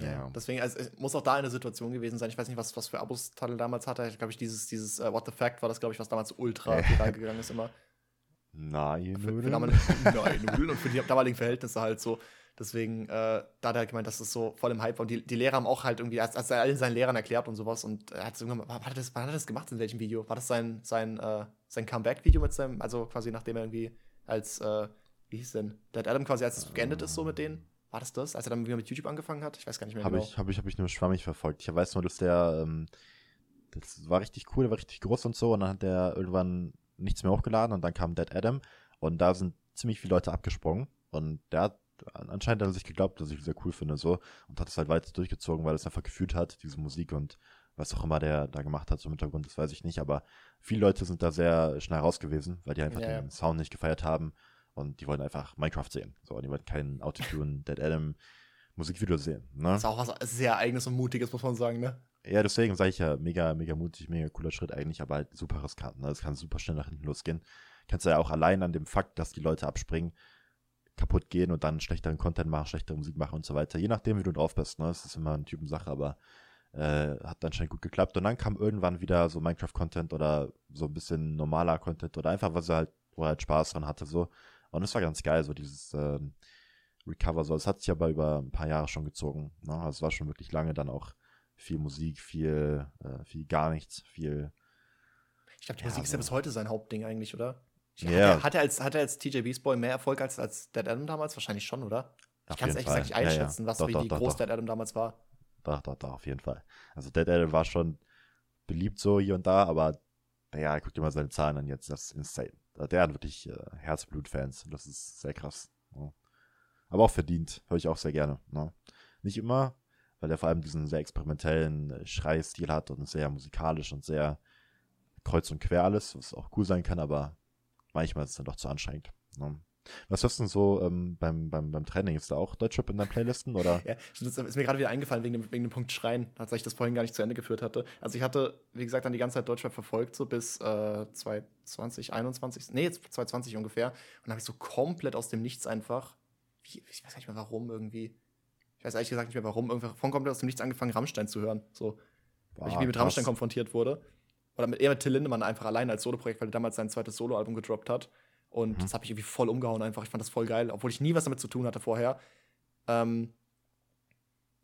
Ja, ja. Deswegen, also, es muss auch da eine Situation gewesen sein. Ich weiß nicht, was, was für Abos Tadel damals hatte. Glaube ich, dieses, dieses uh, What the Fact war das, glaube ich, was damals ultra viral gegangen ist immer. Nein, Nudeln. Nein, Nudeln und für die damaligen Verhältnisse halt so. Deswegen, äh, da hat er halt gemeint, dass es so voll im Hype war. Und die, die Lehrer haben auch halt irgendwie, als, er allen seinen Lehrern erklärt und sowas, und er hat so irgendwann, wann hat, das, wann hat er das gemacht, in welchem Video? War das sein, sein, äh, sein Comeback-Video mit seinem, also quasi nachdem er irgendwie als, äh, wie hieß denn, Dead Adam quasi, als es geendet ist so mit denen? War das das, als er dann wieder mit YouTube angefangen hat? Ich weiß gar nicht mehr hab genau. Ich, habe ich, hab ich nur schwammig verfolgt. Ich weiß nur, dass der, ähm, das war richtig cool, der war richtig groß und so, und dann hat der irgendwann nichts mehr hochgeladen und dann kam Dead Adam. Und da sind ziemlich viele Leute abgesprungen. Und der hat anscheinend hat er sich geglaubt, dass ich sehr cool finde so. Und hat es halt weiter durchgezogen, weil er es einfach gefühlt hat, diese Musik und was auch immer der da gemacht hat zum Hintergrund, das weiß ich nicht, aber viele Leute sind da sehr schnell raus gewesen, weil die einfach ja, den Sound nicht gefeiert haben und die wollten einfach Minecraft sehen. So, die wollten keinen Autotune, Dead Adam Musikvideo sehen. Ne? Das ist auch was sehr eigenes und mutiges, muss man sagen, ne? Ja, deswegen sage ich ja, mega, mega mutig, mega cooler Schritt eigentlich, aber halt super riskant. Ne? Das kann super schnell nach hinten losgehen. Kannst du ja auch allein an dem Fakt, dass die Leute abspringen, kaputt gehen und dann schlechteren Content machen, schlechtere Musik machen und so weiter. Je nachdem, wie du drauf bist. Ne? Das ist immer eine Typensache, aber äh, hat anscheinend gut geklappt. Und dann kam irgendwann wieder so Minecraft-Content oder so ein bisschen normaler Content oder einfach, was er halt, wo er halt Spaß dran hatte. so Und es war ganz geil, so dieses ähm, Recover. So, es hat sich aber über ein paar Jahre schon gezogen. Ne? Also es war schon wirklich lange dann auch viel Musik, viel, äh, viel gar nichts, viel. Ich glaube, die ja, Musik ist ja bis heute sein Hauptding eigentlich, oder? Ja. Yeah. Hat, er, als, hat er als TJ Beast Boy mehr Erfolg als, als Dead Adam damals? Wahrscheinlich schon, oder? Ich kann es ehrlich gesagt nicht einschätzen, ja, ja. was doch, wie doch, wie groß doch. Dead Adam damals war. Doch, doch, doch, auf jeden Fall. Also Dead Adam war schon beliebt so hier und da, aber naja, guck dir mal seine Zahlen an jetzt, das ist insane. Der hat wirklich äh, Herzblut-Fans, das ist sehr krass. Ja. Aber auch verdient, höre ich auch sehr gerne. Ne? Nicht immer, weil er vor allem diesen sehr experimentellen äh, Schreistil hat und sehr musikalisch und sehr kreuz und quer alles, was auch cool sein kann, aber manchmal ist es dann doch zu anstrengend. Ne? Was hast du denn so ähm, beim, beim, beim Training? Ist da auch Deutschrap in deinen Playlisten? Oder? ja, das ist mir gerade wieder eingefallen wegen dem, wegen dem Punkt Schreien, als ich das vorhin gar nicht zu Ende geführt hatte. Also ich hatte, wie gesagt, dann die ganze Zeit Deutschrap verfolgt, so bis äh, 2020, 21, nee, jetzt 2020 ungefähr. Und dann habe ich so komplett aus dem Nichts einfach, wie, ich weiß gar nicht mehr warum irgendwie, ich weiß ehrlich gesagt nicht mehr warum, irgendwie von komplett aus dem Nichts angefangen, Rammstein zu hören. So, weil ich mit Rammstein konfrontiert wurde. Oder mit, eher mit Till Lindemann einfach allein als Soloprojekt, weil er damals sein zweites Soloalbum gedroppt hat. Und mhm. das habe ich irgendwie voll umgehauen einfach. Ich fand das voll geil, obwohl ich nie was damit zu tun hatte vorher. Ähm,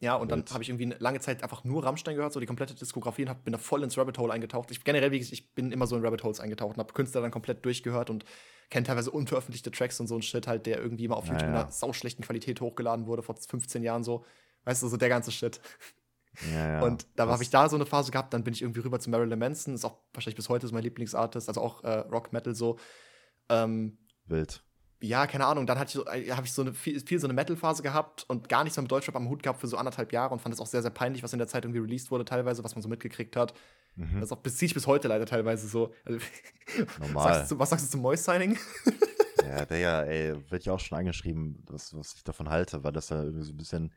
ja, und dann habe ich irgendwie eine lange Zeit einfach nur Rammstein gehört, so die komplette Diskografie und hab, bin da voll ins Rabbit Hole eingetaucht. Ich generell, wie gesagt, ich bin immer so in Rabbit Holes eingetaucht und habe Künstler dann komplett durchgehört und kenne teilweise unveröffentlichte Tracks und so ein Shit halt, der irgendwie mal auf YouTube ja, in einer sauschlechten Qualität hochgeladen wurde vor 15 Jahren so. Weißt du, so der ganze Shit. Ja. Und da habe ich da so eine Phase gehabt, dann bin ich irgendwie rüber zu Marilyn Manson, ist auch wahrscheinlich bis heute so mein Lieblingsartist, also auch äh, Rock Metal so. Ähm, Wild. Ja, keine Ahnung. Dann hatte ich so, äh, habe ich so eine viel, viel so eine Metal-Phase gehabt und gar nichts mehr mit Deutschrap am Hut gehabt für so anderthalb Jahre und fand es auch sehr, sehr peinlich, was in der Zeit irgendwie released wurde, teilweise, was man so mitgekriegt hat. Mhm. Das auch beziehe ich bis heute leider teilweise so. Also, Normal. Sagst du, was sagst du zum Moist-Signing? ja, der ja, ey, wird ja auch schon angeschrieben, was, was ich davon halte, weil das ja irgendwie so ein bisschen.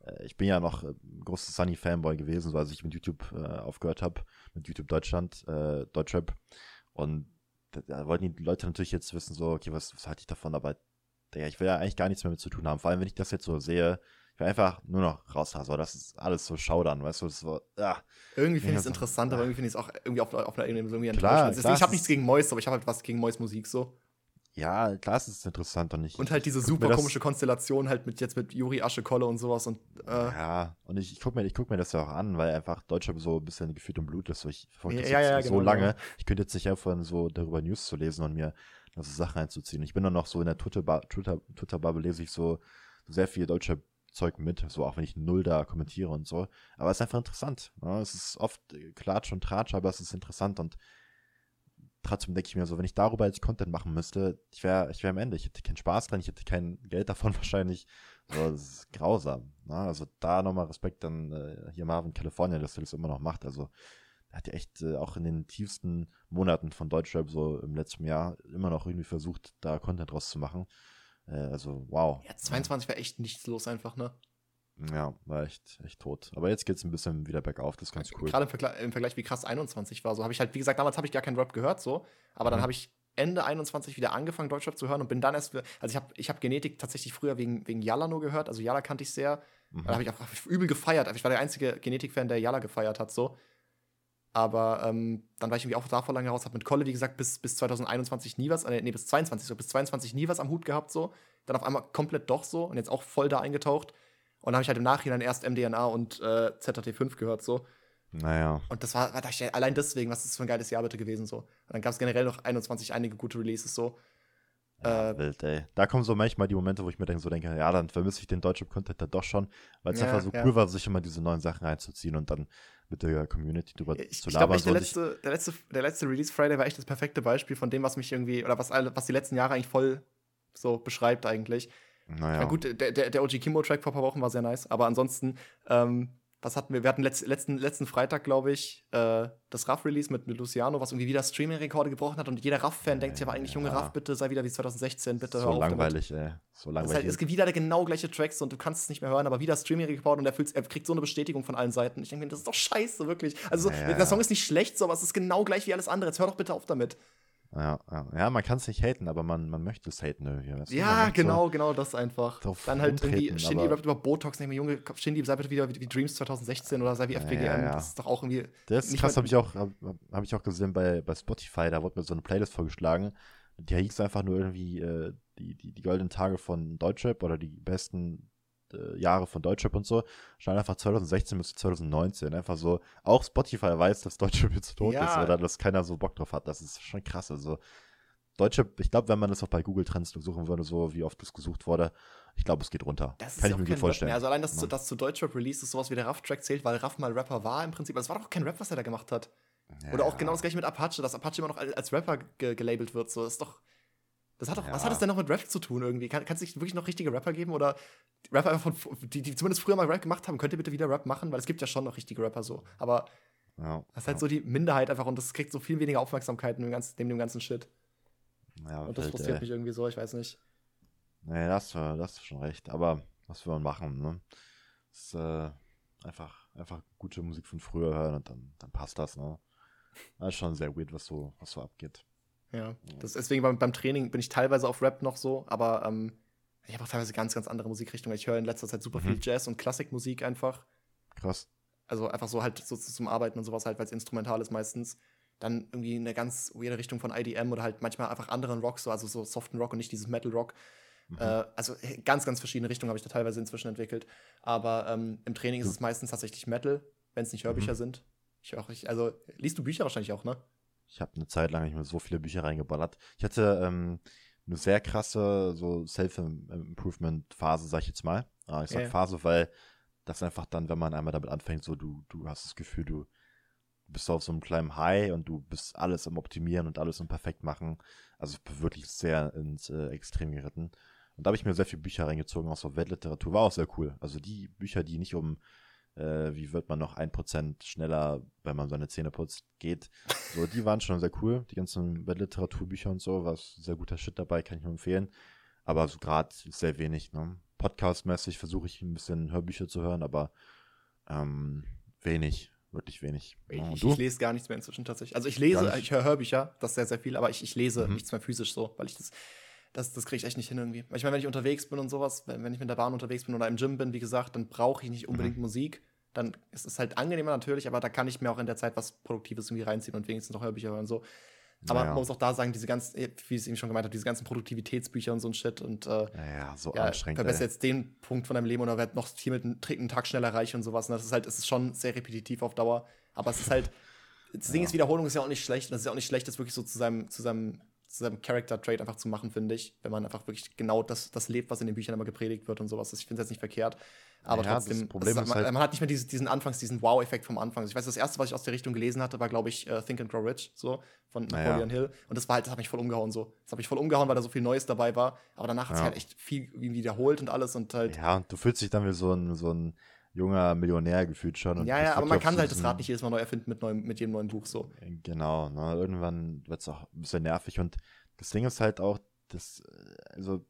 Äh, ich bin ja noch äh, großer Sunny-Fanboy gewesen, so als ich mit YouTube äh, aufgehört habe, mit YouTube Deutschland, äh, Deutschrap. Und da wollten die Leute natürlich jetzt wissen, so, okay, was, was halte ich davon, aber ja, ich will ja eigentlich gar nichts mehr mit zu tun haben. Vor allem, wenn ich das jetzt so sehe, Ich will einfach nur noch raus. Also, das ist alles so Schaudern, weißt du? Das so, ah. Irgendwie finde ich es interessant, aber irgendwie finde ich es auch irgendwie auf, auf einer Ebene irgendwie enttäuschend. Klar, ich habe nichts gegen Mois, aber ich habe halt was gegen Mois Musik so. Ja, klar ist es interessant und nicht. Und halt diese super komische Konstellation halt mit jetzt mit Juri Aschekolle und sowas und äh Ja, und ich, ich gucke mir, guck mir das ja auch an, weil einfach Deutschland so ein bisschen gefühlt im Blut ist. So, ich verfolge das ja, ja, so genau, lange. Genau. Ich könnte jetzt nicht einfach so darüber News zu lesen und mir so Sachen einzuziehen. Ich bin dann noch so in der Twitter-Bubble Twitter, Twitter lese ich so sehr viel deutscher Zeug mit, so auch wenn ich null da kommentiere und so. Aber es ist einfach interessant. Ne? Es ist oft Klatsch und Tratsch, aber es ist interessant und trotzdem denke ich mir so, wenn ich darüber jetzt Content machen müsste, ich wäre ich wär am Ende. Ich hätte keinen Spaß dran, ich hätte kein Geld davon wahrscheinlich. So, das ist grausam. Ne? Also da nochmal Respekt an äh, hier Marvin California, dass er das immer noch macht. Also er hat ja echt äh, auch in den tiefsten Monaten von Deutschrap so im letzten Jahr immer noch irgendwie versucht, da Content draus zu machen. Äh, also wow. Ja, 22 war echt nichts los einfach, ne? Ja, war echt, echt tot. Aber jetzt geht es ein bisschen wieder bergauf, das ist ganz cool. Gerade im, Vergleich, im Vergleich, wie krass 21 war. So habe ich halt, wie gesagt, damals habe ich gar keinen Rap gehört, so. Aber mhm. dann habe ich Ende 21 wieder angefangen, Deutschrap zu hören und bin dann erst, also ich habe ich hab Genetik tatsächlich früher wegen, wegen Yalla nur gehört. Also Yalla kannte ich sehr. Mhm. Da habe ich auch hab ich übel gefeiert. Ich war der einzige Genetik-Fan, der Yalla gefeiert hat, so. Aber ähm, dann war ich irgendwie auch davor lange raus, habe mit Kolle, wie gesagt, bis, bis 2021 nie was, äh, nee, bis 22, so bis 22 nie was am Hut gehabt, so. Dann auf einmal komplett doch so und jetzt auch voll da eingetaucht. Und dann habe ich halt im Nachhinein erst MDNA und äh, ZHT5 gehört, so. Naja. Und das war, war ich, allein deswegen, was ist das für ein geiles Jahr bitte gewesen, so. Und dann gab es generell noch 21 einige gute Releases, so. Ja, äh, wild, ey. Da kommen so manchmal die Momente, wo ich mir denke, so denke, ja, dann vermisse ich den deutschen Content dann doch schon, weil es ja, einfach so ja. cool war, sich immer diese neuen Sachen reinzuziehen und dann mit der Community drüber ich, zu labern. Ich glaube, der, letzte, der, letzte, der letzte Release Friday war echt das perfekte Beispiel von dem, was mich irgendwie, oder was, was die letzten Jahre eigentlich voll so beschreibt eigentlich. Naja. Na gut, der, der, der OG Kimbo-Track vor ein paar Wochen war sehr nice, aber ansonsten, ähm, was hatten wir? Wir hatten letzt, letzten, letzten Freitag, glaube ich, äh, das Raff-Release mit, mit Luciano, was irgendwie wieder Streaming-Rekorde gebrochen hat und jeder Raff-Fan äh, denkt sich aber eigentlich, Junge Raff, bitte sei wieder wie 2016, bitte so hör auf. Langweilig, damit. ey. So langweilig, es, halt, es gibt wieder genau gleiche Tracks und du kannst es nicht mehr hören, aber wieder Streaming-Rekord und er, fühlt, er kriegt so eine Bestätigung von allen Seiten. Ich denke mir, das ist doch scheiße, wirklich. Also, ja, der Song ist nicht schlecht, so, aber es ist genau gleich wie alles andere. Jetzt hör doch bitte auf damit. Ja, ja. man kann es nicht haten, aber man, man möchte es haten irgendwie. Weißt du? Ja, genau, so genau das einfach. Dann halt irgendwie, Shindy rappt über Botox, denke mir, Junge, Shindy, sei bitte wieder wie, wie, Dreams 2016 oder sei wie FBGM. Ja, ja, das ist doch auch irgendwie. Das ist krass, habe ich, auch, hab, hab, ich auch gesehen bei, bei Spotify, da wurde mir so eine Playlist vorgeschlagen. Die hieß einfach nur irgendwie äh, die, die, die goldenen Tage von Deutschrap oder die besten äh, Jahre von Deutschrap und so, stand einfach 2016 bis 2019. Einfach so, auch Spotify weiß, dass Deutschrap jetzt tot ja. ist oder dass keiner so Bock drauf hat. Das ist schon krass. Also, Deutschrap, ich glaube, wenn man das auch bei Google Trends suchen würde, so wie oft das gesucht wurde, ich glaube, es geht runter. Das Kann ich mir gut vorstellen. Also allein, dass, ja. zu, dass zu Deutschrap Releases sowas wie der Raff-Track zählt, weil Raff mal Rapper war im Prinzip. Das war doch kein Rap, was er da gemacht hat. Ja. Oder auch genau das gleiche mit Apache, dass Apache immer noch als Rapper ge gelabelt wird. So, das ist doch. Das hat doch, ja. Was hat das denn noch mit Rap zu tun irgendwie? Kann es nicht wirklich noch richtige Rapper geben oder Rapper einfach von, die, die zumindest früher mal Rap gemacht haben, könnt ihr bitte wieder Rap machen? Weil es gibt ja schon noch richtige Rapper so. Aber ja, das ist halt ja. so die Minderheit einfach und das kriegt so viel weniger Aufmerksamkeit neben dem ganzen, neben dem ganzen Shit. Ja, und das frustriert ey. mich irgendwie so, ich weiß nicht. Nee, das, das hast du schon recht. Aber was will man machen, ne? Das ist äh, einfach, einfach gute Musik von früher hören und dann, dann passt das, ne? Das ist schon sehr weird, was so, was so abgeht. Ja, das, deswegen beim, beim Training bin ich teilweise auf Rap noch so, aber ähm, ich habe auch teilweise ganz, ganz andere Musikrichtungen. Ich höre in letzter Zeit super mhm. viel Jazz und Klassikmusik einfach. Krass. Also einfach so halt so zum Arbeiten und sowas halt, weil es instrumental ist meistens. Dann irgendwie eine ganz weirde Richtung von IDM oder halt manchmal einfach anderen Rock, so, also so soften Rock und nicht dieses Metal Rock. Mhm. Äh, also äh, ganz, ganz verschiedene Richtungen habe ich da teilweise inzwischen entwickelt. Aber ähm, im Training ist es meistens tatsächlich Metal, wenn es nicht Hörbücher mhm. sind. Ich auch, ich, also liest du Bücher wahrscheinlich auch, ne? Ich habe eine Zeit lang nicht mehr so viele Bücher reingeballert. Ich hatte ähm, eine sehr krasse so Self-Improvement-Phase, sag ich jetzt mal. Ah, ich sag yeah. Phase, weil das einfach dann, wenn man einmal damit anfängt, so du, du hast das Gefühl, du bist auf so einem kleinen High und du bist alles am Optimieren und alles im Perfekt machen. Also wirklich sehr ins äh, Extrem geritten. Und da habe ich mir sehr viele Bücher reingezogen, auch so Weltliteratur. War auch sehr cool. Also die Bücher, die nicht um äh, wie wird man noch ein Prozent schneller, wenn man seine Zähne putzt, geht. So, die waren schon sehr cool. Die ganzen Literaturbücher und so, war sehr guter Shit dabei, kann ich nur empfehlen. Aber so gerade sehr wenig, ne? Podcast-mäßig versuche ich ein bisschen Hörbücher zu hören, aber ähm, wenig, wirklich wenig. Ich, ich, ich, lese gar nichts mehr inzwischen tatsächlich. Also ich lese, ich höre Hörbücher, das ist sehr, sehr viel, aber ich, ich lese mhm. nichts mehr physisch so, weil ich das das, das kriege ich echt nicht hin irgendwie. Ich meine, wenn ich unterwegs bin und sowas, wenn, wenn ich mit der Bahn unterwegs bin oder im Gym bin, wie gesagt, dann brauche ich nicht unbedingt mhm. Musik. Dann ist es halt angenehmer natürlich, aber da kann ich mir auch in der Zeit was Produktives irgendwie reinziehen und wenigstens noch Hörbücher hören und so. Aber naja. man muss auch da sagen, diese ganzen, wie ich es eben schon gemeint habe, diese ganzen Produktivitätsbücher und so ein Shit und äh, naja, so ja, anstrengend. Verbessert jetzt den Punkt von deinem Leben oder werd noch viel mit einem, einen Tag schneller reich und sowas. Und das ist halt, es ist schon sehr repetitiv auf Dauer. Aber es ist halt, das Ding ist, Wiederholung ist ja auch nicht schlecht. Und es ist ja auch nicht schlecht, das wirklich so zu seinem, zu seinem, zu seinem Character-Trait einfach zu machen, finde ich. Wenn man einfach wirklich genau das, das lebt, was in den Büchern immer gepredigt wird und sowas. Ich finde es jetzt nicht verkehrt. Aber ja, trotzdem, Problem ist, man, halt man, hat nicht mehr dieses, diesen Anfangs, diesen Wow-Effekt vom Anfang. Also ich weiß, das erste, was ich aus der Richtung gelesen hatte, war, glaube ich, uh, Think and Grow Rich, so von Napoleon ja. Hill. Und das war halt, das hat mich voll umgehauen so. Das hat mich voll umgehauen, weil da so viel Neues dabei war. Aber danach hat sich halt echt viel wiederholt und alles und halt. Ja, und du fühlst dich dann wie so ein, so ein junger Millionär gefühlt schon. ja, ja, aber man kann halt das Rad nicht jedes Mal neu erfinden mit, neuem, mit jedem neuen Buch so. Genau, ne? irgendwann wird es auch ein bisschen nervig und das Ding ist halt auch, dass, also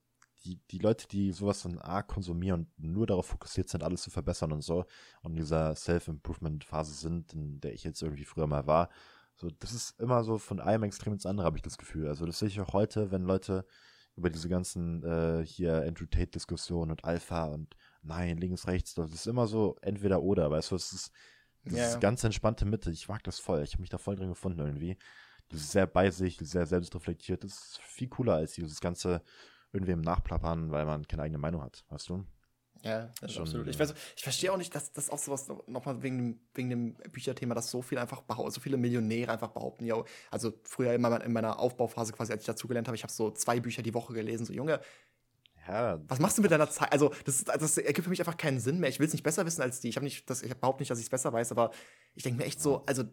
die, die Leute, die sowas dann arg konsumieren und nur darauf fokussiert sind, alles zu verbessern und so und in dieser Self-Improvement-Phase sind, in der ich jetzt irgendwie früher mal war, so, das ist immer so von einem Extrem ins andere, habe ich das Gefühl. Also das sehe ich auch heute, wenn Leute über diese ganzen äh, hier Andrew Tate-Diskussionen und Alpha und nein, links, rechts, das ist immer so entweder oder, weißt du, es ist, das ja, ist ganz entspannte Mitte. Ich mag das voll. Ich habe mich da voll drin gefunden irgendwie. Das ist sehr bei sich, sehr selbstreflektiert. Das ist viel cooler als dieses ganze irgendwie im Nachplappern, weil man keine eigene Meinung hat, weißt du? Ja, Schon, absolut. Ich, weiß, ich verstehe auch nicht, dass das auch sowas nochmal wegen, wegen dem Bücherthema, dass so viel einfach so viele Millionäre einfach behaupten, ja, also früher in meiner, in meiner Aufbauphase quasi, als ich dazugelernt habe, ich habe so zwei Bücher die Woche gelesen, so Junge, ja. Was machst du mit deiner Zeit? Also, das, das ergibt für mich einfach keinen Sinn mehr. Ich will es nicht besser wissen als die. Ich habe nicht, das, ich behaupte nicht, dass ich es besser weiß, aber ich denke mir echt so, also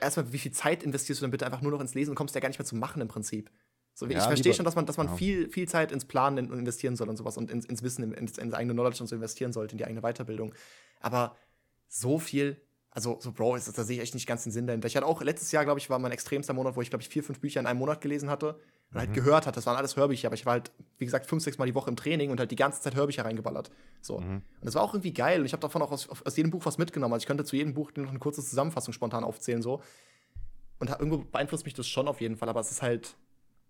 erstmal, wie viel Zeit investierst du denn bitte einfach nur noch ins Lesen und kommst ja gar nicht mehr zum Machen im Prinzip? So, ja, ich verstehe schon, dass man, dass man ja. viel, viel Zeit ins Planen investieren soll und sowas und ins, ins Wissen, ins, ins eigene Knowledge und so investieren sollte, in die eigene Weiterbildung. Aber so viel, also so Bro, ist, da sehe ich echt nicht ganz den Sinn dahinter. Ich hatte auch letztes Jahr, glaube ich, war mein extremster Monat, wo ich, glaube ich, vier, fünf Bücher in einem Monat gelesen hatte und halt mhm. gehört hatte. Das waren alles Hörbücher, aber ich war halt, wie gesagt, fünf, sechs Mal die Woche im Training und halt die ganze Zeit Hörbücher reingeballert. So. Mhm. Und das war auch irgendwie geil. Und ich habe davon auch aus, aus jedem Buch was mitgenommen. Also ich könnte zu jedem Buch noch eine kurze Zusammenfassung spontan aufzählen, so. Und irgendwo beeinflusst mich das schon auf jeden Fall, aber es ist halt,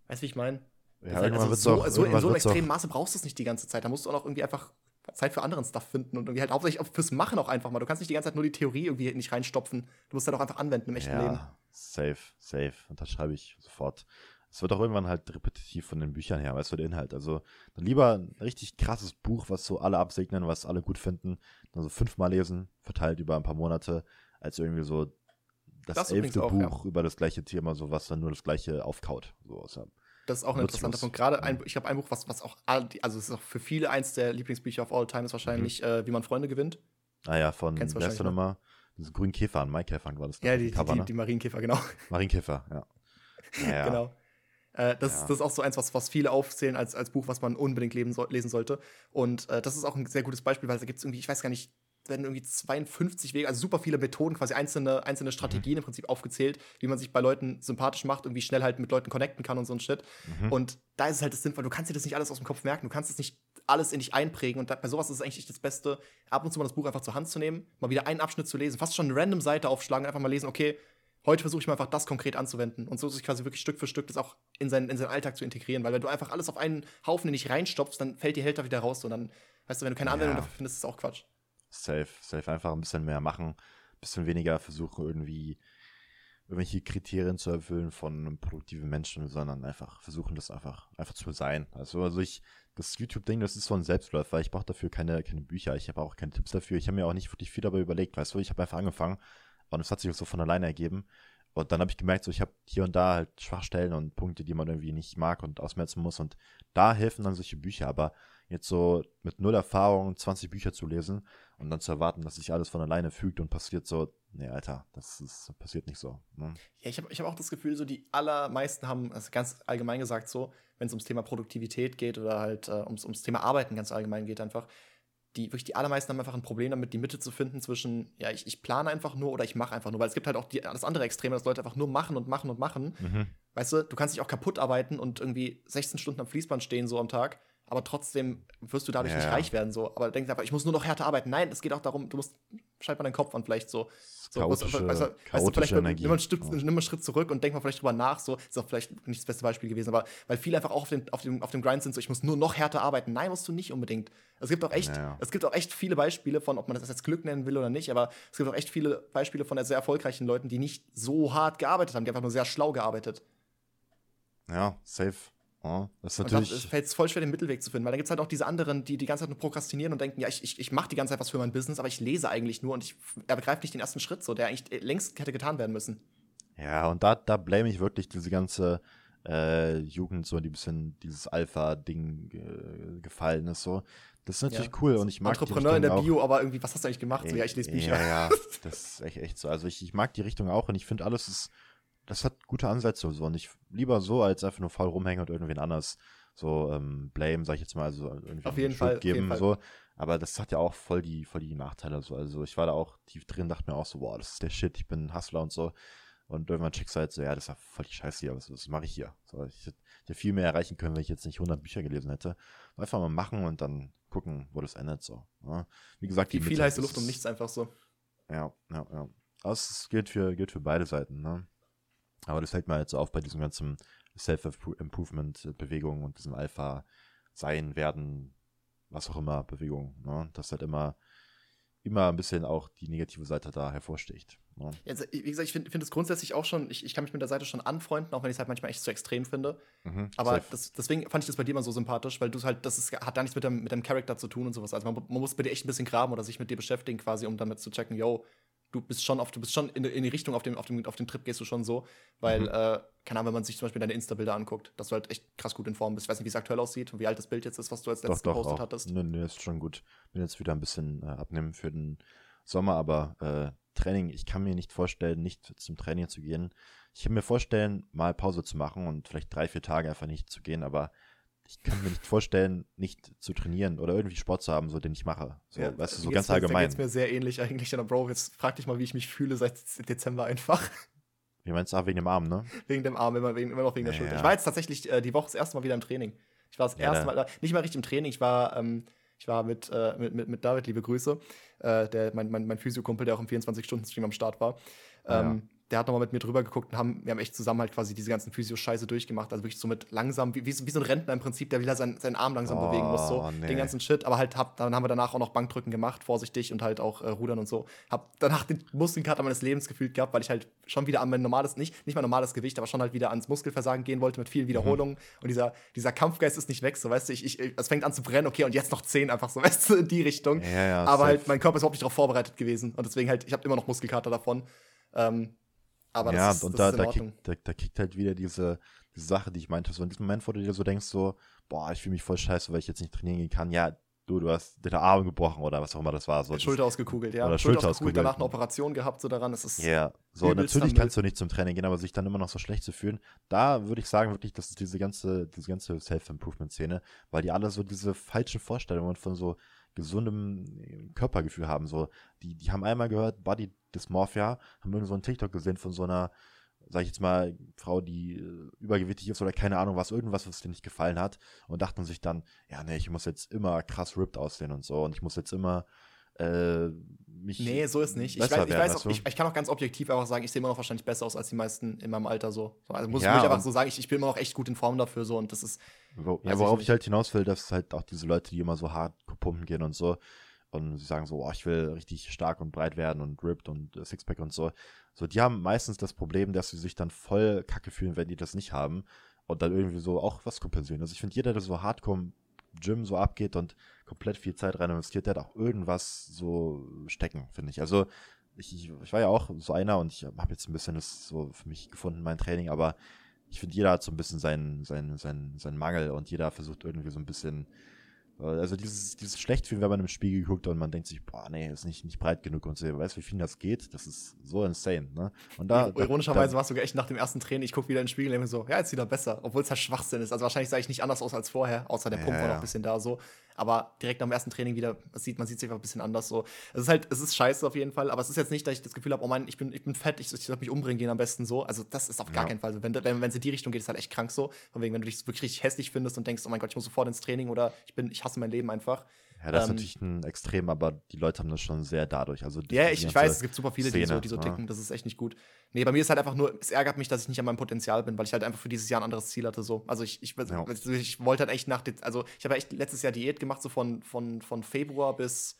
weißt du, wie ich meine? Ja, halt, also so, auch, so in so einem extremen Maße brauchst du es nicht die ganze Zeit. Da musst du auch noch irgendwie einfach Zeit für anderen Stuff finden und irgendwie halt hauptsächlich fürs Machen auch einfach mal. Du kannst nicht die ganze Zeit nur die Theorie irgendwie nicht reinstopfen. Du musst halt auch einfach anwenden im echten ja, Leben. Safe, safe. Und das schreibe ich sofort. Es wird auch irgendwann halt repetitiv von den Büchern her, weißt du, der Inhalt. Also dann lieber ein richtig krasses Buch, was so alle absegnen, was alle gut finden, dann so fünfmal lesen, verteilt über ein paar Monate, als irgendwie so das, das elfte auch, Buch ja. über das gleiche Thema, so was dann nur das gleiche aufkaut. So, also, das ist auch ein interessanter Punkt. Gerade ein, ich glaube, ein Buch, was, was auch, also es ist auch für viele eins der Lieblingsbücher of all time, ist wahrscheinlich, mhm. äh, wie man Freunde gewinnt. Ah ja, von, Kennst wer ist nochmal? Diese grünen Käfer, an Maikäfer war das. Ja, die, Cover, die, die, die, Marienkäfer, genau. Marienkäfer, ja. ja, ja. genau. Äh, das, ja. das ist auch so eins, was, was viele aufzählen als, als Buch, was man unbedingt so, lesen sollte. Und äh, das ist auch ein sehr gutes Beispiel, weil da gibt es irgendwie, ich weiß gar nicht, werden irgendwie 52 Wege, also super viele Methoden, quasi einzelne, einzelne Strategien mhm. im Prinzip aufgezählt, wie man sich bei Leuten sympathisch macht und wie schnell halt mit Leuten connecten kann und so ein Shit. Mhm. Und da ist es halt das Sinnvoll, du kannst dir das nicht alles aus dem Kopf merken, du kannst es nicht alles in dich einprägen und da, bei sowas ist es eigentlich das Beste, ab und zu mal das Buch einfach zur Hand zu nehmen, mal wieder einen Abschnitt zu lesen, fast schon eine random Seite aufschlagen, einfach mal lesen, okay, heute versuche ich mal einfach das konkret anzuwenden und so sich quasi wirklich Stück für Stück das auch in seinen, in seinen Alltag zu integrieren, weil wenn du einfach alles auf einen Haufen in dich reinstopfst, dann fällt die Hälfte wieder raus und dann, weißt du, wenn du keine Anwendung ja. dafür findest, ist es auch Quatsch. Safe, safe einfach ein bisschen mehr machen, ein bisschen weniger versuchen irgendwie irgendwelche Kriterien zu erfüllen von produktiven Menschen, sondern einfach versuchen, das einfach, einfach zu sein. Also, also ich, das YouTube-Ding, das ist so ein Selbstläufer. Ich brauche dafür keine, keine Bücher, ich habe auch keine Tipps dafür. Ich habe mir auch nicht wirklich viel dabei überlegt, weißt du, ich habe einfach angefangen und es hat sich auch so von alleine ergeben. Und dann habe ich gemerkt, so ich habe hier und da halt Schwachstellen und Punkte, die man irgendwie nicht mag und ausmerzen muss. Und da helfen dann solche Bücher. Aber jetzt so mit null Erfahrung 20 Bücher zu lesen und dann zu erwarten, dass sich alles von alleine fügt und passiert so, nee, Alter, das ist, passiert nicht so. Ne? Ja, ich habe ich hab auch das Gefühl, so die allermeisten haben, also ganz allgemein gesagt so, wenn es ums Thema Produktivität geht oder halt äh, ums, ums Thema Arbeiten ganz allgemein geht einfach, die wirklich die allermeisten haben einfach ein Problem damit, die Mitte zu finden zwischen, ja, ich, ich plane einfach nur oder ich mache einfach nur, weil es gibt halt auch die, das andere Extreme, dass Leute einfach nur machen und machen und machen. Mhm. Weißt du, du kannst dich auch kaputt arbeiten und irgendwie 16 Stunden am Fließband stehen so am Tag aber trotzdem wirst du dadurch ja. nicht reich werden. So. Aber denk einfach, ich muss nur noch härter arbeiten. Nein, es geht auch darum, du musst schalt mal deinen Kopf an, vielleicht so. so chaotische, was, also, weißt du, vielleicht Energie. Nimm, einen Stück, ja. nimm einen Schritt zurück und denk mal vielleicht drüber nach. So ist auch vielleicht nicht das beste Beispiel gewesen, aber weil viele einfach auch auf, den, auf, dem, auf dem Grind sind, so ich muss nur noch härter arbeiten. Nein, musst du nicht unbedingt. Es gibt auch echt, ja, ja. es gibt auch echt viele Beispiele von, ob man das jetzt Glück nennen will oder nicht, aber es gibt auch echt viele Beispiele von sehr erfolgreichen Leuten, die nicht so hart gearbeitet haben, die einfach nur sehr schlau gearbeitet. Ja, safe. Ja, das ist natürlich. Es fällt voll schwer, den Mittelweg zu finden, weil da gibt es halt auch diese anderen, die die ganze Zeit nur prokrastinieren und denken, ja, ich, ich, ich mache die ganze Zeit was für mein Business, aber ich lese eigentlich nur und ich begreife nicht den ersten Schritt, so, der eigentlich längst hätte getan werden müssen. Ja, und da, da blame ich wirklich diese ganze äh, Jugend, so die bisschen dieses Alpha-Ding äh, gefallen ist, so. Das ist natürlich ja. cool und ich mag Entrepreneur in der Bio, aber irgendwie, was hast du eigentlich gemacht? So, ja, ich lese Bücher. Ja, ja, das ist echt, echt so. Also ich, ich mag die Richtung auch und ich finde alles ist das hat gute Ansätze so. Und ich lieber so, als einfach nur faul rumhängen und irgendwen anders so ähm, blame, sag ich jetzt mal, also irgendwie auf jeden Schuld Fall, geben, jeden so. Aber das hat ja auch voll die, voll die Nachteile. So. Also ich war da auch tief drin, dachte mir auch so, boah, das ist der Shit, ich bin Hustler und so. Und irgendwann checkst du halt so, ja, das ist ja voll die Scheiße hier, was, was mache ich hier? So, ich hätte viel mehr erreichen können, wenn ich jetzt nicht 100 Bücher gelesen hätte. Einfach mal machen und dann gucken, wo das endet. So. Ja. Ne? Wie gesagt, die viel heiße Luft um nichts einfach so. Ja, ja, ja. Aber es gilt für, gilt für beide Seiten. Ne? Aber das fällt mir jetzt auf bei diesem ganzen Self-Improvement-Bewegung und diesem Alpha sein, werden, was auch immer, Bewegung. Ne? Dass halt immer, immer ein bisschen auch die negative Seite da hervorsticht. Ne? Also, wie gesagt, ich finde find es grundsätzlich auch schon, ich, ich kann mich mit der Seite schon anfreunden, auch wenn ich es halt manchmal echt zu extrem finde. Mhm, Aber das, deswegen fand ich das bei dir immer so sympathisch, weil du halt, das ist, hat gar nichts mit dem, mit dem Charakter zu tun und sowas. Also man, man muss bei dir echt ein bisschen graben oder sich mit dir beschäftigen, quasi, um damit zu checken, yo, du bist schon auf, du bist schon in, in die Richtung auf dem, auf, dem, auf dem Trip gehst du schon so, weil, mhm. äh, keine Ahnung, wenn man sich zum Beispiel deine Insta-Bilder anguckt, dass du halt echt krass gut in Form bist. Ich weiß nicht, wie es aktuell aussieht und wie alt das Bild jetzt ist, was du als letztes gepostet auch. hattest. Nö, nö, ist schon gut. Bin jetzt wieder ein bisschen äh, abnehmen für den Sommer, aber äh, Training, ich kann mir nicht vorstellen, nicht zum Training zu gehen. Ich kann mir vorstellen, mal Pause zu machen und vielleicht drei, vier Tage einfach nicht zu gehen, aber ich kann mir nicht vorstellen, nicht zu trainieren oder irgendwie Sport zu haben, so den ich mache. So, ja, weißt du, so ganz allgemein. Das ist mir sehr ähnlich eigentlich. Aber Bro, jetzt frag dich mal, wie ich mich fühle seit Dezember einfach. Wie meinst du? Ah, wegen dem Arm, ne? Wegen dem Arm, immer, immer noch wegen der ja, Schulter. Ich war jetzt tatsächlich äh, die Woche das erste Mal wieder im Training. Ich war das erste Mal, äh, nicht mal richtig im Training, ich war, ähm, ich war mit, äh, mit, mit, mit David, liebe Grüße, äh, der, mein, mein, mein Physiokumpel, der auch im 24-Stunden-Stream am Start war. Ähm, der hat nochmal mit mir drüber geguckt und haben, wir haben echt zusammen halt quasi diese ganzen Physio-Scheiße durchgemacht. Also wirklich so mit langsam, wie, wie, so, ein Rentner im Prinzip, der wieder seinen, seinen Arm langsam oh, bewegen muss, so nee. den ganzen Shit. Aber halt, hab, dann haben wir danach auch noch Bankdrücken gemacht, vorsichtig und halt auch äh, Rudern und so. Hab danach den Muskelkater meines Lebens gefühlt gehabt, weil ich halt schon wieder an mein normales, nicht, nicht mein normales Gewicht, aber schon halt wieder ans Muskelversagen gehen wollte mit vielen Wiederholungen. Mhm. Und dieser, dieser Kampfgeist ist nicht weg, so weißt du, ich, ich, es fängt an zu brennen, okay, und jetzt noch zehn einfach so, weißt du, in die Richtung. Ja, ja, aber safe. halt, mein Körper ist überhaupt nicht darauf vorbereitet gewesen. Und deswegen halt, ich habe immer noch Muskelkater davon. Ähm, aber ja, ist, und da, da, kickt, da, da, kickt halt wieder diese, diese Sache, die ich meinte. So in diesem Moment, wo du dir so denkst, so, boah, ich fühle mich voll scheiße, weil ich jetzt nicht trainieren gehen kann. Ja, du, du hast deine Arme gebrochen oder was auch immer das war. So, Schulter ausgekugelt, ja. Oder Schulter, Schulter ausgekugelt. Danach eine Operation gehabt, so daran. Das ist ja, so natürlich kannst du nicht zum Training gehen, aber sich dann immer noch so schlecht zu fühlen, da würde ich sagen wirklich, das ist diese ganze, diese ganze Self-Improvement-Szene, weil die alle so diese falschen Vorstellungen von so gesundem Körpergefühl haben. So, die, die haben einmal gehört, Body Dysmorphia, haben irgend so einen TikTok gesehen von so einer sag ich jetzt mal, Frau, die äh, übergewichtig ist oder keine Ahnung was, irgendwas, was dir nicht gefallen hat und dachten sich dann, ja, nee, ich muss jetzt immer krass ripped aussehen und so und ich muss jetzt immer äh, mich. Nee, so ist nicht. Ich, weiß, ich, weiß auch, ich, ich, kann auch ganz objektiv einfach sagen, ich sehe immer noch wahrscheinlich besser aus als die meisten in meinem Alter so. Also muss, ja, ich einfach so sagen, ich, ich bin immer noch echt gut in Form dafür so und das ist. Wo, ja, worauf ich, halt hinaus will, dass halt auch diese Leute, die immer so hart pumpen gehen und so, und sie sagen so, oh, ich will richtig stark und breit werden und ripped und Sixpack und so. So, die haben meistens das Problem, dass sie sich dann voll kacke fühlen, wenn die das nicht haben und dann irgendwie so auch was kompensieren. Also ich finde, jeder, der so hardcore Gym so abgeht und komplett viel Zeit rein investiert, der hat auch irgendwas so stecken, finde ich. Also ich, ich, ich, war ja auch so einer und ich habe jetzt ein bisschen das so für mich gefunden, mein Training, aber ich finde, jeder hat so ein bisschen seinen, seinen, seinen, seinen Mangel und jeder versucht irgendwie so ein bisschen also dieses, dieses Schlechtfühlen, wenn man im Spiegel guckt und man denkt sich, boah, nee, ist nicht, nicht breit genug und so, weißt du, wie viel das geht? Das ist so insane, ne? Und da. Ironischerweise warst du sogar echt nach dem ersten Training, ich gucke wieder in den Spiegel und denke so, ja, jetzt wieder besser, obwohl es halt Schwachsinn ist. Also wahrscheinlich sah ich nicht anders aus als vorher, außer der Pump ja, war noch ein bisschen da so. Aber direkt dem ersten Training wieder, man sieht, man sieht sich einfach ein bisschen anders so. Es ist halt, es ist scheiße auf jeden Fall, aber es ist jetzt nicht, dass ich das Gefühl habe, oh mein, ich bin, ich bin fett, ich, ich sollte mich umbringen gehen am besten so. Also das ist auf gar ja. keinen Fall so. Wenn es wenn, in die Richtung geht, ist halt echt krank so. Von wegen, wenn du dich wirklich richtig hässlich findest und denkst, oh mein Gott, ich muss sofort ins Training oder ich bin, ich hasse mein Leben einfach. Ja, das ähm, ist natürlich ein Extrem, aber die Leute haben das schon sehr dadurch. Also ja, ich, ich weiß, es gibt super viele, Szene, die so, die so ticken. Ja. Das ist echt nicht gut. Nee, bei mir ist halt einfach nur, es ärgert mich, dass ich nicht an meinem Potenzial bin, weil ich halt einfach für dieses Jahr ein anderes Ziel hatte. So. Also ich, ich, ja. ich wollte halt echt nach, also ich habe echt letztes Jahr Diät gemacht, so von, von, von Februar bis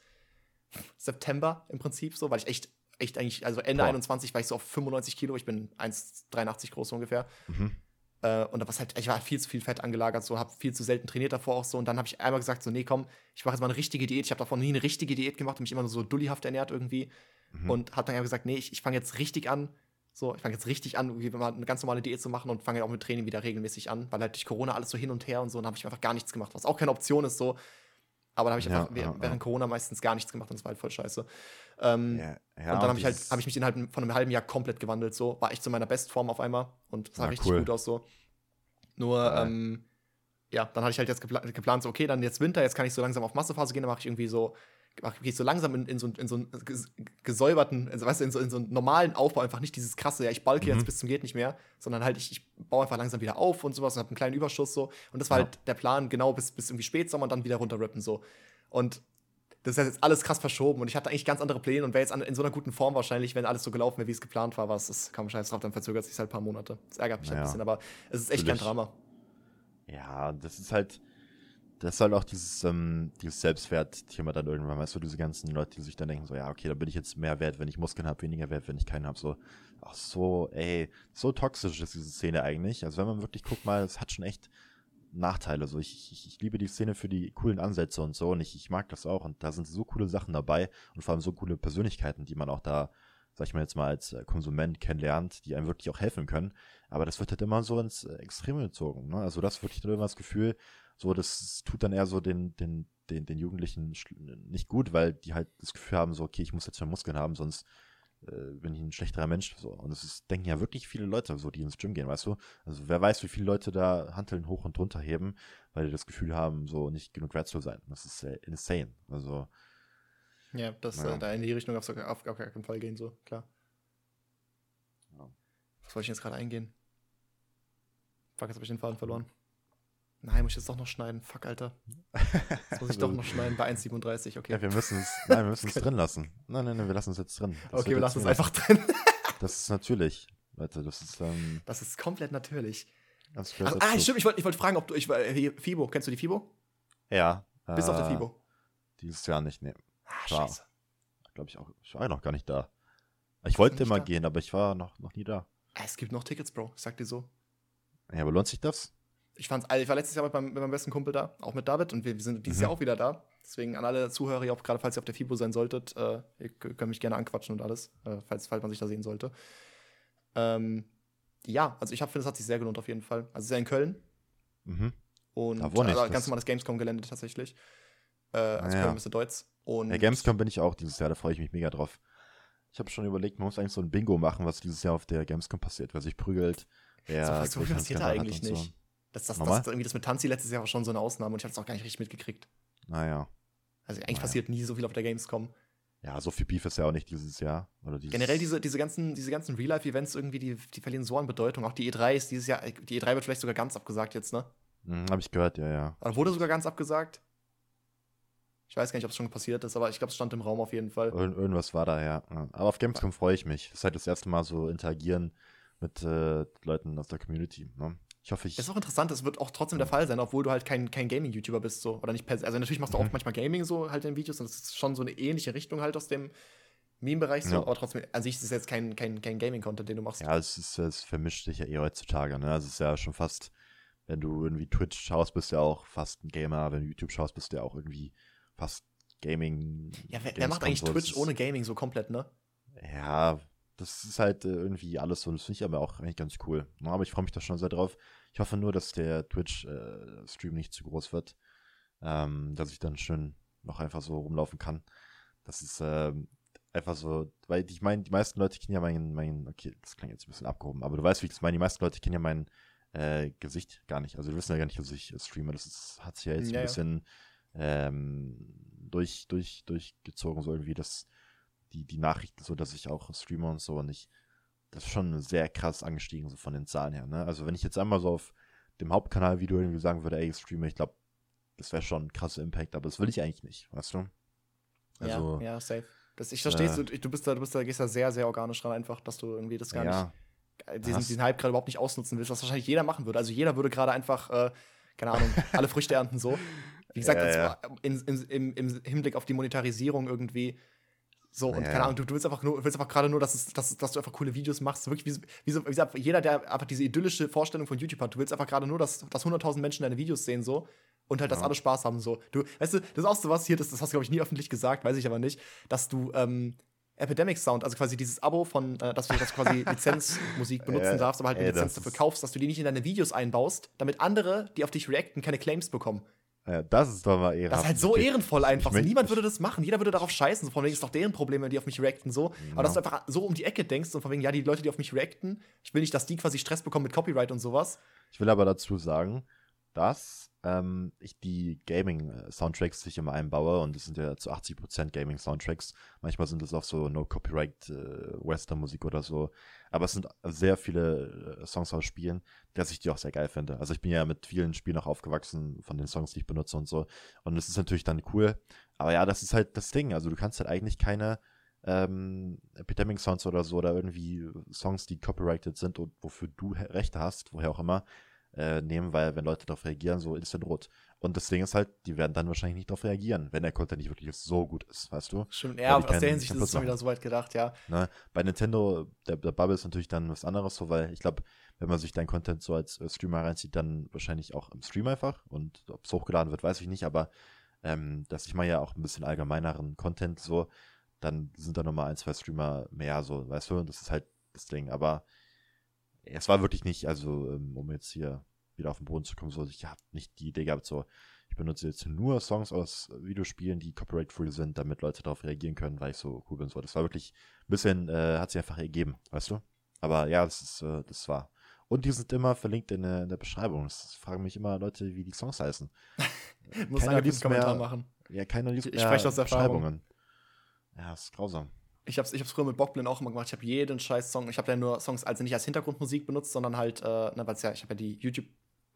September im Prinzip, so, weil ich echt, echt eigentlich, also Ende Boah. 21 war ich so auf 95 Kilo, ich bin 1,83 groß ungefähr. Mhm. Äh, und da war halt, ich war viel zu viel Fett angelagert, so, habe viel zu selten trainiert davor auch so. Und dann habe ich einmal gesagt, so, nee, komm, ich mache jetzt mal eine richtige Diät. Ich habe davon nie eine richtige Diät gemacht und mich immer nur so dullihaft ernährt irgendwie. Mhm. Und habe dann einfach gesagt, nee, ich, ich fange jetzt richtig an. So, ich fange jetzt richtig an, irgendwie mal eine ganz normale Diät zu machen und fange auch mit Training wieder regelmäßig an, weil halt durch Corona alles so hin und her und so, und habe ich einfach gar nichts gemacht, was auch keine Option ist, so. Aber da habe ich ja, einfach ja, während ja. Corona meistens gar nichts gemacht und es war halt voll scheiße. Ähm, und dann habe ich halt, habe ich mich innerhalb von einem halben Jahr komplett gewandelt, so. War ich zu meiner Bestform auf einmal und sah richtig cool. gut aus, so. Nur, ja. ähm, ja, dann hatte ich halt jetzt gepla geplant, so, okay, dann jetzt Winter, jetzt kann ich so langsam auf Massephase gehen, dann mache ich irgendwie so, gehe ich so langsam in, in, so, in so einen gesäuberten, also, weißt du, in so, in so einen normalen Aufbau, einfach nicht dieses krasse, ja, ich balke mhm. jetzt bis zum geht nicht mehr, sondern halt, ich, ich baue einfach langsam wieder auf und sowas und habe einen kleinen Überschuss so. Und das war ja. halt der Plan, genau bis, bis irgendwie Spätsommer und dann wieder runterrippen so. Und das ist jetzt alles krass verschoben und ich hatte eigentlich ganz andere Pläne und wäre jetzt an, in so einer guten Form wahrscheinlich, wenn alles so gelaufen wäre, wie es geplant war, was das kam scheiß drauf, dann verzögert sich halt ein paar Monate. Das ärgert mich naja. ein bisschen, aber es ist echt Natürlich. kein Drama. Ja, das ist halt, das ist halt auch dieses, ähm, dieses Selbstwertthema dann irgendwann, weißt du, diese ganzen Leute, die sich dann denken, so, ja, okay, da bin ich jetzt mehr wert, wenn ich Muskeln habe, weniger wert, wenn ich keinen habe, so, ach so, ey, so toxisch ist diese Szene eigentlich. Also wenn man wirklich guckt mal, es hat schon echt Nachteile. So, ich, ich, ich liebe die Szene für die coolen Ansätze und so und ich, ich mag das auch und da sind so coole Sachen dabei und vor allem so coole Persönlichkeiten, die man auch da sag ich mal jetzt mal, als äh, Konsument kennenlernt, die einem wirklich auch helfen können. Aber das wird halt immer so ins äh, Extreme gezogen. Ne? Also das wirklich immer das Gefühl, so das tut dann eher so den, den, den, den Jugendlichen nicht gut, weil die halt das Gefühl haben, so, okay, ich muss jetzt mehr Muskeln haben, sonst bin ich ein schlechterer Mensch. So. Und das ist, denken ja wirklich viele Leute, so, die ins Gym gehen, weißt du? Also wer weiß, wie viele Leute da Hanteln hoch und runter heben, weil die das Gefühl haben, so nicht genug wert zu sein. Das ist äh, insane. Also ja, dass ja. Äh, da in die Richtung auf, auf, auf keinen Fall gehen, so, klar. Ja. Was wollte ich jetzt gerade eingehen? Fuck, jetzt habe ich den Faden verloren. Nein, muss ich jetzt doch noch schneiden. Fuck, Alter. Jetzt muss ich doch noch schneiden bei 1,37, okay. Ja, wir müssen es, nein, wir müssen es drin lassen. Nein, nein, nein, wir lassen es jetzt drin. Das okay, wir lassen es einfach drin. das ist natürlich, Leute, das ist, ähm, Das ist komplett natürlich. Das Ach, ah, stimmt, ich wollte ich wollt fragen, ob du, ich, äh, FIBO, kennst du die FIBO? Ja. Bist du auf der äh, FIBO? Dieses Jahr nicht, nee. Ah, scheiße. Glaube ich auch. Ich war noch gar nicht da. Ich wollte immer da? gehen, aber ich war noch, noch nie da. Ah, es gibt noch Tickets, Bro. Ich sag dir so. Ja, aber lohnt sich das? Ich, fand's, ich war letztes Jahr mit meinem, mit meinem besten Kumpel da, auch mit David, und wir, wir sind dieses mhm. Jahr auch wieder da. Deswegen an alle Zuhörer, auch gerade falls ihr auf der FIBO sein solltet, äh, ihr könnt mich gerne anquatschen und alles, äh, falls, falls man sich da sehen sollte. Ähm, ja, also ich finde, es hat sich sehr gelohnt auf jeden Fall. Also es ist ja in Köln. Mhm. Und da wohne ich, also, ganz normales Gamescom-Gelände tatsächlich. Äh, also ja. Köln Mr. Deutz. Und ja, Gamescom bin ich auch dieses Jahr, da freue ich mich mega drauf. Ich habe schon überlegt, man muss eigentlich so ein Bingo machen, was dieses Jahr auf der Gamescom passiert, wer sich prügelt. Wer so was passiert da eigentlich nicht. So. Das, das, das, das, irgendwie das mit Tanzi letztes Jahr war schon so eine Ausnahme und ich habe es auch gar nicht richtig mitgekriegt. Naja. Also eigentlich naja. passiert nie so viel auf der Gamescom. Ja, so viel Beef ist ja auch nicht dieses Jahr. Oder dieses Generell diese, diese ganzen, diese ganzen Real-Life-Events irgendwie, die, die verlieren so an Bedeutung. Auch die E3 ist dieses Jahr, die E3 wird vielleicht sogar ganz abgesagt jetzt, ne? Hm, habe ich gehört, ja, ja. Oder wurde sogar ganz abgesagt? Ich weiß gar nicht, ob es schon passiert ist, aber ich glaube, es stand im Raum auf jeden Fall. Ir irgendwas war da, ja. Aber auf Gamescom freue ich mich. Das ist halt das erste Mal so interagieren mit äh, Leuten aus der Community. Ne? Ich hoffe, ich. Das ist auch interessant, das wird auch trotzdem der Fall sein, obwohl du halt kein, kein Gaming-YouTuber bist, so. Oder nicht per Also natürlich machst du mhm. auch manchmal Gaming so halt in Videos und das ist schon so eine ähnliche Richtung halt aus dem Meme-Bereich so, ja. aber trotzdem, an sich ist es jetzt kein, kein, kein Gaming-Content, den du machst. Ja, es, ist, es vermischt sich ja eh heutzutage, ne? Also es ist ja schon fast, wenn du irgendwie Twitch schaust, bist du ja auch fast ein Gamer, wenn du YouTube schaust, bist du ja auch irgendwie fast Gaming. Ja, wer, wer macht eigentlich Twitch ohne Gaming so komplett, ne? Ja, das ist halt äh, irgendwie alles so. Das finde ich aber auch eigentlich ganz cool. Na, aber ich freue mich da schon sehr drauf. Ich hoffe nur, dass der Twitch-Stream äh, nicht zu groß wird. Ähm, dass ich dann schön noch einfach so rumlaufen kann. Das ist äh, einfach so, weil ich meine, die meisten Leute kennen ja mein, mein, okay, das klingt jetzt ein bisschen abgehoben, aber du weißt, wie ich das meine, die meisten Leute kennen ja mein äh, Gesicht gar nicht. Also die wissen ja gar nicht, dass ich streame. Das ist, hat sich ja jetzt ja, ein bisschen ähm, durch, durch, durchgezogen, so irgendwie das, die, die Nachrichten, so dass ich auch streame und so und ich, das ist schon sehr krass angestiegen, so von den Zahlen her, ne? Also wenn ich jetzt einmal so auf dem Hauptkanal Video irgendwie sagen würde, ey, ich streame, ich glaube, das wäre schon ein krasser Impact, aber das will ich eigentlich nicht, weißt du? Also, ja, ja, safe. Das, ich verstehe äh, du, du bist da, du bist da, gehst da sehr, sehr organisch dran, einfach, dass du irgendwie das gar ja, nicht, diesen, diesen Hype gerade überhaupt nicht ausnutzen willst, was wahrscheinlich jeder machen würde. Also jeder würde gerade einfach, äh, keine Ahnung, alle Früchte ernten so. Wie gesagt, ja, ja. In, in, im, im Hinblick auf die Monetarisierung irgendwie so, und ja. keine Ahnung, du, du willst einfach nur, willst einfach gerade nur, dass, es, dass, dass du einfach coole Videos machst. Wirklich, wie, wie, so, wie gesagt, jeder, der einfach diese idyllische Vorstellung von YouTube hat, du willst einfach gerade nur, dass, dass 100.000 Menschen deine Videos sehen, so. Und halt, dass alle Spaß haben, so. Du, weißt du, das ist auch so was hier, das, das hast du, glaube ich, nie öffentlich gesagt, weiß ich aber nicht, dass du, ähm, Epidemic Sound, also quasi dieses Abo von, äh, dass du das quasi Lizenzmusik benutzen ja, darfst, aber halt eine Lizenz dafür kaufst, dass du die nicht in deine Videos einbaust, damit andere, die auf dich reacten, keine Claims bekommen. Ja, das ist doch mal ehrenvoll. Das ist halt so ehrenvoll einfach. So, niemand würde das machen. Jeder würde darauf scheißen. So, von wegen ist doch deren Problem, wenn die auf mich reacten. So. Ja. Aber dass du einfach so um die Ecke denkst und von wegen, ja, die Leute, die auf mich reacten, ich will nicht, dass die quasi Stress bekommen mit Copyright und sowas. Ich will aber dazu sagen, dass ähm, ich die Gaming-Soundtracks sich immer einbaue und das sind ja zu 80% Gaming-Soundtracks. Manchmal sind es auch so No-Copyright-Western-Musik äh, oder so. Aber es sind sehr viele äh, Songs aus Spielen, dass ich die auch sehr geil finde. Also ich bin ja mit vielen Spielen auch aufgewachsen von den Songs, die ich benutze und so. Und das ist natürlich dann cool. Aber ja, das ist halt das Ding. Also du kannst halt eigentlich keine ähm, Epidemic Sounds oder so oder irgendwie Songs, die copyrighted sind und wofür du Rechte hast, woher auch immer, äh, nehmen, weil wenn Leute darauf reagieren, so instant rot. Und das Ding ist halt, die werden dann wahrscheinlich nicht darauf reagieren, wenn der Content nicht wirklich so gut ist, weißt du? Stimmt, ja, aus der Hinsicht ist es schon wieder so weit gedacht, ja. Ne? Bei Nintendo, der, der Bubble ist natürlich dann was anderes, so, weil ich glaube, wenn man sich dein Content so als Streamer reinzieht, dann wahrscheinlich auch im Stream einfach. Und ob es hochgeladen wird, weiß ich nicht, aber ähm, dass ich mal ja auch ein bisschen allgemeineren Content so, dann sind da nochmal ein, zwei Streamer mehr, so, weißt du? Das ist halt das Ding. Aber es war wirklich nicht, also ähm, um jetzt hier wieder auf den Boden zu kommen, so ich habe nicht die Idee gehabt, so ich benutze jetzt nur Songs aus Videospielen, die copyright-free sind, damit Leute darauf reagieren können, weil ich so cool bin. So, das war wirklich ein bisschen, äh, hat sich einfach ergeben, weißt du? Aber ja, das ist, äh, das war. Und die sind immer verlinkt in, in der Beschreibung. Das fragen mich immer Leute, wie die Songs heißen. Muss keiner liest Kommentar mehr, machen. Ja, keiner liest ich, ich spreche aus Beschreibungen. Ja, das ist grausam. Ich hab's, ich hab's früher mit Bockblin auch immer gemacht. Ich habe jeden scheiß Song, ich habe ja nur Songs also nicht als Hintergrundmusik benutzt, sondern halt, äh, ne, weil's ja, ich habe ja die YouTube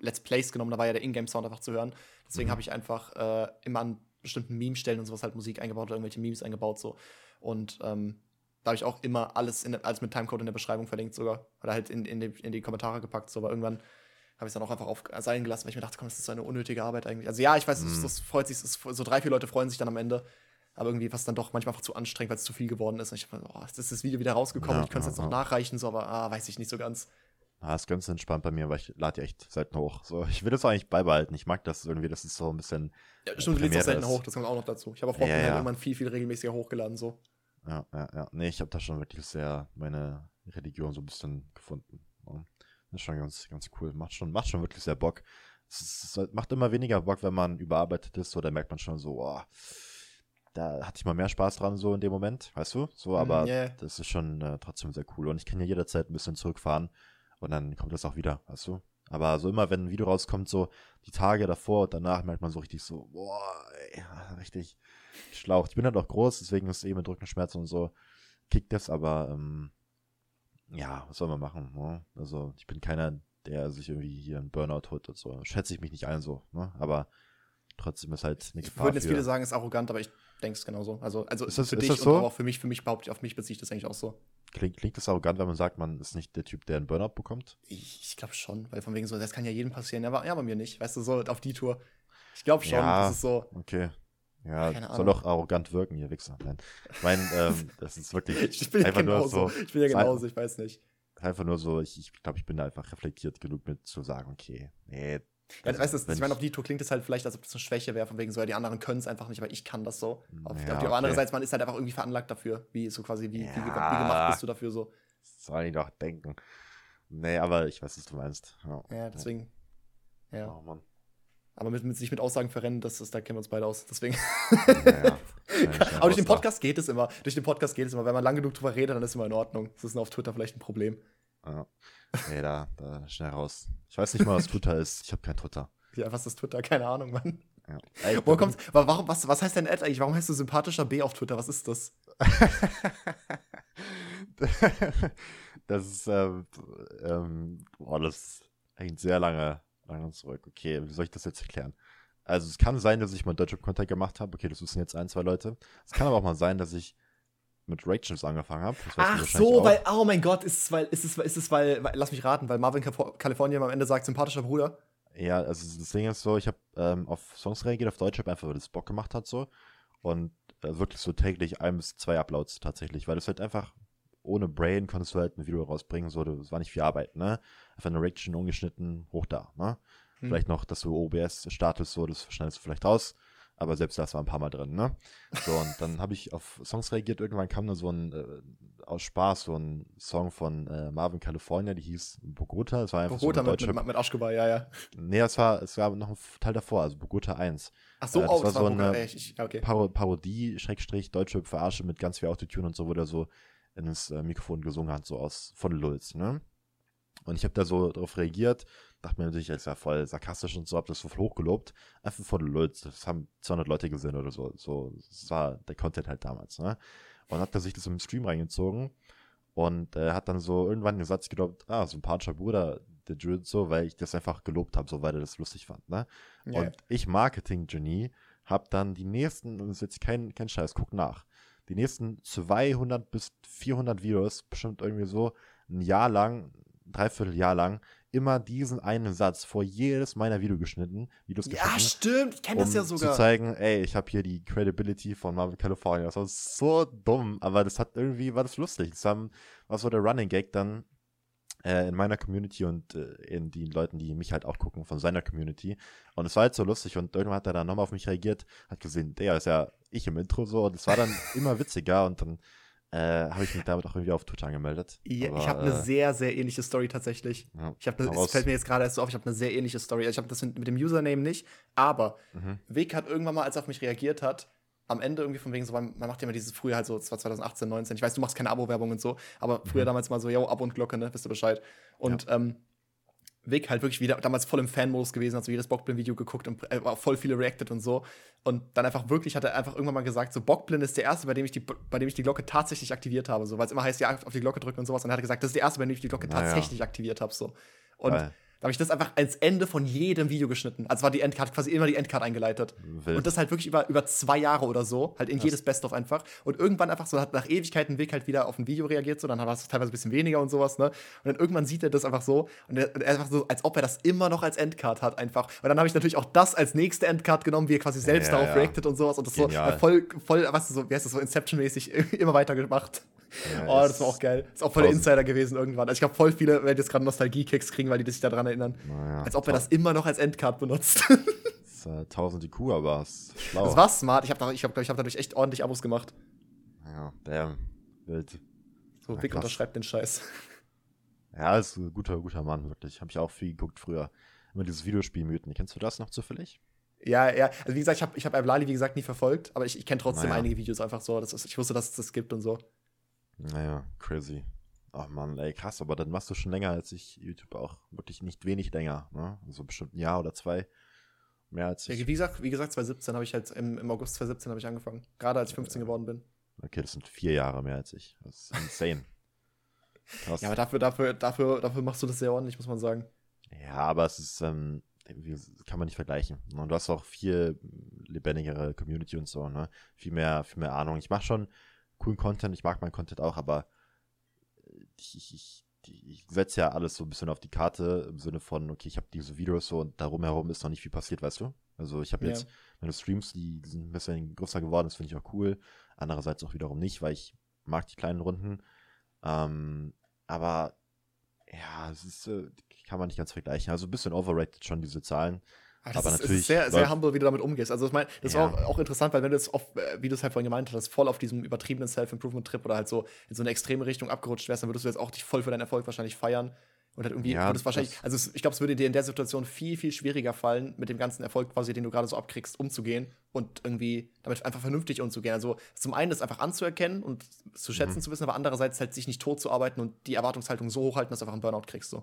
Let's Plays genommen, da war ja der Ingame-Sound einfach zu hören. Deswegen mhm. habe ich einfach äh, immer an bestimmten Meme-Stellen und sowas halt Musik eingebaut oder irgendwelche Memes eingebaut so. Und ähm, da habe ich auch immer alles, in, alles mit Timecode in der Beschreibung verlinkt sogar. Oder halt in, in, die, in die Kommentare gepackt. So, aber irgendwann habe ich es dann auch einfach auf sein gelassen, weil ich mir dachte, komm, das ist so eine unnötige Arbeit eigentlich. Also ja, ich weiß, mhm. das, das, freut sich, das, so drei, vier Leute freuen sich dann am Ende aber irgendwie was dann doch manchmal einfach zu anstrengend, weil es zu viel geworden ist. Und ich habe, oh, jetzt ist das Video wieder rausgekommen, ja, ich könnte es ja, jetzt noch ja. nachreichen, so, aber ah, weiß ich nicht so ganz. Ah, ist ganz entspannt bei mir, weil ich lade ja echt selten hoch. So, ich will das eigentlich beibehalten. Ich mag das irgendwie, das ist so ein bisschen. Ja, stimmt, du lädst auch selten hoch, das kommt auch noch dazu. Ich habe auf Rockman ja, ja. irgendwann viel, viel regelmäßiger hochgeladen, so. Ja, ja, ja. Nee, ich habe da schon wirklich sehr meine Religion so ein bisschen gefunden. Das ist schon ganz, ganz cool. Macht schon, macht schon wirklich sehr Bock. Es, es macht immer weniger Bock, wenn man überarbeitet ist, so, da merkt man schon so, oh, da hatte ich mal mehr Spaß dran, so in dem Moment, weißt du? So, aber yeah. Mhm, das ist schon äh, trotzdem sehr cool. Und ich kann ja jederzeit ein bisschen zurückfahren und dann kommt das auch wieder, weißt du? Aber so immer, wenn ein Video rauskommt, so die Tage davor und danach merkt man so richtig so, boah, ey, richtig schlaucht. Ich bin halt auch groß, deswegen ist eh mit Rückenschmerzen und so, kickt das, aber ähm, ja, was soll man machen? Ne? Also ich bin keiner, der sich irgendwie hier einen Burnout holt und so. Schätze ich mich nicht ein so, ne? Aber trotzdem ist halt eine Gefahr. Würden jetzt viele sagen, ist arrogant, aber ich denke es genauso. Also, also ist das, für ist dich das so? und auch für mich, für mich behaupte auf mich beziehe ich das eigentlich auch so. Klingt, klingt das arrogant, wenn man sagt, man ist nicht der Typ, der einen Burnout bekommt? Ich, ich glaube schon, weil von wegen so, das kann ja jedem passieren. Ja, aber, ja, bei mir nicht. Weißt du, so auf die Tour. Ich glaube schon, ja, das ist so. Okay. Ja, soll doch arrogant wirken, ihr Wichser. Nein. Ich meine, ähm, das ist wirklich ich bin einfach ja genauso. nur so. Ich bin ja genauso, ich weiß nicht. Einfach nur so, ich, ich glaube, ich bin da einfach reflektiert genug mit zu sagen, okay, nee, ja, weißt du, ich meine, auf die Tour klingt es halt vielleicht, als ob das eine Schwäche wäre, von wegen so, ja, die anderen können es einfach nicht, aber ich kann das so. Auf, ja, auf okay. andererseits, man ist halt einfach irgendwie veranlagt dafür. Wie so quasi, wie, ja. wie, wie, gemacht bist du dafür so. Soll ich doch denken. Nee, aber ich weiß, was du meinst. Ja, ja deswegen. Ja. Oh, Mann. Aber mit, mit, sich mit Aussagen verrennen, das ist, da kennen wir uns beide aus. Deswegen. Ja, aber durch den Podcast geht es immer. Durch den Podcast geht es immer. Wenn man lang genug drüber redet, dann ist es immer in Ordnung. Das ist nur auf Twitter vielleicht ein Problem. Ja. Nee, da, da schnell raus. Ich weiß nicht mal, was Twitter ist. Ich habe kein Twitter. Ja, was ist Twitter? Keine Ahnung, Mann. Ja. Ey, Wo kommt's, warum, was, was heißt dein Ad eigentlich? Warum heißt du sympathischer B auf Twitter? Was ist das? das ist, ähm, ähm, boah, das hängt sehr lange, lange zurück. Okay, wie soll ich das jetzt erklären? Also es kann sein, dass ich mal Deutschrap-Content gemacht habe. Okay, das wissen jetzt ein, zwei Leute. Es kann aber auch mal sein, dass ich mit Rachels angefangen habe. Ach so, weil, oh mein Gott, ist es, weil, ist es, ist es, weil, weil, lass mich raten, weil Marvin California am Ende sagt, sympathischer Bruder. Ja, also das Ding ist so, ich habe ähm, auf Songs reagiert auf Deutschrap einfach, weil das Bock gemacht hat so. Und äh, wirklich so täglich ein bis zwei Uploads tatsächlich, weil das halt einfach ohne Brain konntest du halt ein Video rausbringen, so, das war nicht viel Arbeit, ne? Einfach eine Reaction ungeschnitten, hoch da, ne? Hm. Vielleicht noch, dass du OBS startest, so, das schneidest du vielleicht raus. Aber selbst das war ein paar Mal drin, ne? So, und dann habe ich auf Songs reagiert. Irgendwann kam da so ein, äh, aus Spaß, so ein Song von äh, Marvin California, die hieß Bogota. Das war einfach Bogota so mit, mit, mit Aschgebar, ja, ja. Nee, es war, es war noch ein Teil davor, also Bogota 1. Ach so, äh, das oh, war so war eine ich, okay. Parodie, Schrägstrich, deutsche Verarsche mit ganz viel Autotune und so, wo der so ins äh, Mikrofon gesungen hat, so aus, von Lulz, ne? Und ich habe da so drauf reagiert dachte mir natürlich, ist ja voll sarkastisch und so, hab das so hochgelobt. Einfach voll Leute, das haben 200 Leute gesehen oder so. So, das war der Content halt damals, ne? Und hat er sich das im Stream reingezogen und äh, hat dann so irgendwann den Satz geglaubt, ah, sympathischer Bruder, der Jude so, weil ich das einfach gelobt habe, so weil er das lustig fand, ne? Yeah. Und ich, Marketing-Genie, hab dann die nächsten, und das ist jetzt kein, kein Scheiß, guck nach, die nächsten 200 bis 400 Videos, bestimmt irgendwie so ein Jahr lang, Dreivierteljahr lang, immer diesen einen Satz vor jedes meiner Video geschnitten, Videos geschnitten. Ja, stimmt, ich kenne um das ja sogar. zu zeigen, ey, ich habe hier die Credibility von Marvel California. Das war so dumm, aber das hat irgendwie, war das lustig. Das haben, war so der Running Gag dann äh, in meiner Community und äh, in den Leuten, die mich halt auch gucken, von seiner Community. Und es war halt so lustig und irgendwann hat er dann nochmal auf mich reagiert, hat gesehen, der ist ja ich im Intro so und es war dann immer witziger und dann äh, habe ich mich damit auch irgendwie auf Twitter angemeldet. Ja, Aber, ich habe eine äh, sehr, sehr ähnliche Story tatsächlich. Ja, ich habe, es fällt mir jetzt gerade erst so auf, ich habe eine sehr ähnliche Story. Ich habe das mit, dem Username nicht, aber mhm. Weg hat irgendwann mal, als er auf mich reagiert hat, am Ende irgendwie von wegen so, man, macht ja immer dieses früher halt so, das war 2018, 19. Ich weiß, du machst keine Abo-Werbung und so, aber früher mhm. damals mal so, yo, Abo und Glocke, ne, wisst ihr Bescheid. Und ja. ähm, Vic halt wirklich wieder damals voll im Fan-Modus gewesen, hat so jedes Bockblind-Video geguckt und äh, voll viele reacted und so. Und dann einfach wirklich hat er einfach irgendwann mal gesagt, so Bockblind ist der erste, bei dem ich die, bei dem ich die Glocke tatsächlich aktiviert habe, so, weil es immer heißt, ja, auf die Glocke drücken und sowas. Und er hat gesagt, das ist der erste, bei dem ich die Glocke naja. tatsächlich aktiviert habe, so. Und Geil. Da habe ich das einfach als Ende von jedem Video geschnitten. Also war die Endcard quasi immer die Endcard eingeleitet. Wild. Und das halt wirklich über, über zwei Jahre oder so, halt in das jedes Best-of einfach. Und irgendwann einfach so hat nach Ewigkeiten Weg halt wieder auf ein Video reagiert, so, dann war es teilweise ein bisschen weniger und sowas, ne? Und dann irgendwann sieht er das einfach so und er, er einfach so, als ob er das immer noch als Endcard hat, einfach. Und dann habe ich natürlich auch das als nächste Endcard genommen, wie er quasi selbst ja, darauf ja. reactet und sowas. Und das Genial. so voll, voll, was so, wie heißt das, so Inception-mäßig immer weiter gemacht. Ja, oh, das war auch geil. Ist auch voll der Insider gewesen irgendwann. Also ich glaube, voll viele werden jetzt gerade Nostalgie-Kicks kriegen, weil die sich daran erinnern. Naja, Als ob er das immer noch als Endcard benutzt. das äh, 1000 IQ, aber es ist schlau. Das war smart. Ich habe ich hab, ich hab dadurch echt ordentlich Abos gemacht. Ja, der wild. So, Vic unterschreibt den Scheiß. Ja, ist ein guter, guter Mann, wirklich. Habe ich auch viel geguckt früher. Immer dieses Videospielmythen. Kennst du das noch zufällig? Ja, ja. Also wie gesagt, ich habe ich hab Ablali, wie gesagt, nie verfolgt, aber ich, ich kenne trotzdem naja. einige Videos einfach so. Das ist, ich wusste, dass es das gibt und so. Naja, crazy. Ach man, ey, krass, aber dann machst du schon länger als ich YouTube auch. Wirklich nicht wenig länger, ne? So also bestimmt ein Jahr oder zwei. Mehr als ich. Ja, wie gesagt, wie gesagt 2017 habe ich halt, im, im August 2017 habe ich angefangen. Gerade als ich 15 geworden bin. Okay, das sind vier Jahre mehr als ich. Das ist insane. Krass. Ja, aber dafür, dafür, dafür, dafür machst du das sehr ordentlich, muss man sagen. Ja, aber es ist, ähm, kann man nicht vergleichen. Und du hast auch viel lebendigere Community und so, ne? Viel mehr, viel mehr Ahnung. Ich mache schon coolen Content, ich mag meinen Content auch, aber ich, ich, ich, ich setze ja alles so ein bisschen auf die Karte im Sinne von, okay, ich habe diese Videos so und darum herum ist noch nicht viel passiert, weißt du? Also ich habe jetzt ja. meine Streams, die, die, sind ein bisschen größer geworden, das finde ich auch cool. Andererseits auch wiederum nicht, weil ich mag die kleinen Runden. Ähm, aber ja, es ist, äh, kann man nicht ganz vergleichen. Also ein bisschen overrated schon diese Zahlen. Aber, aber ist, natürlich. Ist sehr, sehr humble, wie du damit umgehst. Also, ich meine, das ja. war auch, interessant, weil wenn du es oft, äh, wie du es halt vorhin gemeint hast, voll auf diesem übertriebenen Self-Improvement-Trip oder halt so in so eine extreme Richtung abgerutscht wärst, dann würdest du jetzt auch dich voll für deinen Erfolg wahrscheinlich feiern. Und halt irgendwie, ja, würdest wahrscheinlich, also ich glaube, es würde dir in der Situation viel, viel schwieriger fallen, mit dem ganzen Erfolg quasi, den du gerade so abkriegst, umzugehen und irgendwie damit einfach vernünftig umzugehen. Also zum einen das einfach anzuerkennen und zu schätzen mhm. zu wissen, aber andererseits halt sich nicht tot zu arbeiten und die Erwartungshaltung so hochhalten, dass du einfach einen Burnout kriegst. So.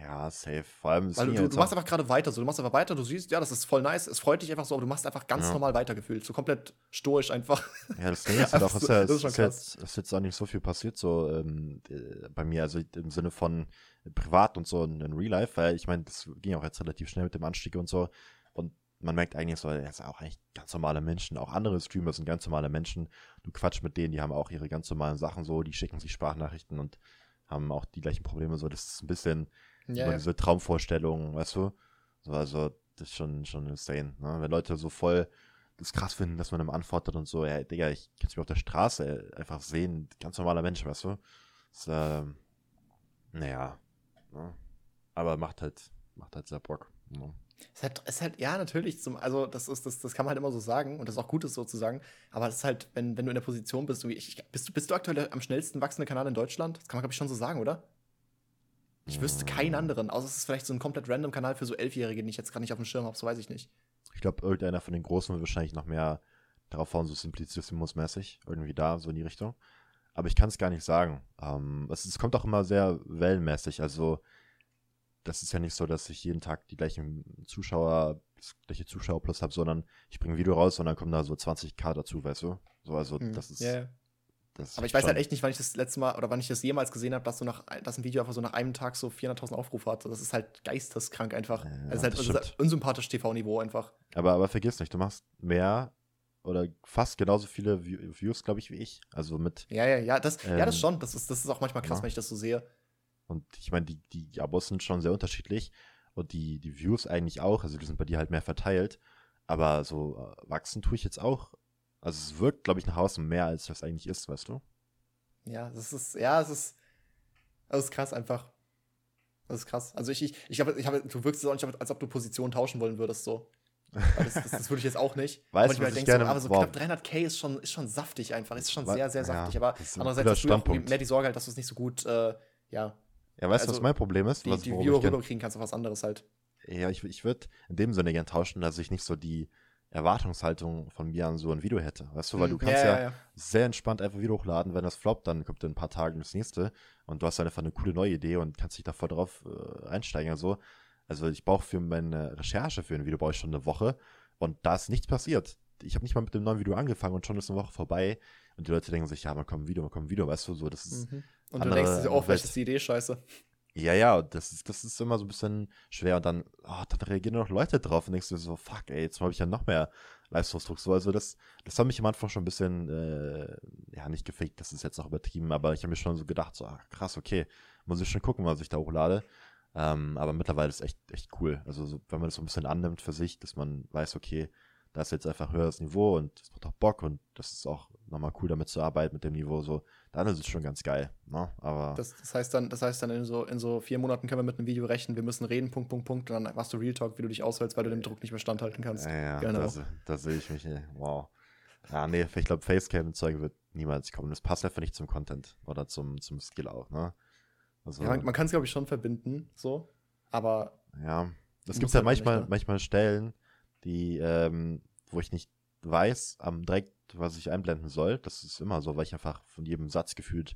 Ja, safe. Vor allem. Weil du, du machst einfach gerade weiter. So. Du machst einfach weiter, du siehst, ja, das ist voll nice, es freut dich einfach so, aber du machst einfach ganz ja. normal weitergefühlt. So komplett stoisch einfach. Ja, das Ding ist halt auch, ist ja, das ist, ist, jetzt, ist jetzt auch nicht so viel passiert, so ähm, äh, bei mir, also im Sinne von privat und so in, in Real Life, weil ich meine, das ging auch jetzt relativ schnell mit dem Anstieg und so. Und man merkt eigentlich so, er ist auch eigentlich ganz normale Menschen. Auch andere Streamer sind ganz normale Menschen. Du quatsch mit denen, die haben auch ihre ganz normalen Sachen so, die schicken sich Sprachnachrichten und haben auch die gleichen Probleme. So, das ist ein bisschen ja, ja. diese Traumvorstellung, weißt du? So, also, das ist schon, schon insane. Ne? Wenn Leute so voll das krass finden, dass man ihm antwortet und so, ja, Digga, ich kann es mir auf der Straße einfach sehen, ganz normaler Mensch, weißt du? Das, äh, naja, ne? aber macht halt, macht halt sehr Bock. Ne? Es ist halt, ist halt, ja, natürlich, zum, also das ist, das, das kann man halt immer so sagen und das ist auch gut, ist so zu sagen. Aber es ist halt, wenn, wenn du in der Position bist, du, ich, bist, du, bist du aktuell am schnellsten wachsende Kanal in Deutschland? Das kann man, glaube ich, schon so sagen, oder? Ich wüsste keinen anderen, außer es ist vielleicht so ein komplett random Kanal für so Elfjährige, den ich jetzt gerade nicht auf dem Schirm habe, so weiß ich nicht. Ich glaube, irgendeiner von den Großen wird wahrscheinlich noch mehr darauf hauen, so Simplicissimus-mäßig, irgendwie da, so in die Richtung. Aber ich kann es gar nicht sagen. Ähm, es, es, kommt auch immer sehr wellenmäßig. Also, das ist ja nicht so, dass ich jeden Tag die gleichen Zuschauer, das gleiche Zuschauer plus habe, sondern ich bringe ein Video raus und dann kommen da so 20k dazu, weißt du? So, also, mhm. das ist. Yeah. Aber ich weiß halt echt nicht, wann ich das letzte Mal oder wann ich das jemals gesehen habe, dass, so nach, dass ein Video einfach so nach einem Tag so 400.000 Aufrufe hat. Das ist halt geisteskrank einfach. Ja, das ist halt, das ist unsympathisch TV-Niveau einfach. Aber, aber vergiss nicht, du machst mehr oder fast genauso viele Views, glaube ich, wie ich. Also mit. Ja, ja, ja, das, ähm, ja, das ähm, schon. Das ist, das ist auch manchmal krass, ja. wenn ich das so sehe. Und ich meine, die, die Abos sind schon sehr unterschiedlich und die, die Views eigentlich auch. Also die sind bei dir halt mehr verteilt. Aber so äh, wachsen tue ich jetzt auch also es wirkt, glaube ich, nach außen mehr, als das eigentlich ist, weißt du? Ja, das ist, ja, es ist, das ist krass einfach. Das ist krass. Also ich, ich, ich habe, ich hab, du wirkst so, als ob du Position tauschen wollen würdest, so. Das, das, das, würde ich jetzt auch nicht. Weißt du, halt gerne, so, aber so wow. knapp 300k ist schon, ist schon saftig einfach. Ist schon sehr, sehr saftig. Ja, aber andererseits hast du auch mehr die Sorge halt, dass du es nicht so gut, äh, ja. Ja, weißt du, also, was mein Problem ist? Die, was, die Viewer rüberkriegen kannst du was anderes halt. Ja, ich, ich würde in dem Sinne gern tauschen, dass ich nicht so die, Erwartungshaltung von mir an so ein Video hätte. Weißt du, weil du hm, kannst ja, ja, ja, sehr entspannt einfach Video hochladen, wenn das floppt, dann kommt in ein paar Tagen das nächste und du hast einfach eine coole neue Idee und kannst dich da voll drauf äh, einsteigen. Also, also ich brauche für meine Recherche für ein Video brauche ich schon eine Woche und da ist nichts passiert. Ich habe nicht mal mit dem neuen Video angefangen und schon ist eine Woche vorbei und die Leute denken sich, ja, man kommt ein Video, man kommt ein Video, weißt du, so, das ist. Mhm. Und du denkst dir, oh, vielleicht ist die Idee scheiße. Ja, ja, das ist, das ist immer so ein bisschen schwer und dann, oh, dann reagieren noch Leute drauf und denkst du so, fuck, ey, jetzt habe ich ja noch mehr Leistungsdruck. So, also das, das hat mich am Anfang schon ein bisschen, äh, ja, nicht gefickt, das ist jetzt auch übertrieben, aber ich habe mir schon so gedacht, so, ach, krass, okay, muss ich schon gucken, was ich da hochlade. Ähm, aber mittlerweile ist echt, echt cool. Also, so, wenn man das so ein bisschen annimmt für sich, dass man weiß, okay, da ist jetzt einfach höheres Niveau und es macht auch Bock und das ist auch nochmal cool damit zu arbeiten mit dem Niveau so, dann ist es schon ganz geil. Ne? Aber das, das, heißt dann, das heißt dann in so, in so vier Monaten können wir mit einem Video rechnen, wir müssen reden, Punkt, Punkt, Punkt, und dann machst du Real Talk, wie du dich auswählst, weil du dem Druck nicht mehr standhalten kannst. Ja, ja genau. da sehe ich mich, wow. Ja, nee, ich glaube, Facecam-Zeug wird niemals kommen. Das passt einfach nicht zum Content oder zum, zum Skill auch, ne? Also, ja, man, man kann es, glaube ich, schon verbinden, so, aber. Ja, es gibt halt manchmal, ne? manchmal Stellen, die, ähm, wo ich nicht weiß am direkt, was ich einblenden soll. Das ist immer so, weil ich einfach von jedem Satz gefühlt,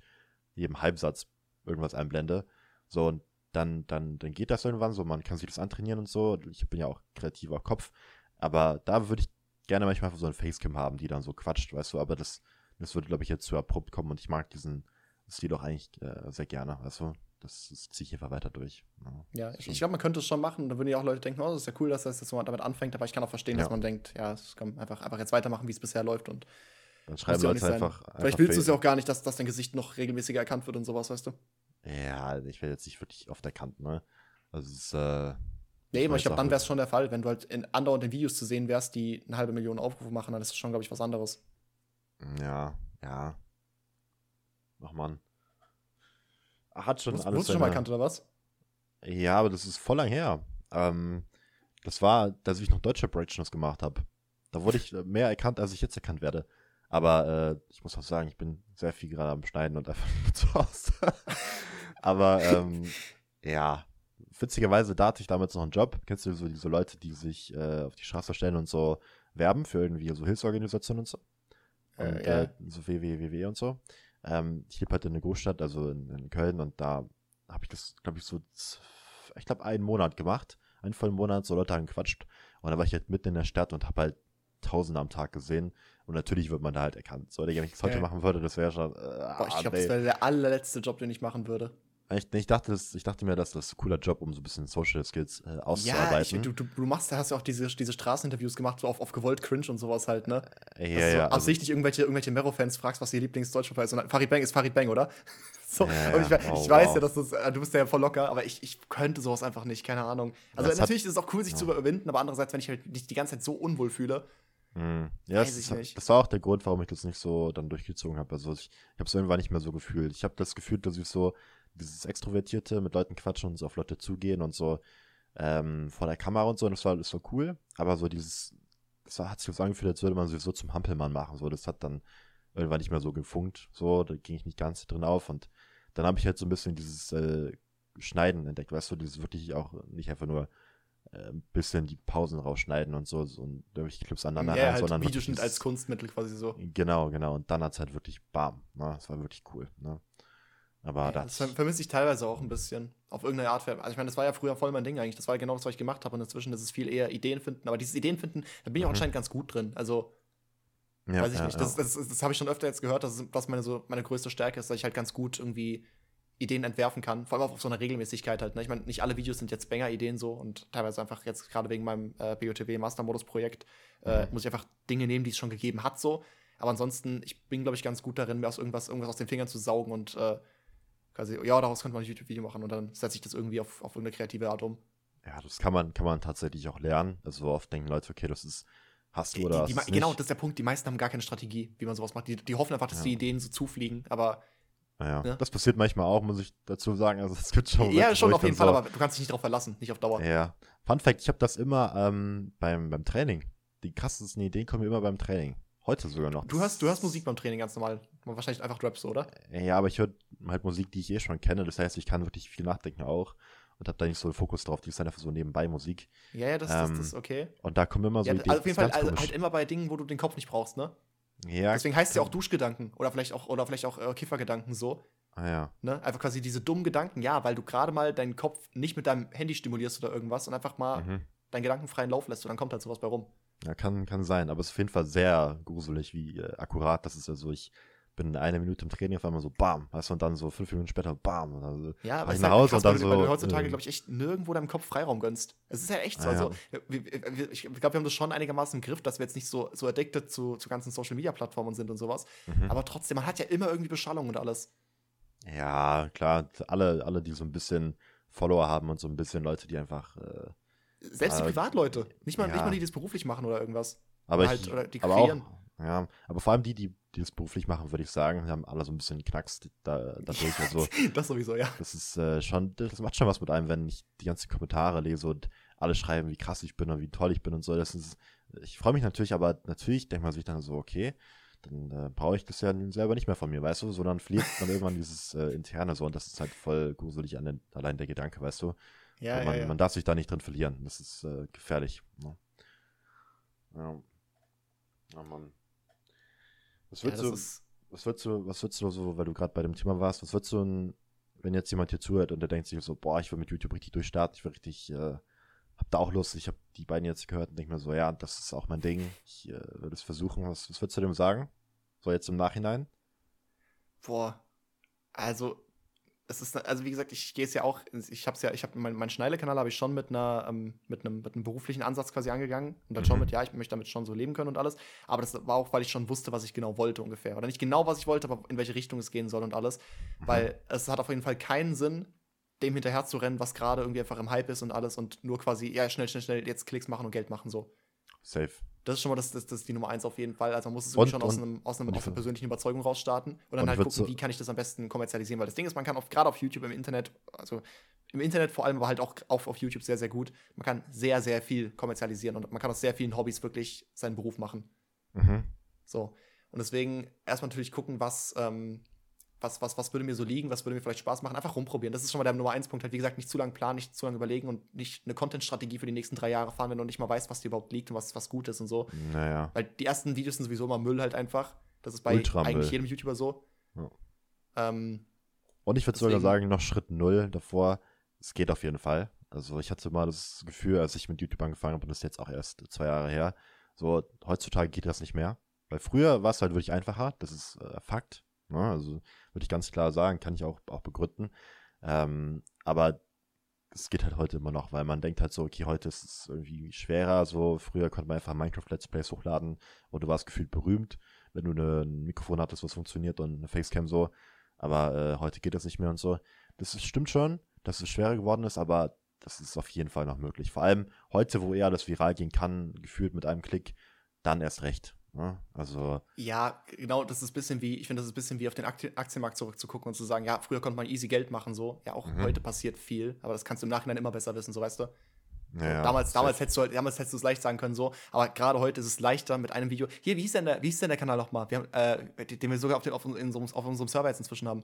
jedem Halbsatz irgendwas einblende. So, und dann, dann, dann geht das irgendwann so, man kann sich das antrainieren und so. Ich bin ja auch kreativer Kopf. Aber da würde ich gerne manchmal so ein Facecam haben, die dann so quatscht, weißt du, aber das, das würde, glaube ich, jetzt zu abrupt kommen und ich mag diesen Stil doch eigentlich äh, sehr gerne, weißt du das, das ziehe ich einfach weiter durch. Ja, ja ich, ich glaube, man könnte es schon machen. Da würden ja auch Leute denken, oh, das ist ja cool, dass das jetzt damit anfängt. Aber ich kann auch verstehen, ja. dass man denkt, ja, es kann einfach, einfach jetzt weitermachen, wie es bisher läuft. Und dann schreiben Leute einfach, einfach. Vielleicht willst du es ja auch gar nicht, dass, dass dein Gesicht noch regelmäßiger erkannt wird und sowas, weißt du? Ja, ich werde jetzt nicht wirklich oft erkannt, ne? Also es ist, äh, Nee, aber ich glaube, dann wäre es schon der Fall, wenn du halt in andauernd in Videos zu sehen wärst, die eine halbe Million Aufrufe machen, dann ist das schon, glaube ich, was anderes. Ja, ja. Ach man hat schon Wusst, alles. Wurdest du schon mal erkannt, oder was? Ja, aber das ist voll lang her. Ähm, das war, dass ich noch deutsche Breakdance gemacht habe. Da wurde ich mehr erkannt, als ich jetzt erkannt werde. Aber äh, ich muss auch sagen, ich bin sehr viel gerade am Schneiden und einfach zu Hause. aber ähm, ja, witzigerweise, da hatte ich damals noch einen Job. Kennst du so diese Leute, die sich äh, auf die Straße stellen und so werben für irgendwie so Hilfsorganisationen und so? Äh, und äh, ja. so WWW und so. Ähm, ich lebe halt in einer Großstadt, also in, in Köln, und da habe ich das, glaube ich, so, ich glaube, einen Monat gemacht. Einen vollen Monat, so Leute haben gequatscht. Und dann war ich halt mitten in der Stadt und habe halt Tausende am Tag gesehen. Und natürlich wird man da halt erkannt. So, wenn ich das heute machen würde, das wäre schon. Äh, Boah, ich glaube, das wäre der allerletzte Job, den ich machen würde. Ich, ich, dachte, das, ich dachte mir, dass das ein cooler Job, um so ein bisschen Social Skills äh, auszuarbeiten. Ja, ich, du, du, du machst, hast ja auch diese, diese Straßeninterviews gemacht, so auf, auf gewollt cringe und sowas halt, ne? Äh, ja, ja. So absichtlich also, irgendwelche, irgendwelche Mero-Fans fragst, was ihr Lieblingsdeutschrapper ist. Und Farid Bang ist Farid Bang, oder? so, ja, und ich, oh, ich weiß wow. ja, dass das, äh, du bist ja voll locker, aber ich, ich könnte sowas einfach nicht, keine Ahnung. Also das natürlich hat, ist es auch cool, sich ja. zu überwinden, aber andererseits, wenn ich halt nicht die ganze Zeit so unwohl fühle, hm. Ja, das, ist, das, war auch der Grund, warum ich das nicht so dann durchgezogen habe. Also ich, ich habe es irgendwann nicht mehr so gefühlt. Ich habe das Gefühl, dass ich so dieses Extrovertierte mit Leuten quatschen und so auf Leute zugehen und so ähm, vor der Kamera und so, das war, das war cool. Aber so dieses, das war, hat sich so angefühlt, als würde man sich so zum Hampelmann machen. So, das hat dann irgendwann nicht mehr so gefunkt. So, da ging ich nicht ganz drin auf. Und dann habe ich halt so ein bisschen dieses äh, Schneiden entdeckt, weißt du, dieses wirklich auch nicht einfach nur äh, ein bisschen die Pausen rausschneiden und so, so und durch Clips aneinander ja, rein, halt sondern Videoschnitt als Kunstmittel quasi so. Genau, genau. Und dann hat es halt wirklich bam. Ne? Das war wirklich cool. Ne? Aber ja, das, das vermisse ich teilweise auch ein bisschen. Auf irgendeine Art. Also ich meine, das war ja früher voll mein Ding eigentlich. Das war genau das, was ich gemacht habe. Und inzwischen ist es viel eher Ideen finden. Aber dieses Ideen finden, da bin ich auch mhm. anscheinend ganz gut drin. Also, ja, weiß ich ja, nicht. Das, das, das, das habe ich schon öfter jetzt gehört, dass was meine, so, meine größte Stärke ist, dass ich halt ganz gut irgendwie Ideen entwerfen kann. Vor allem auch auf so einer Regelmäßigkeit halt. Ne? Ich meine, nicht alle Videos sind jetzt Banger-Ideen so und teilweise einfach jetzt gerade wegen meinem äh, BOTW Master-Modus-Projekt äh, mhm. muss ich einfach Dinge nehmen, die es schon gegeben hat so. Aber ansonsten, ich bin, glaube ich, ganz gut darin, mir aus irgendwas, irgendwas aus den Fingern zu saugen und äh, quasi, ja, daraus könnte man ein YouTube-Video machen und dann setze ich das irgendwie auf, auf irgendeine kreative Art um. Ja, das kann man, kann man tatsächlich auch lernen. Also oft denken Leute, okay, das ist, hast du oder die, die, Genau, das ist der Punkt. Die meisten haben gar keine Strategie, wie man sowas macht. Die, die hoffen einfach, dass ja. die Ideen so zufliegen, aber naja, ja. das passiert manchmal auch, muss ich dazu sagen. Also es gibt schon. Ja, schon auf jeden Fall, so, aber du kannst dich nicht darauf verlassen, nicht auf Dauer. Ja. Fun Fact: Ich habe das immer ähm, beim, beim Training. Die krassesten Ideen kommen immer beim Training. Heute sogar noch. Du hast, du hast Musik beim Training ganz normal. Wahrscheinlich einfach Raps, oder? Ja, aber ich höre halt Musik, die ich eh schon kenne. Das heißt, ich kann wirklich viel nachdenken auch. Und habe da nicht so einen Fokus drauf. Die ist dann einfach so nebenbei Musik. Ja, ja, das, ähm, das, ist okay. Und da kommen immer so ja, Ideen. Also auf jeden Fall also halt immer bei Dingen, wo du den Kopf nicht brauchst, ne? Ja. Deswegen heißt es ja auch Duschgedanken. Oder vielleicht auch, oder vielleicht auch äh, Kiffergedanken so. Ah ja. Ne? Einfach quasi diese dummen Gedanken, ja, weil du gerade mal deinen Kopf nicht mit deinem Handy stimulierst oder irgendwas und einfach mal mhm. deinen gedankenfreien Lauf lässt und dann kommt halt sowas bei rum. Ja, kann, kann sein, aber es ist auf jeden Fall sehr gruselig, wie äh, akkurat das ist. Also ich bin eine Minute im Training auf einmal so bam, weißt du, und dann so fünf Minuten später bam. Also ja, aber es ist halt Hause krass, und dann so, weil du heutzutage, äh, glaube ich, echt nirgendwo deinem Kopf Freiraum gönnst. Es ist ja echt so. Ah, also, ja. ich glaube, wir haben das schon einigermaßen im Griff, dass wir jetzt nicht so, so addicted zu, zu ganzen Social-Media-Plattformen sind und sowas. Mhm. Aber trotzdem, man hat ja immer irgendwie Beschallung und alles. Ja, klar, alle, alle, die so ein bisschen Follower haben und so ein bisschen Leute, die einfach äh, selbst die Privatleute. Nicht mal, ja. nicht mal die, die das beruflich machen oder irgendwas. Aber halt, ich, oder die aber kreieren. Auch, ja, aber vor allem die, die, die das beruflich machen, würde ich sagen, haben alle so ein bisschen Knacks da, dadurch. Also, das sowieso, ja. Das ist äh, schon, das macht schon was mit einem, wenn ich die ganzen Kommentare lese und alle schreiben, wie krass ich bin und wie toll ich bin und so. Das ist, ich freue mich natürlich, aber natürlich denkt man sich dann so, okay, dann äh, brauche ich das ja selber nicht mehr von mir, weißt du, sondern fliegt dann irgendwann dieses äh, interne so und das ist halt voll gruselig an den, allein der Gedanke, weißt du. Ja, man, ja, ja. man darf sich da nicht drin verlieren. Das ist äh, gefährlich. Ne? Ja. Oh Mann. Was würdest, ja, du, was, würdest du, was würdest du so, weil du gerade bei dem Thema warst, was würdest du, wenn jetzt jemand hier zuhört und der denkt sich so, boah, ich will mit YouTube richtig durchstarten, ich will richtig, äh, hab da auch Lust, ich habe die beiden jetzt gehört und denke mir so, ja, das ist auch mein Ding, ich äh, würde es versuchen. Was, was würdest du dem sagen? So jetzt im Nachhinein? Boah, also es ist, also wie gesagt, ich gehe es ja auch, ich habe es ja, ich habe meinen mein Schneile-Kanal habe ich schon mit einer, ähm, mit einem, mit einem beruflichen Ansatz quasi angegangen und dann mhm. schon mit, ja, ich möchte damit schon so leben können und alles. Aber das war auch, weil ich schon wusste, was ich genau wollte ungefähr. Oder nicht genau, was ich wollte, aber in welche Richtung es gehen soll und alles. Mhm. Weil es hat auf jeden Fall keinen Sinn, dem hinterher zu rennen, was gerade irgendwie einfach im Hype ist und alles und nur quasi, ja, schnell, schnell, schnell jetzt Klicks machen und Geld machen so. Safe. Das ist schon mal das, das, das die Nummer eins auf jeden Fall. Also man muss es und, schon aus, einem, aus, einem, aus einer persönlichen Überzeugung rausstarten und dann und halt gucken, so wie kann ich das am besten kommerzialisieren. Weil das Ding ist, man kann gerade auf YouTube im Internet, also im Internet vor allem, aber halt auch auf, auf YouTube sehr, sehr gut, man kann sehr, sehr viel kommerzialisieren und man kann aus sehr vielen Hobbys wirklich seinen Beruf machen. Mhm. So. Und deswegen erstmal natürlich gucken, was, ähm, was, was, was würde mir so liegen, was würde mir vielleicht Spaß machen, einfach rumprobieren. Das ist schon mal der Nummer eins Punkt. Halt, wie gesagt, nicht zu lange planen, nicht zu lange überlegen und nicht eine Content-Strategie für die nächsten drei Jahre fahren, wenn du nicht mal weißt, was dir überhaupt liegt und was, was gut ist und so. Naja. Weil die ersten Videos sind sowieso immer Müll halt einfach. Das ist bei Ultra eigentlich Müll. jedem YouTuber so. Ja. Ähm, und ich würde sogar sagen, noch Schritt null davor, es geht auf jeden Fall. Also ich hatte mal das Gefühl, als ich mit YouTube angefangen habe, und das ist jetzt auch erst zwei Jahre her, so heutzutage geht das nicht mehr. Weil früher war es halt wirklich einfacher, das ist äh, Fakt. Ne? Also würde ich ganz klar sagen, kann ich auch, auch begründen. Ähm, aber es geht halt heute immer noch, weil man denkt halt so, okay, heute ist es irgendwie schwerer. So, früher konnte man einfach Minecraft Let's Plays hochladen und du warst gefühlt berühmt, wenn du eine, ein Mikrofon hattest, was funktioniert und eine Facecam so. Aber äh, heute geht das nicht mehr und so. Das ist, stimmt schon, dass es schwerer geworden ist, aber das ist auf jeden Fall noch möglich. Vor allem heute, wo eher das viral gehen kann, gefühlt mit einem Klick, dann erst recht. Ne? Also. Ja, genau, das ist ein bisschen wie, ich finde, das ist ein bisschen wie auf den Aktienmarkt zurückzugucken und zu sagen, ja, früher konnte man easy Geld machen, so. Ja, auch mhm. heute passiert viel, aber das kannst du im Nachhinein immer besser wissen, so weißt du. Ja, damals, damals hättest du damals hättest du es leicht sagen können, so, aber gerade heute ist es leichter mit einem Video. Hier, wie hieß denn der, wie hieß denn der Kanal nochmal? Wir haben, äh, den wir sogar auf, den, auf, so, auf unserem Server jetzt inzwischen haben.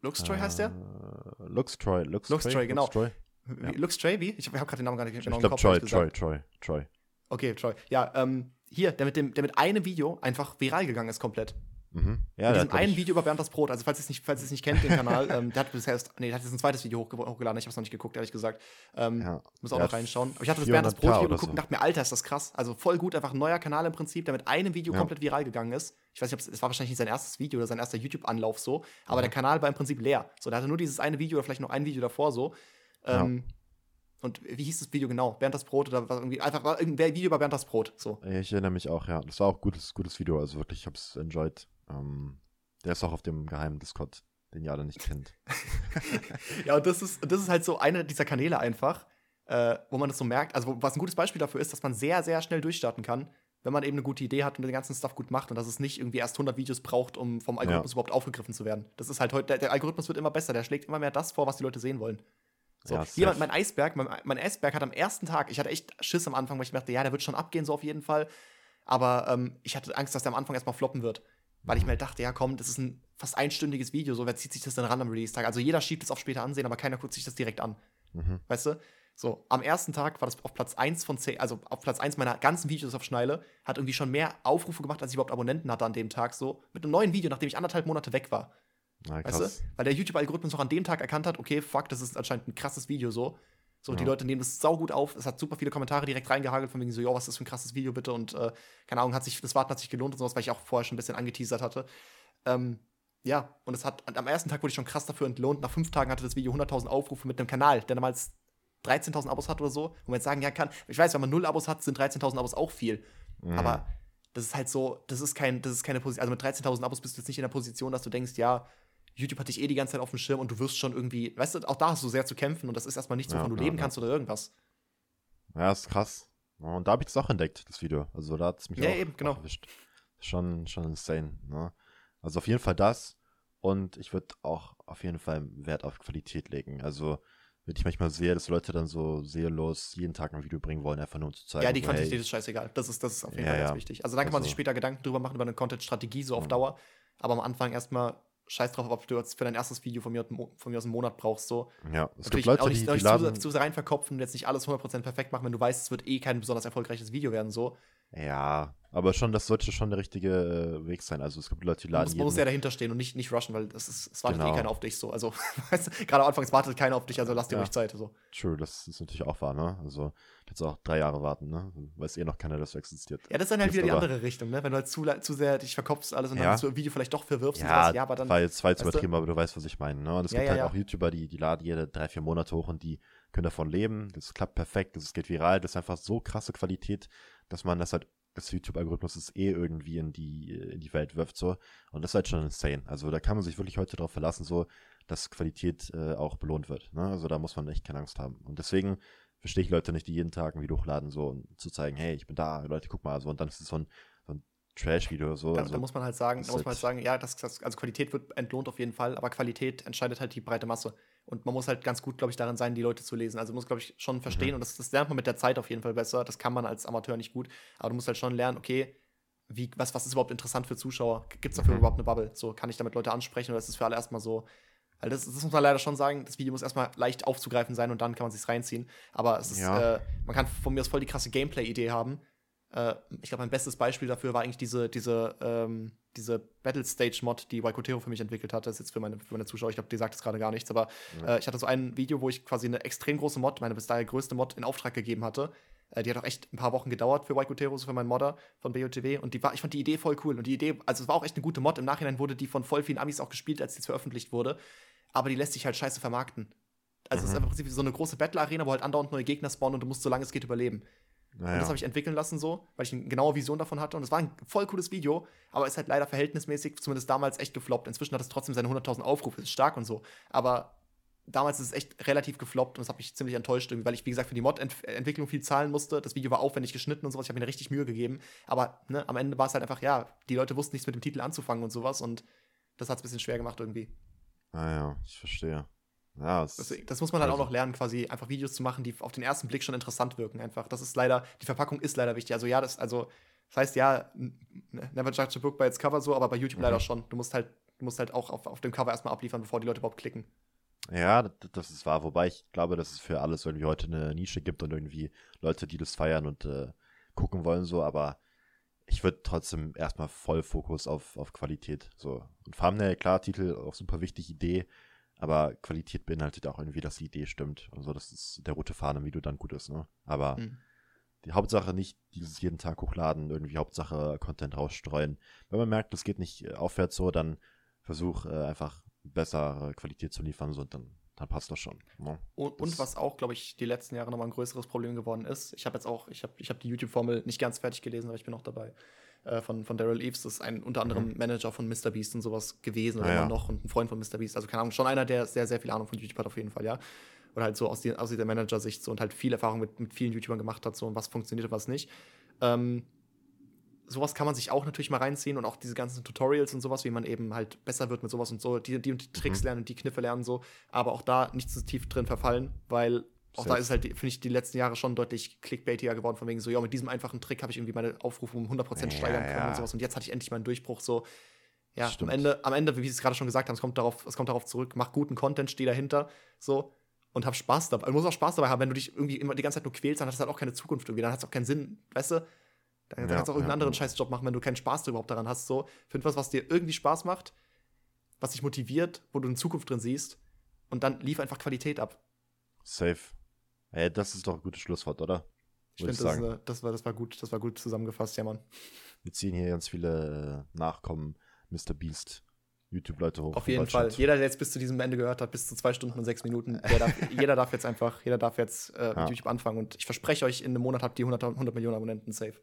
Luxtroy heißt der? Uh, Luxtroy, Luxtroy, Luxtroy genau. Luxtroy, ja. Luxtroy wie? Ich, habe gerade den Namen gar nicht genau ich glaub, Troy, Troy, Troy, Troy. Okay, Troy. Ja, ähm, hier, der mit, dem, der mit einem Video einfach viral gegangen ist komplett. Mhm. Ja, mit diesem einen Video über Bernd das Brot. Also, falls ihr es nicht, falls nicht kennt, den Kanal, ähm, der hat bisher erst, nee, der hat jetzt ein zweites Video hochge hochgeladen. Ich habe es noch nicht geguckt, ehrlich gesagt. Ähm, ja. Muss auch noch reinschauen. Aber ich hatte das Bernd das Brot-Video geguckt so. und dachte mir, Alter, ist das krass. Also, voll gut, einfach ein neuer Kanal im Prinzip, der mit einem Video ja. komplett viral gegangen ist. Ich weiß nicht, es war wahrscheinlich nicht sein erstes Video oder sein erster YouTube-Anlauf so, aber mhm. der Kanal war im Prinzip leer. So, der hatte nur dieses eine Video oder vielleicht noch ein Video davor so. Ähm, ja. Und wie hieß das Video genau? Bernd das Brot oder was irgendwie? Einfach war irgendein Video über Bernd das Brot. So. Ich erinnere mich auch, ja. Das war auch ein gutes, gutes Video. Also wirklich, ich habe es enjoyed. Ähm, der ist auch auf dem geheimen Discord, den ihr alle nicht kennt. ja, und das ist, das ist halt so einer dieser Kanäle einfach, äh, wo man das so merkt. Also, was ein gutes Beispiel dafür ist, dass man sehr, sehr schnell durchstarten kann, wenn man eben eine gute Idee hat und den ganzen Stuff gut macht und dass es nicht irgendwie erst 100 Videos braucht, um vom Algorithmus ja. überhaupt aufgegriffen zu werden. Das ist halt heute, der, der Algorithmus wird immer besser, der schlägt immer mehr das vor, was die Leute sehen wollen. So, ja, jemand, mein Eisberg, mein, mein Eisberg hat am ersten Tag, ich hatte echt Schiss am Anfang, weil ich dachte, ja, der wird schon abgehen, so auf jeden Fall. Aber ähm, ich hatte Angst, dass der am Anfang erstmal floppen wird. Weil ich mir halt dachte, ja komm, das ist ein fast einstündiges Video, so wer zieht sich das denn ran am Release-Tag? Also jeder schiebt es auf später ansehen, aber keiner guckt sich das direkt an. Mhm. Weißt du? So, am ersten Tag war das auf Platz 1 von 10, also auf Platz 1 meiner ganzen Videos auf Schneile, hat irgendwie schon mehr Aufrufe gemacht, als ich überhaupt Abonnenten hatte an dem Tag, so. Mit einem neuen Video, nachdem ich anderthalb Monate weg war. Na, weißt du? Weil der YouTube-Algorithmus auch an dem Tag erkannt hat, okay, fuck, das ist anscheinend ein krasses Video so. So, ja. die Leute nehmen das saugut auf. Es hat super viele Kommentare direkt reingehagelt, von wegen so, jo, was ist das für ein krasses Video bitte? Und äh, keine Ahnung, hat sich, das Warten hat sich gelohnt und sowas, weil ich auch vorher schon ein bisschen angeteasert hatte. Ähm, ja, und es hat, am ersten Tag wurde ich schon krass dafür entlohnt. Nach fünf Tagen hatte das Video 100.000 Aufrufe mit einem Kanal, der damals 13.000 Abos hat oder so. Wo man jetzt sagen, ja, kann, ich weiß, wenn man null Abos hat, sind 13.000 Abos auch viel. Mhm. Aber das ist halt so, das ist kein, das ist keine Position, also mit 13.000 Abos bist du jetzt nicht in der Position, dass du denkst, ja, YouTube hat dich eh die ganze Zeit auf dem Schirm und du wirst schon irgendwie, weißt du, auch da hast du sehr zu kämpfen und das ist erstmal nichts, wovon ja, du leben ja, kannst oder irgendwas. Ja, ist krass. Und da habe ich das auch entdeckt, das Video. Also da hat es mich ja, auch, eben, genau. erwischt. Schon, schon insane. Ne? Also auf jeden Fall das. Und ich würde auch auf jeden Fall Wert auf Qualität legen. Also wenn ich manchmal sehe, dass Leute dann so seelenlos jeden Tag ein Video bringen wollen, einfach nur um zu zeigen. Ja, die Quantität hey, ist scheißegal. Das ist, das ist auf jeden ja, Fall ganz wichtig. Also dann kann man sich also später Gedanken drüber machen, über eine Content-Strategie so auf Dauer. Aber am Anfang erstmal scheiß drauf, ob du jetzt für dein erstes Video von mir, von mir aus einen Monat brauchst. So. Ja, es Natürlich gibt Leute, auch nicht, die, die laden zu, zu rein verkopfen und jetzt nicht alles 100% perfekt machen, wenn du weißt, es wird eh kein besonders erfolgreiches Video werden. So. Ja, aber schon, das sollte schon der richtige äh, Weg sein. Also es gibt Leute, die laden. Man muss, ja dahinter stehen und nicht, nicht rushen, weil es, ist, es wartet eh genau. eh keiner auf dich so. Also, gerade am Anfang, es wartet keiner auf dich, also lass dir ja. ruhig Zeit. So. True, das ist natürlich auch wahr, ne? Also, jetzt auch drei Jahre warten, ne? Weiß eh noch keiner, dass du existiert. Ja, das ist dann halt wieder die andere Richtung, ne? Wenn du halt zu, zu sehr dich verkopfst alles und ja. dann so ein Video vielleicht doch verwirfst ja, und sowas. Ja, aber dann. War jetzt zwei zu übertrieben, aber du weißt, was ich meine, ne? Und es gibt halt auch YouTuber, die, die laden jede drei, vier Monate hoch und die können davon leben. Das klappt perfekt, das geht viral, das ist einfach so krasse Qualität, dass man das halt des YouTube-Algorithmus es eh irgendwie in die, in die Welt wirft, so. Und das ist halt schon insane. Also da kann man sich wirklich heute darauf verlassen, so, dass Qualität äh, auch belohnt wird. Ne? Also da muss man echt keine Angst haben. Und deswegen verstehe ich Leute nicht, die jeden Tag ein Video hochladen, so, um zu zeigen, hey, ich bin da, Leute, guck mal, so, und dann ist es so ein Trash-Video, so. Da, also, da, muss man halt sagen, da muss man halt sagen, ja, das, das, also Qualität wird entlohnt auf jeden Fall, aber Qualität entscheidet halt die breite Masse. Und man muss halt ganz gut, glaube ich, darin sein, die Leute zu lesen. Also man muss, glaube ich, schon verstehen, mhm. und das, das, lernt man mit der Zeit auf jeden Fall besser. Das kann man als Amateur nicht gut. Aber du musst halt schon lernen, okay, wie, was, was ist überhaupt interessant für Zuschauer? Gibt es dafür mhm. überhaupt eine Bubble? So, kann ich damit Leute ansprechen oder ist es für alle erstmal so? Weil das, das, muss man leider schon sagen, das Video muss erstmal leicht aufzugreifen sein und dann kann man sich reinziehen. Aber es ist, ja. äh, man kann von mir aus voll die krasse Gameplay-Idee haben. Äh, ich glaube, mein bestes Beispiel dafür war eigentlich diese, diese ähm, diese Battle Stage Mod, die Waikotero für mich entwickelt hat. Das ist jetzt für meine, für meine Zuschauer, ich glaube, die sagt es gerade gar nichts, aber äh, ich hatte so ein Video, wo ich quasi eine extrem große Mod, meine bis dahin größte Mod, in Auftrag gegeben hatte. Äh, die hat auch echt ein paar Wochen gedauert für Waikotero, so für meinen Modder von BOTW. Und die war, ich fand die Idee voll cool. Und die Idee, also es war auch echt eine gute Mod. Im Nachhinein wurde die von voll vielen Amis auch gespielt, als die veröffentlicht wurde. aber die lässt sich halt scheiße vermarkten. Also mhm. es ist mhm. im Prinzip so eine große Battle-Arena, wo halt andauernd neue Gegner spawnen und du musst, solange es geht, überleben. Naja. Und das habe ich entwickeln lassen so, weil ich eine genaue Vision davon hatte. Und es war ein voll cooles Video, aber ist halt leider verhältnismäßig, zumindest damals, echt gefloppt. Inzwischen hat es trotzdem seine 100.000 Aufrufe, ist stark und so. Aber damals ist es echt relativ gefloppt und das hat mich ziemlich enttäuscht, weil ich, wie gesagt, für die Mod-Entwicklung viel zahlen musste. Das Video war aufwendig geschnitten und sowas. Ich habe mir richtig Mühe gegeben. Aber ne, am Ende war es halt einfach, ja, die Leute wussten nichts mit dem Titel anzufangen und sowas. Und das hat es ein bisschen schwer gemacht irgendwie. Ah ja, ich verstehe. Ja, das, das, das, muss man halt auch noch lernen, quasi einfach Videos zu machen, die auf den ersten Blick schon interessant wirken. Einfach. Das ist leider, die Verpackung ist leider wichtig. Also ja, das, also, das heißt ja, never judge a book by its cover so, aber bei YouTube mhm. leider schon. Du musst halt, du musst halt auch auf, auf dem Cover erstmal abliefern, bevor die Leute überhaupt klicken. Ja, das ist wahr. Wobei ich glaube, dass es für alles irgendwie heute eine Nische gibt und irgendwie Leute, die das feiern und äh, gucken wollen, so, aber ich würde trotzdem erstmal voll Fokus auf, auf Qualität. So. Und Thumbnail, klar, Titel auch super wichtig, Idee, aber Qualität beinhaltet auch irgendwie, dass die Idee stimmt. Und so, das ist der rote Fahne, wie du dann gut ist, ne? Aber mhm. die Hauptsache nicht dieses jeden Tag hochladen, irgendwie Hauptsache Content rausstreuen. Wenn man merkt, das geht nicht äh, aufwärts so, dann versuch äh, einfach bessere Qualität zu liefern, so, und dann, dann passt das schon. Ne? Und, und, was auch, glaube ich, die letzten Jahre nochmal ein größeres Problem geworden ist, ich habe jetzt auch, ich habe ich hab die YouTube-Formel nicht ganz fertig gelesen, aber ich bin auch dabei äh, von, von Daryl Eves. Das ist ein unter anderem mhm. Manager von MrBeast und sowas gewesen oder ah, immer noch und ein Freund von MrBeast. Also keine Ahnung, schon einer, der sehr, sehr viel Ahnung von YouTube hat auf jeden Fall, ja. Oder halt so aus, die, aus dieser Manager-Sicht so und halt viel Erfahrung mit, mit vielen YouTubern gemacht hat, so und was funktioniert und was nicht. Ähm, sowas kann man sich auch natürlich mal reinziehen und auch diese ganzen Tutorials und sowas, wie man eben halt besser wird mit sowas und so, die, die, die Tricks mhm. lernen und die Kniffe lernen so, aber auch da nicht zu tief drin verfallen, weil auch da ist halt, finde ich, die letzten Jahre schon deutlich clickbaitiger geworden, von wegen so, ja, mit diesem einfachen Trick habe ich irgendwie meine Aufrufe um 100% steigern können ja. und sowas. Und jetzt hatte ich endlich meinen Durchbruch so. Ja, am Ende, am Ende, wie Sie es gerade schon gesagt haben, es kommt darauf, es kommt darauf zurück, mach guten Content, steh dahinter, so und hab Spaß dabei. Du musst auch Spaß dabei haben, wenn du dich irgendwie immer die ganze Zeit nur quälst, dann hat das halt auch keine Zukunft irgendwie, dann hat es auch keinen Sinn, weißt du? Dann, ja, kannst du auch irgendeinen anderen. Scheißjob machen, wenn du keinen Spaß überhaupt daran hast. So, find was, was dir irgendwie Spaß macht, was dich motiviert, wo du eine Zukunft drin siehst und dann lief einfach Qualität ab. Safe. Ey, das ist doch ein gutes Schlusswort, oder? Ich finde, das, das, war, das, war gut, das war gut zusammengefasst, ja, Mann. Wir ziehen hier ganz viele äh, Nachkommen, Mr. Beast, YouTube-Leute hoch. Auf jeden Fall. Jeder, der jetzt bis zu diesem Ende gehört hat, bis zu zwei Stunden und sechs Minuten, darf, jeder darf jetzt einfach, jeder darf jetzt äh, mit ja. YouTube anfangen. Und ich verspreche euch, in einem Monat habt ihr 100, 100 Millionen Abonnenten safe.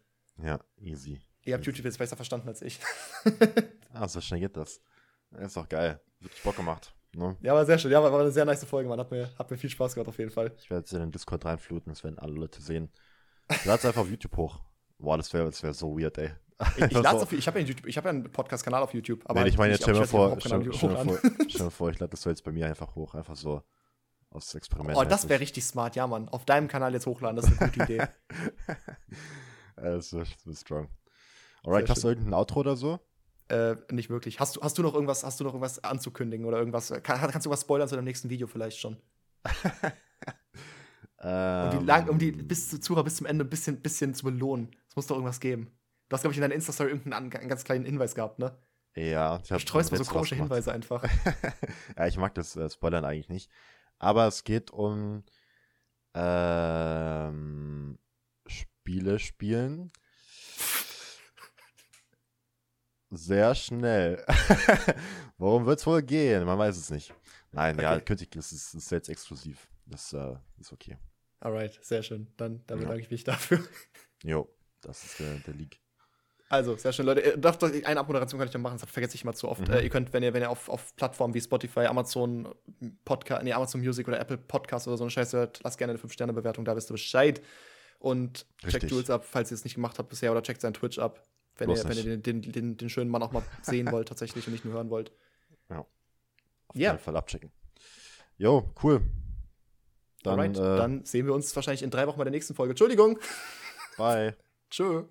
Ja, easy. Ihr habt easy. YouTube jetzt besser verstanden als ich. ah, so schnell geht das. Ist doch geil. Wirklich Bock gemacht. Ne? Ja, war sehr schön. Ja, war, war eine sehr nice Folge, man. Hat mir, hat mir viel Spaß gemacht, auf jeden Fall. Ich werde jetzt in den Discord reinfluten, das werden alle Leute sehen. Lade es einfach auf YouTube hoch. Boah, das wäre das wär so weird, ey. Ich, ich auf, ich habe ja einen, hab ja einen Podcast-Kanal auf YouTube. Aber nee, ich meine, jetzt stell mir vor, stell, mir vor, ich lade das so jetzt bei mir einfach hoch, einfach so aus Experiment. Oh, das wäre richtig smart, ja, Mann. Auf deinem Kanal jetzt hochladen, das ist eine gute Idee. das ist so strong. Alright, hast du irgendein Outro oder so? Äh, nicht wirklich. Hast du, hast du noch irgendwas, hast du noch irgendwas anzukündigen oder irgendwas? Kann, kannst du was spoilern zu deinem nächsten Video vielleicht schon? um, die lang, um die bis zu Zuhörer bis zum Ende ein bisschen, bisschen zu belohnen. Es muss doch irgendwas geben. Du hast, glaube ich, in deiner Insta-Story irgendeinen einen ganz kleinen Hinweis gehabt, ne? Ja, ich habe streust mal so komische Hinweise einfach. ja, ich mag das äh, Spoilern eigentlich nicht. Aber es geht um ähm, Spiele spielen sehr schnell. Worum wird es wohl gehen? Man weiß es nicht. Nein, okay. ja, könnte ich, das ist, das ist jetzt exklusiv. Das äh, ist okay. Alright, sehr schön. Dann, dann bedanke ja. ich mich dafür. Jo, das ist der, der Leak. Also, sehr schön, Leute. Doch, doch, eine Abmoderation kann ich noch machen, das vergesse ich mal zu oft. Mhm. Äh, ihr könnt, wenn ihr, wenn ihr auf, auf Plattformen wie Spotify, Amazon Podcast, nee, Amazon Music oder Apple Podcast oder so eine Scheiße hört, lasst gerne eine 5-Sterne-Bewertung, da wisst ihr Bescheid. Und Richtig. checkt Jules ab, falls ihr es nicht gemacht habt bisher, oder checkt seinen Twitch ab. Wenn ihr, wenn ihr den, den, den, den, schönen Mann auch mal sehen wollt, tatsächlich und nicht nur hören wollt. Ja. Auf yeah. jeden Fall abchecken. Jo, cool. Dann, Alright, äh, dann sehen wir uns wahrscheinlich in drei Wochen bei der nächsten Folge. Entschuldigung. Bye. Tschö.